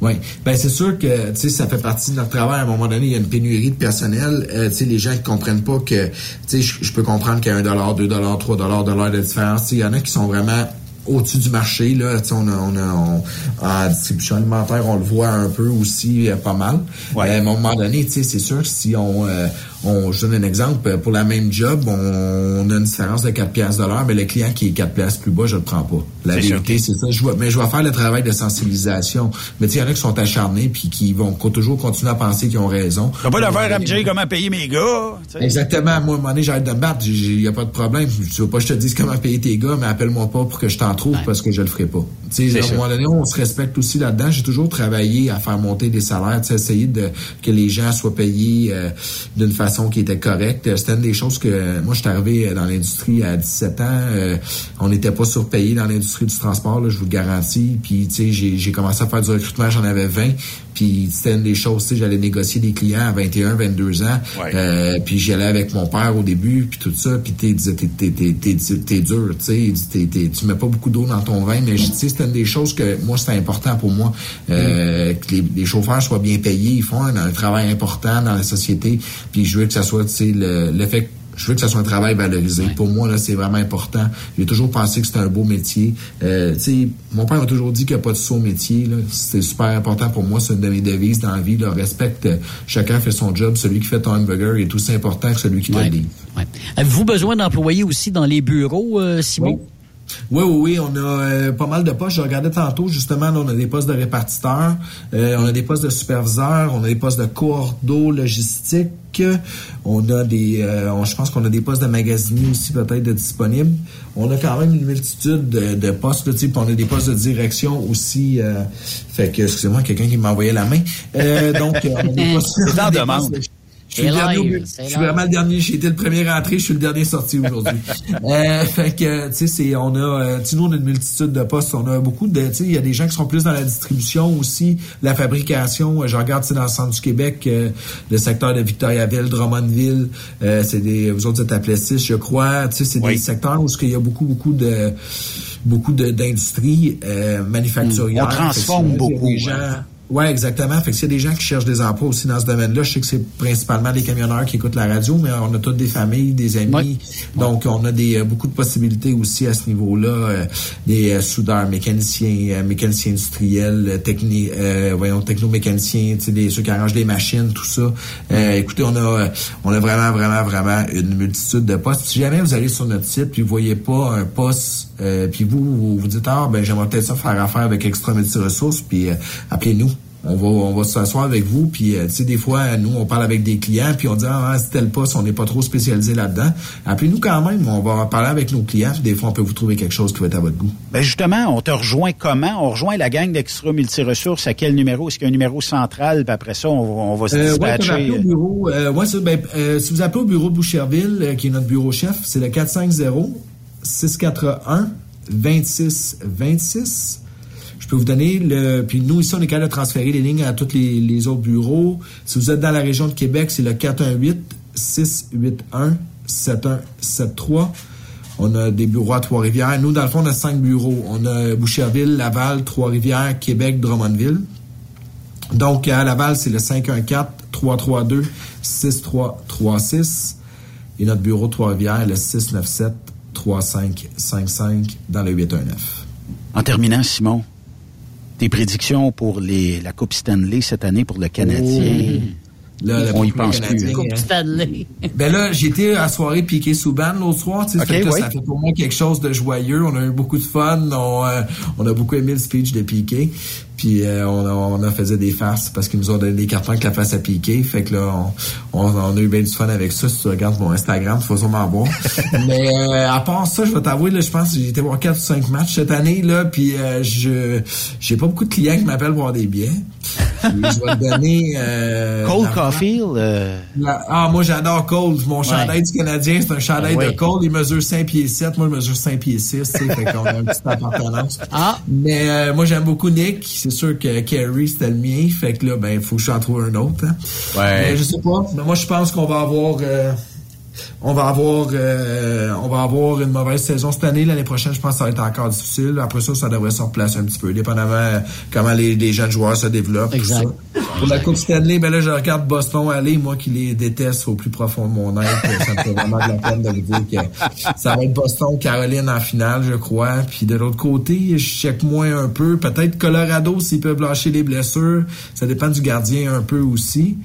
Oui, ben c'est sûr que tu sais ça fait partie de notre travail. À un moment donné, il y a une pénurie de personnel. Euh, tu sais, les gens qui comprennent pas que, tu sais, je peux comprendre qu'il y a un dollar, deux dollars, trois dollars de l'heure de différence. Il y en a qui sont vraiment au-dessus du marché là. Tu sais, on a, on a, on- en distribution alimentaire, on le voit un peu aussi euh, pas mal. Euh, à un moment donné, tu sais, c'est sûr que si on on, je donne un exemple, pour la même job, on, a une différence de 4 piastres de l'heure, mais le client qui est 4 piastres plus bas, je le prends pas. La vérité, c'est ça. Je mais je vais faire le travail de sensibilisation. Mais tu il y en a qui sont acharnés puis qui vont toujours continuer à penser qu'ils ont raison. Tu pas l'affaire à me dire comment payer mes gars. Exactement. Moi, à un moment donné, j'arrête de me battre. Il n'y a pas de problème. Tu veux pas que je te dise comment payer tes gars, mais appelle-moi pas pour que je t'en trouve parce que je le ferai pas. Tu sais, à un moment donné, on se respecte aussi là-dedans. J'ai toujours travaillé à faire monter des salaires, essayer de que les gens soient payés euh, d'une façon qui était correcte. C'était une des choses que moi, je suis arrivé dans l'industrie à 17 ans. Euh, on n'était pas surpayé dans l'industrie du transport, là, je vous le garantis. Puis, tu sais, j'ai commencé à faire du recrutement, j'en avais 20. Puis c'était une des choses, tu sais, j'allais négocier des clients à 21, 22 ans. Euh, puis j'y allais avec mon père au début, puis tout ça. Puis tu disais, t'es, t'es, t'es, t'es, dur, tu sais, tu mets pas beaucoup d'eau dans ton vin. Mais tu sais, c'était une des choses que moi, c'était important pour moi. Euh, que les, les, chauffeurs soient bien payés. Ils font un, un, travail important dans la société. Puis je veux que ça soit, tu sais, l'effet je veux que ça soit un travail valorisé. Pour moi, là, c'est vraiment important. J'ai toujours pensé que c'était un beau métier. Euh, mon père a toujours dit qu'il n'y a pas de saut métier. C'est super important pour moi. C'est une de mes devises dans la vie. Là. Respecte, chacun fait son job. Celui qui fait ton hamburger est aussi important que celui qui ouais. te livre. Avez-vous besoin d'employés aussi dans les bureaux, euh, Simon? Oui, oui, oui, on a euh, pas mal de postes. Je regardais tantôt, justement, là, on a des postes de répartiteurs, euh, on a des postes de superviseurs, on a des postes de cordeau logistique, on a des, euh, je pense qu'on a des postes de magasinier aussi peut-être disponibles. On a quand même une multitude de, de postes, là, on a des postes de direction aussi. fait que, excusez-moi, quelqu'un qui m'a envoyé la main. donc, on a des [LAUGHS] postes, C'est demande. Je suis, dernier, je suis vraiment le dernier. J'ai été le premier rentré, je suis le dernier sorti aujourd'hui. [LAUGHS] euh, fait que, tu sais, on a, euh, nous, on a une multitude de postes. On a beaucoup de, tu sais, il y a des gens qui sont plus dans la distribution aussi, la fabrication. Je regarde, tu dans le centre du Québec, euh, le secteur de Victoriaville, Drummondville. Euh, c'est des, vous autres, êtes à Plessis, je crois. Tu sais, c'est des secteurs où il y a beaucoup, beaucoup de, beaucoup d'industries euh, manufacturières. On transforme beaucoup. Oui, exactement. Fait que s'il y a des gens qui cherchent des emplois aussi dans ce domaine-là, je sais que c'est principalement des camionneurs qui écoutent la radio, mais on a toutes des familles, des amis. Donc, on a des euh, beaucoup de possibilités aussi à ce niveau-là. Euh, des euh, soudeurs, mécaniciens, mécaniciens industriels, techni, voyons, technomécaniciens, des, ceux qui arrangent des machines, tout ça. écoutez, on a on a vraiment, vraiment, vraiment une multitude de postes. Si jamais vous allez sur notre site puis vous voyez pas un poste, puis vous, vous vous dites, ah, ben j'aimerais peut-être ça faire affaire avec Extra Multiressources, puis appelez-nous. On va on va s'asseoir avec vous puis euh, tu sais des fois nous on parle avec des clients puis on dit ah c'est tel poste on n'est pas trop spécialisé là-dedans. Appelez-nous quand même on va parler avec nos clients puis des fois on peut vous trouver quelque chose qui va être à votre goût. Ben justement on te rejoint comment? On rejoint la gang d'extra multiressources. À quel numéro? Est-ce qu'il y a un numéro central? Puis après ça on, va se euh, dispatcher. ouais, au bureau euh, ouais, ben, euh, si vous appelez au bureau de Boucherville qui est notre bureau chef c'est le 450 641 26 26 je peux vous donner le. Puis nous, ici, on est capable de transférer les lignes à tous les, autres bureaux. Si vous êtes dans la région de Québec, c'est le 418-681-7173. On a des bureaux à Trois-Rivières. Nous, dans le fond, on a cinq bureaux. On a Boucherville, Laval, Trois-Rivières, Québec, Drummondville. Donc, à Laval, c'est le 514-332-6336. Et notre bureau Trois-Rivières, le 697-3555 dans le 819. En terminant, Simon, tes prédictions pour les, la Coupe Stanley cette année pour le Canadien? Là, on y pense plus. Coupe Stanley. [LAUGHS] Ben là, j'étais à soirée piqué sous ban l'autre soir. Tu sais, Ça fait pour moi quelque chose de joyeux. On a eu beaucoup de fun. On, euh, on a beaucoup aimé le speech de Piqué. Puis euh, on, a, on a faisait des farces parce qu'ils nous ont donné des cartons avec la face à piquer. Fait que là, on, on, a eu bien du fun avec ça. Si tu regardes mon Instagram, tu vas sûrement voir. [LAUGHS] Mais euh, à part ça, je vais t'avouer, là, je pense que j'ai été voir 4 ou 5 matchs cette année. là. Puis euh, je j'ai pas beaucoup de clients qui m'appellent voir des billets. je vais te donner... [LAUGHS] Cole Caulfield? ah, moi j'adore Cole. Mon chandail du Canadien, c'est un chandail de Cole. Il mesure 5 pieds 7. Moi, je mesure 5 pieds 6. Fait qu'on a une petite appartenance. Ah. Mais moi, j'aime beaucoup Nick c'est sûr que Kerry, c'était le mien. Fait que là, ben, il faut que je en trouve un autre. Hein. Ouais. Mais je sais pas. Mais moi, je pense qu'on va avoir... Euh, on va avoir euh, on va avoir une mauvaise saison cette année. L'année prochaine, je pense que ça va être encore difficile. Après ça, ça devrait se replacer un petit peu, dépendamment comment les, les jeunes joueurs se développent. Exact. Pour la Coupe Stanley, ben là, je regarde Boston aller, moi qui les déteste au plus profond de mon être. ça me fait vraiment de la peine de vous dire que ça va être Boston, Caroline en finale, je crois. Puis de l'autre côté, je check moins un peu. Peut-être Colorado s'ils peuvent lâcher les blessures. Ça dépend du gardien un peu aussi.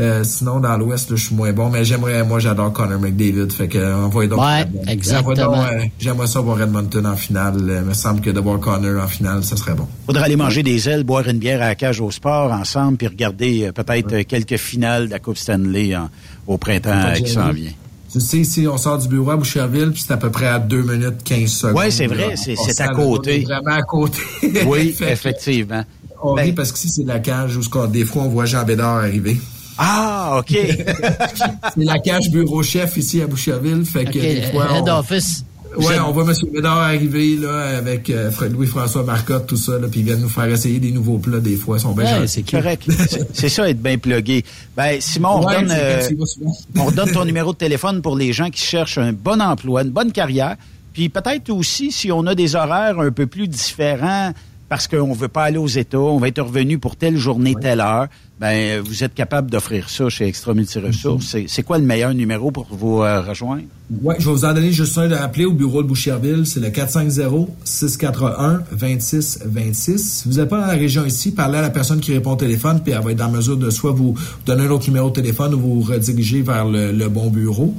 Euh, sinon, dans l'Ouest, je suis moins bon, mais j'aimerais, moi, j'adore Connor McDavid. Fait que, euh, envoyez donc. Ouais, Redmond. exactement. Euh, j'aimerais ça voir Edmonton en finale. Il me semble que de voir Connor en finale, ça serait bon. Faudrait aller manger des ailes, boire une bière à la cage au sport ensemble, puis regarder euh, peut-être quelques finales de la Coupe Stanley en- au printemps qui s'en vient. Tu sais, ici, on sort du bureau à Boucherville, puis c'est à peu près à 2 minutes 15 secondes. Ouais, c'est vrai, c'est- c'est à côté. vraiment à côté. Oui, [LAUGHS] que effectivement. On Ben- rit parce qu'ici, c'est de la cage où ce qu'on- des fois, on voit Jean Bédard arriver. Ah, OK. [LAUGHS] c'est la cage bureau-chef ici à Boucherville. Fait que des fois, head on- office. Ouais, on voit M. Bédard arriver là avec euh, Fred- Louis-François Marcotte, tout ça, là, puis ils viennent nous faire essayer des nouveaux plats des fois. Ils sont bien Ouais, c'est correct. C'est- ça, être bien plugué. Ben, Simon, on redonne, euh, on redonne ton numéro de téléphone pour les gens qui cherchent un bon emploi, une bonne carrière. Puis peut-être aussi, si on a des horaires un peu plus différents, parce qu'on veut pas aller aux États, on va être revenu pour telle journée, telle heure, ben vous êtes capable d'offrir ça chez Extra Multiressources. C'est- C'est quoi le meilleur numéro pour vous euh, rejoindre? Ouais, je vais vous en donner juste un d'appeler au bureau de Boucherville. C'est le 450-641-2626. Si vous n'êtes pas dans la région ici, parlez à la personne qui répond au téléphone, puis elle va être en mesure de soit vous donner un autre numéro de téléphone ou vous rediriger vers le, le bon bureau.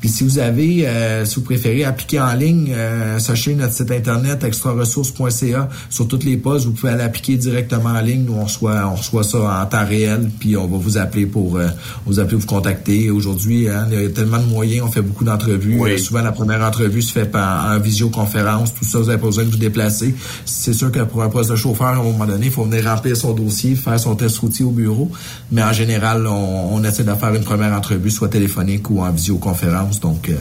Puis si vous avez, euh, si vous préférez appliquer en ligne, euh, sachez notre site internet extraressources.ca sur toutes les postes, vous pouvez aller appliquer directement en ligne. Nous on reçoit, on reçoit ça en temps réel, puis on va vous appeler pour euh, vous appeler, vous contacter. Aujourd'hui, hein, il y a tellement de moyens, on fait beaucoup d'entrevues. Euh, souvent la première entrevue se fait par, en visioconférence, tout ça, vous avez pas besoin de vous déplacer. C'est sûr que pour un poste de chauffeur, à un moment donné, il faut venir remplir son dossier, faire son test routier au bureau. Mais en général, on, on essaie de faire une première entrevue, soit téléphonique ou en visioconférence. Donc, euh,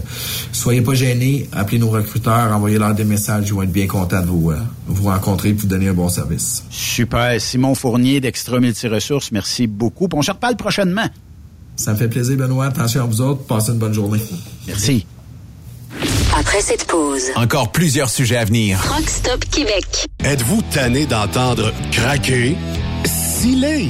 soyez pas gênés, appelez nos recruteurs, envoyez-leur des messages, ils vont être bien contents de vous, euh, vous rencontrer et de vous donner un bon service. Super. Simon Fournier d'Extra Multiressources, merci beaucoup. On se reparle prochainement. Ça me fait plaisir, Benoît. Attention à vous autres. Passez une bonne journée. Merci. Après cette pause, Encore plusieurs sujets à venir. Rock Stop Québec. Êtes-vous tanné d'entendre craquer, sciller,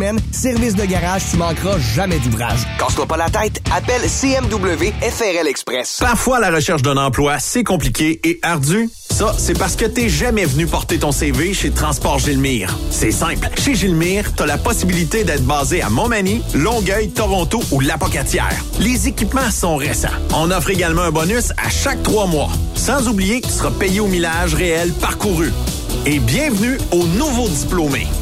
Service de garage, tu manqueras jamais d'ouvrage. Casse-toi pas la tête, appelle CMW FRL Express. Parfois, la recherche d'un emploi, c'est compliqué et ardu. Ça, c'est parce que t'es jamais venu porter ton CV chez Transport Gilmire. C'est simple. Chez Gilmire, t'as la possibilité d'être basé à Montmagny, Longueuil, Toronto ou Lapocatière. Les équipements sont récents. On offre également un bonus à chaque trois mois. Sans oublier que tu seras payé au millage réel parcouru. Et bienvenue aux nouveaux diplômés.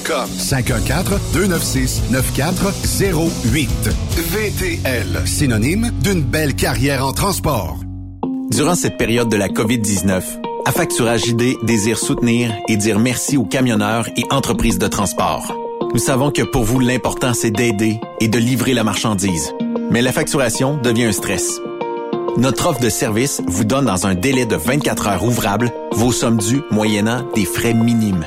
514-296-9408. VTL, synonyme d'une belle carrière en transport. Durant cette période de la COVID-19, Affacturage JD désire soutenir et dire merci aux camionneurs et entreprises de transport. Nous savons que pour vous, l'important, c'est d'aider et de livrer la marchandise. Mais la facturation devient un stress. Notre offre de service vous donne dans un délai de 24 heures ouvrables vos sommes dues moyennant des frais minimes.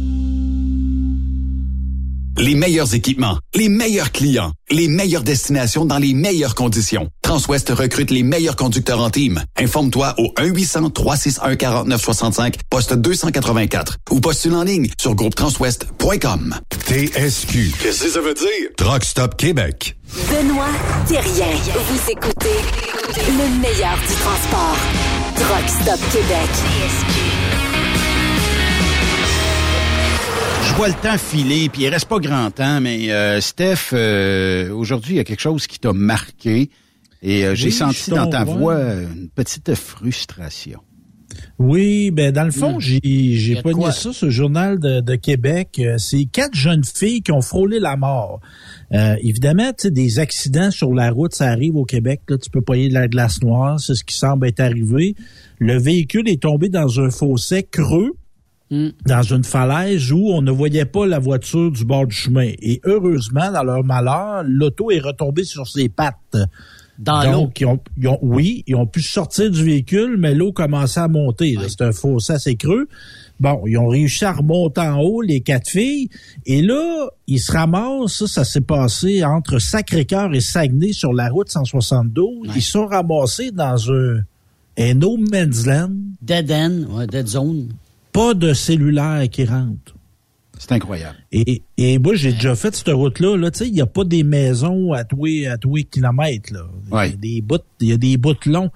Les meilleurs équipements, les meilleurs clients, les meilleures destinations dans les meilleures conditions. Transwest recrute les meilleurs conducteurs en team. Informe-toi au 1-800-361-4965, poste 284 ou postule en ligne sur groupetranswest.com. TSQ. Qu'est-ce que ça veut dire? Truck Stop Québec. Benoît Thérien. Vous écoutez le meilleur du transport. Truck Stop Québec. Je vois le temps filer, puis il reste pas grand temps, mais euh, Steph, euh, aujourd'hui, il y a quelque chose qui t'a marqué. Et euh, j'ai Oui, senti dans ta voix une petite frustration. Oui, ben dans le fond, Hmm. j'ai j'ai ça sur le journal de, de Québec. C'est quatre jeunes filles qui ont frôlé la mort. Euh, évidemment, tu sais, des accidents sur la route, ça arrive au Québec. Là, tu peux payer de la glace noire, c'est ce qui semble être arrivé. Le véhicule est tombé dans un fossé creux dans une falaise où on ne voyait pas la voiture du bord du chemin. Et heureusement, dans leur malheur, l'auto est retombée sur ses pattes. Dans Donc, ils ont, ils ont- oui, ils ont pu sortir du véhicule, mais l'eau commençait à monter. C'est un fossé assez creux. Bon, ils ont réussi à remonter en haut, les quatre filles. Et là, ils se ramassent, ça, ça s'est passé entre Sacré-Cœur et Saguenay sur la route 172. Ils sont ramassés dans un un no man's land. Dead end, ouais, dead zone. Pas de cellulaire qui rentre. C'est incroyable. Et, et moi, j'ai déjà fait cette route-là. Là, tu sais, il n'y a pas des maisons à tous les, à tous les kilomètres. Là. Il y a des bouts, il y a des bouts longs.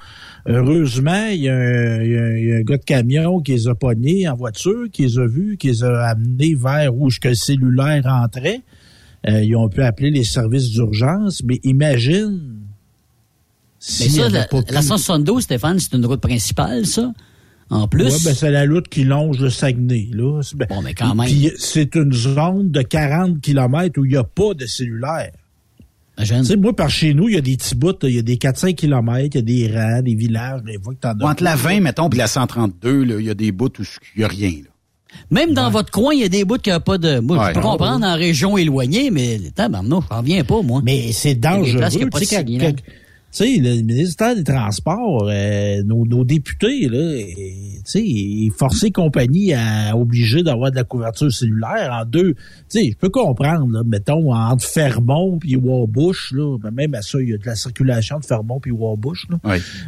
Heureusement, il y, a un- il y a un- il y a un gars de camion qui les a pognés en voiture, qui les a vus, qui les a amenés vers où que le cellulaire rentrait. Euh, ils ont pu appeler les services d'urgence. Mais imagine. Mais ça, la, la pu- 172, Stéphane, c'est une route principale, ça? En plus. Ouais, ben, c'est la route qui longe le Saguenay. Là. bon, mais quand même. Puis c'est une zone de 40 km où il n'y a pas de cellulaire. Tu sais, moi, par chez nous, il y a des petits bouts, là, il y a des 400 km, il y a des rangs, des villages, des fois que t'en as. Entre la 20, mettons, puis la 132, là, il y a des bouts où il n'y a rien. Là. Même dans votre coin, il y a des bouts qui n'ont pas de. Moi, Ouais. je peux comprendre en région éloignée, mais tabarnak, je n'en reviens pas, moi. Mais c'est Il y a des dangereux. pas Tu de sais, le ministère des Transports, euh, nos, nos députés, là, tu sais, les compagnies à obliger d'avoir de la couverture cellulaire en deux. Tu sais, je peux comprendre, là, mettons, entre Fermont puis Warbush, là, ben, même à ça, il y a de la circulation de Fermont puis Warbush, là.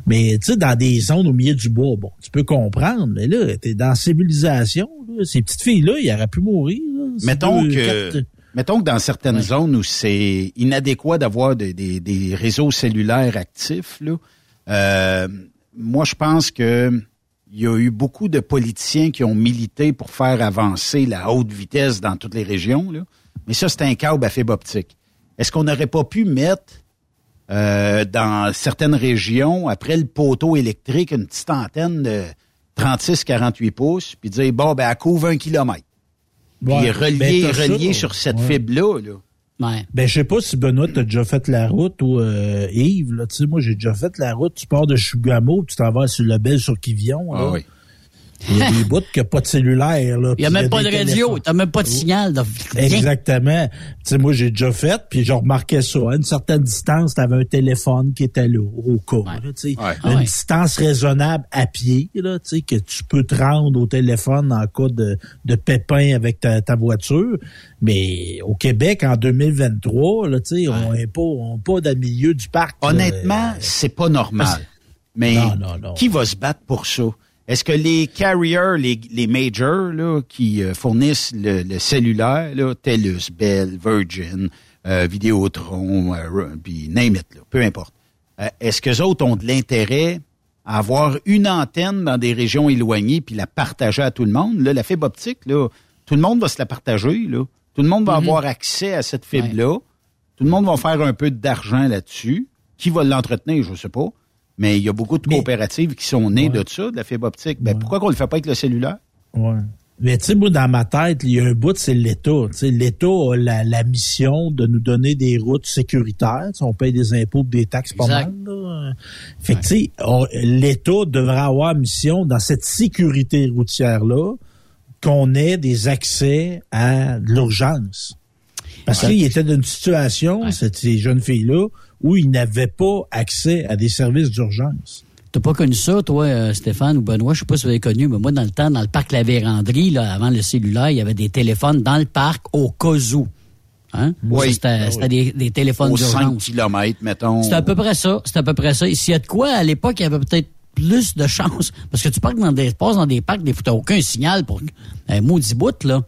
Mais, tu sais, dans des zones au milieu du bois, bon, tu peux comprendre, mais là, t'es dans la civilisation, là, ces petites filles-là, ils auraient pu mourir, là. Mettons deux, que, quatre- mettons que dans certaines zones où c'est inadéquat d'avoir des, des- des réseaux cellulaires actifs, là, euh, moi, je pense que il y a eu beaucoup de politiciens qui ont milité pour faire avancer la haute vitesse dans toutes les régions. Là. Mais ça, c'est un câble à fibre optique. Est-ce qu'on n'aurait pas pu mettre euh, dans certaines régions, après le poteau électrique, une petite antenne de 36-48 pouces, puis dire, bon, ben, elle couvre un kilomètre? Puis Ouais, relié, ben, t'as ça, relié sur cette ouais. fibre-là. Là. Ben, je sais pas si Benoît t'as déjà fait la route ou euh, Yves, là, tu sais, moi j'ai déjà fait la route, tu pars de Chugamo, tu t'en vas sur le bel sur Kivion. là. Ah oui. Il y a des bouts qui n'ont pas de cellulaire. Là, Il n'y a même pas de radio, tu n'as même pas de signal. De... Exactement. Tu sais, moi, j'ai déjà fait, puis je remarquais ça. À une certaine distance, tu avais un téléphone qui était là, au cas. là, tu sais. Ah Une ouais. distance raisonnable à pied, là, tu sais, que tu peux te rendre au téléphone en cas de, de pépin avec ta, ta voiture. Mais au Québec, en 2023, là, tu sais, on n'est pas, on pas dans le milieu du parc. là. Honnêtement, c'est pas normal. Mais Non, non, non. qui va se battre pour ça? Est-ce que les carriers, les, les majors là, qui euh, fournissent le, le cellulaire, là, TELUS, Bell, Virgin, euh, Vidéotron, euh, puis name it, là, peu importe. Euh, Est-ce que autres ont de l'intérêt à avoir une antenne dans des régions éloignées puis la partager à tout le monde? Là, la fibre optique, là, tout le monde va se la partager. Là. Tout le monde va Mhm. avoir accès à cette fibre-là. Tout le monde va faire un peu d'argent là-dessus. Qui va l'entretenir, je ne sais pas. Mais il y a beaucoup de coopératives qui sont nées de ça, de la fibre optique. Ben, pourquoi qu'on le fait pas avec le cellulaire? Ouais. Mais tu sais, moi, dans ma tête, il y a un bout, c'est l'État. L'État a la, la mission de nous donner des routes sécuritaires. On paye des impôts des taxes pas mal. Là. Fait que, tu sais, l'État devrait avoir mission dans cette sécurité routière-là qu'on ait des accès à de l'urgence. Parce Ouais. qu'il était dans une situation, cette- ces jeunes filles-là, où ils n'avaient pas accès à des services d'urgence. T'as pas connu ça, toi, euh, Stéphane ou Benoît? Je sais pas si vous avez connu, mais moi, dans le temps, dans le parc La Vérandrie, là, avant le cellulaire, il y avait des téléphones dans le parc au cas où. Hein? Oui. C'était Ah oui. c'était des, des téléphones Aux 5 d'urgence. km, mettons. C'est à peu près ça. C'est à peu près ça. Et S'il y a de quoi, à l'époque, il y avait peut-être plus de [LAUGHS] chance. Parce que tu parques dans des, passes dans des parcs, des fois, t'as aucun signal pour un maudit bout, là.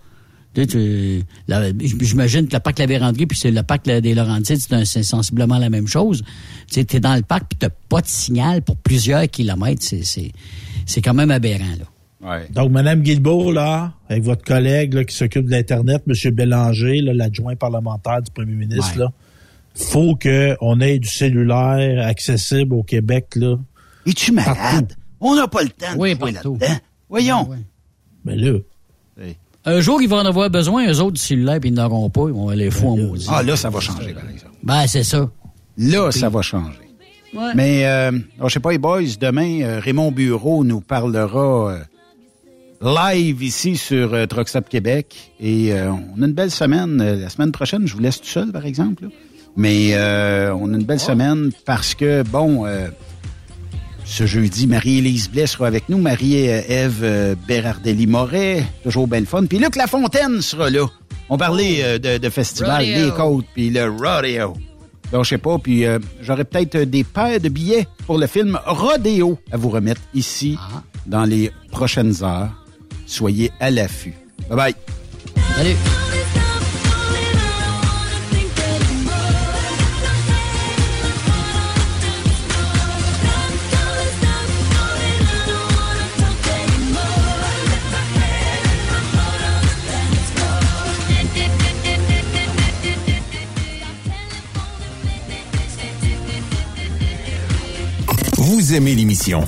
Tu sais, tu- la- J'imagine que le parc La Vérandrie puis c'est le parc des Laurentides, c'est un- c'est sensiblement la même chose. Tu sais, t'es dans le parc puis t'as pas de signal pour plusieurs kilomètres. C'est- C'est c'est quand même aberrant, là. Donc, Mme Guilbeault, là, avec votre collègue là, qui s'occupe de l'Internet, M. Bélanger, là, l'adjoint parlementaire du premier ministre, Ouais. là, faut qu'on ait du cellulaire accessible au Québec. Là, Es-tu malade? On n'a pas le temps de Oui, jouer partout. là-dedans. Voyons. Mais là. Un jour, ils vont en avoir besoin, eux autres, du cellulaire, puis ils n'auront pas. Ils vont aller fou en maudit. Ah, là, ça va changer, par exemple. Ben, c'est ça. Là, ça va changer. Ouais. Mais, euh, alors, je sais pas, les boys, demain, euh, Raymond Bureau nous parlera euh, live ici sur euh, Truck Stop Québec. Et euh, on a une belle semaine. Euh, La semaine prochaine, je vous laisse tout seul, par exemple. là. Mais euh, on a une belle semaine parce que, bon, euh, ce jeudi, Marie-Élise Blais sera avec nous. Marie-Ève euh, Bérardelli-Moret, toujours belle fun. Puis Luc Lafontaine sera là. On parlait euh, de, de festival, Rodeo. les côtes, puis le rodeo. Donc, je sais pas, puis euh, j'aurais peut-être des paires de billets pour le film Rodéo à vous remettre ici dans les prochaines heures. Soyez à l'affût. Bye bye. Salut. Aimez l'émission?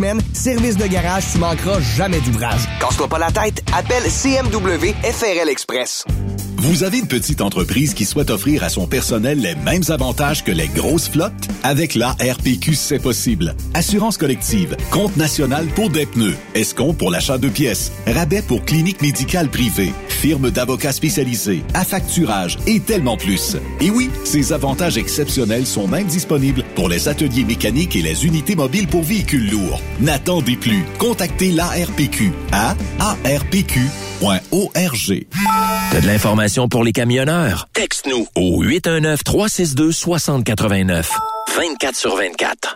Service de garage, tu manqueras jamais d'ouvrage. Casse-toi pas la tête, appelle CMW FRL Express. Vous avez une petite entreprise qui souhaite offrir à son personnel les mêmes avantages que les grosses flottes? Avec la RPQ, c'est possible. Assurance collective, compte national pour des pneus, escompte pour l'achat de pièces, rabais pour clinique médicale privée, firme d'avocats spécialisés, affacturage et tellement plus. Et oui, ces avantages exceptionnels sont même disponibles pour les ateliers mécaniques et les unités mobiles pour véhicules lourds. N'attendez plus. Contactez l'ARPQ à arpq.org. T'as de l'information pour les camionneurs? Texte-nous Au 819-362-6089. 24 sur 24.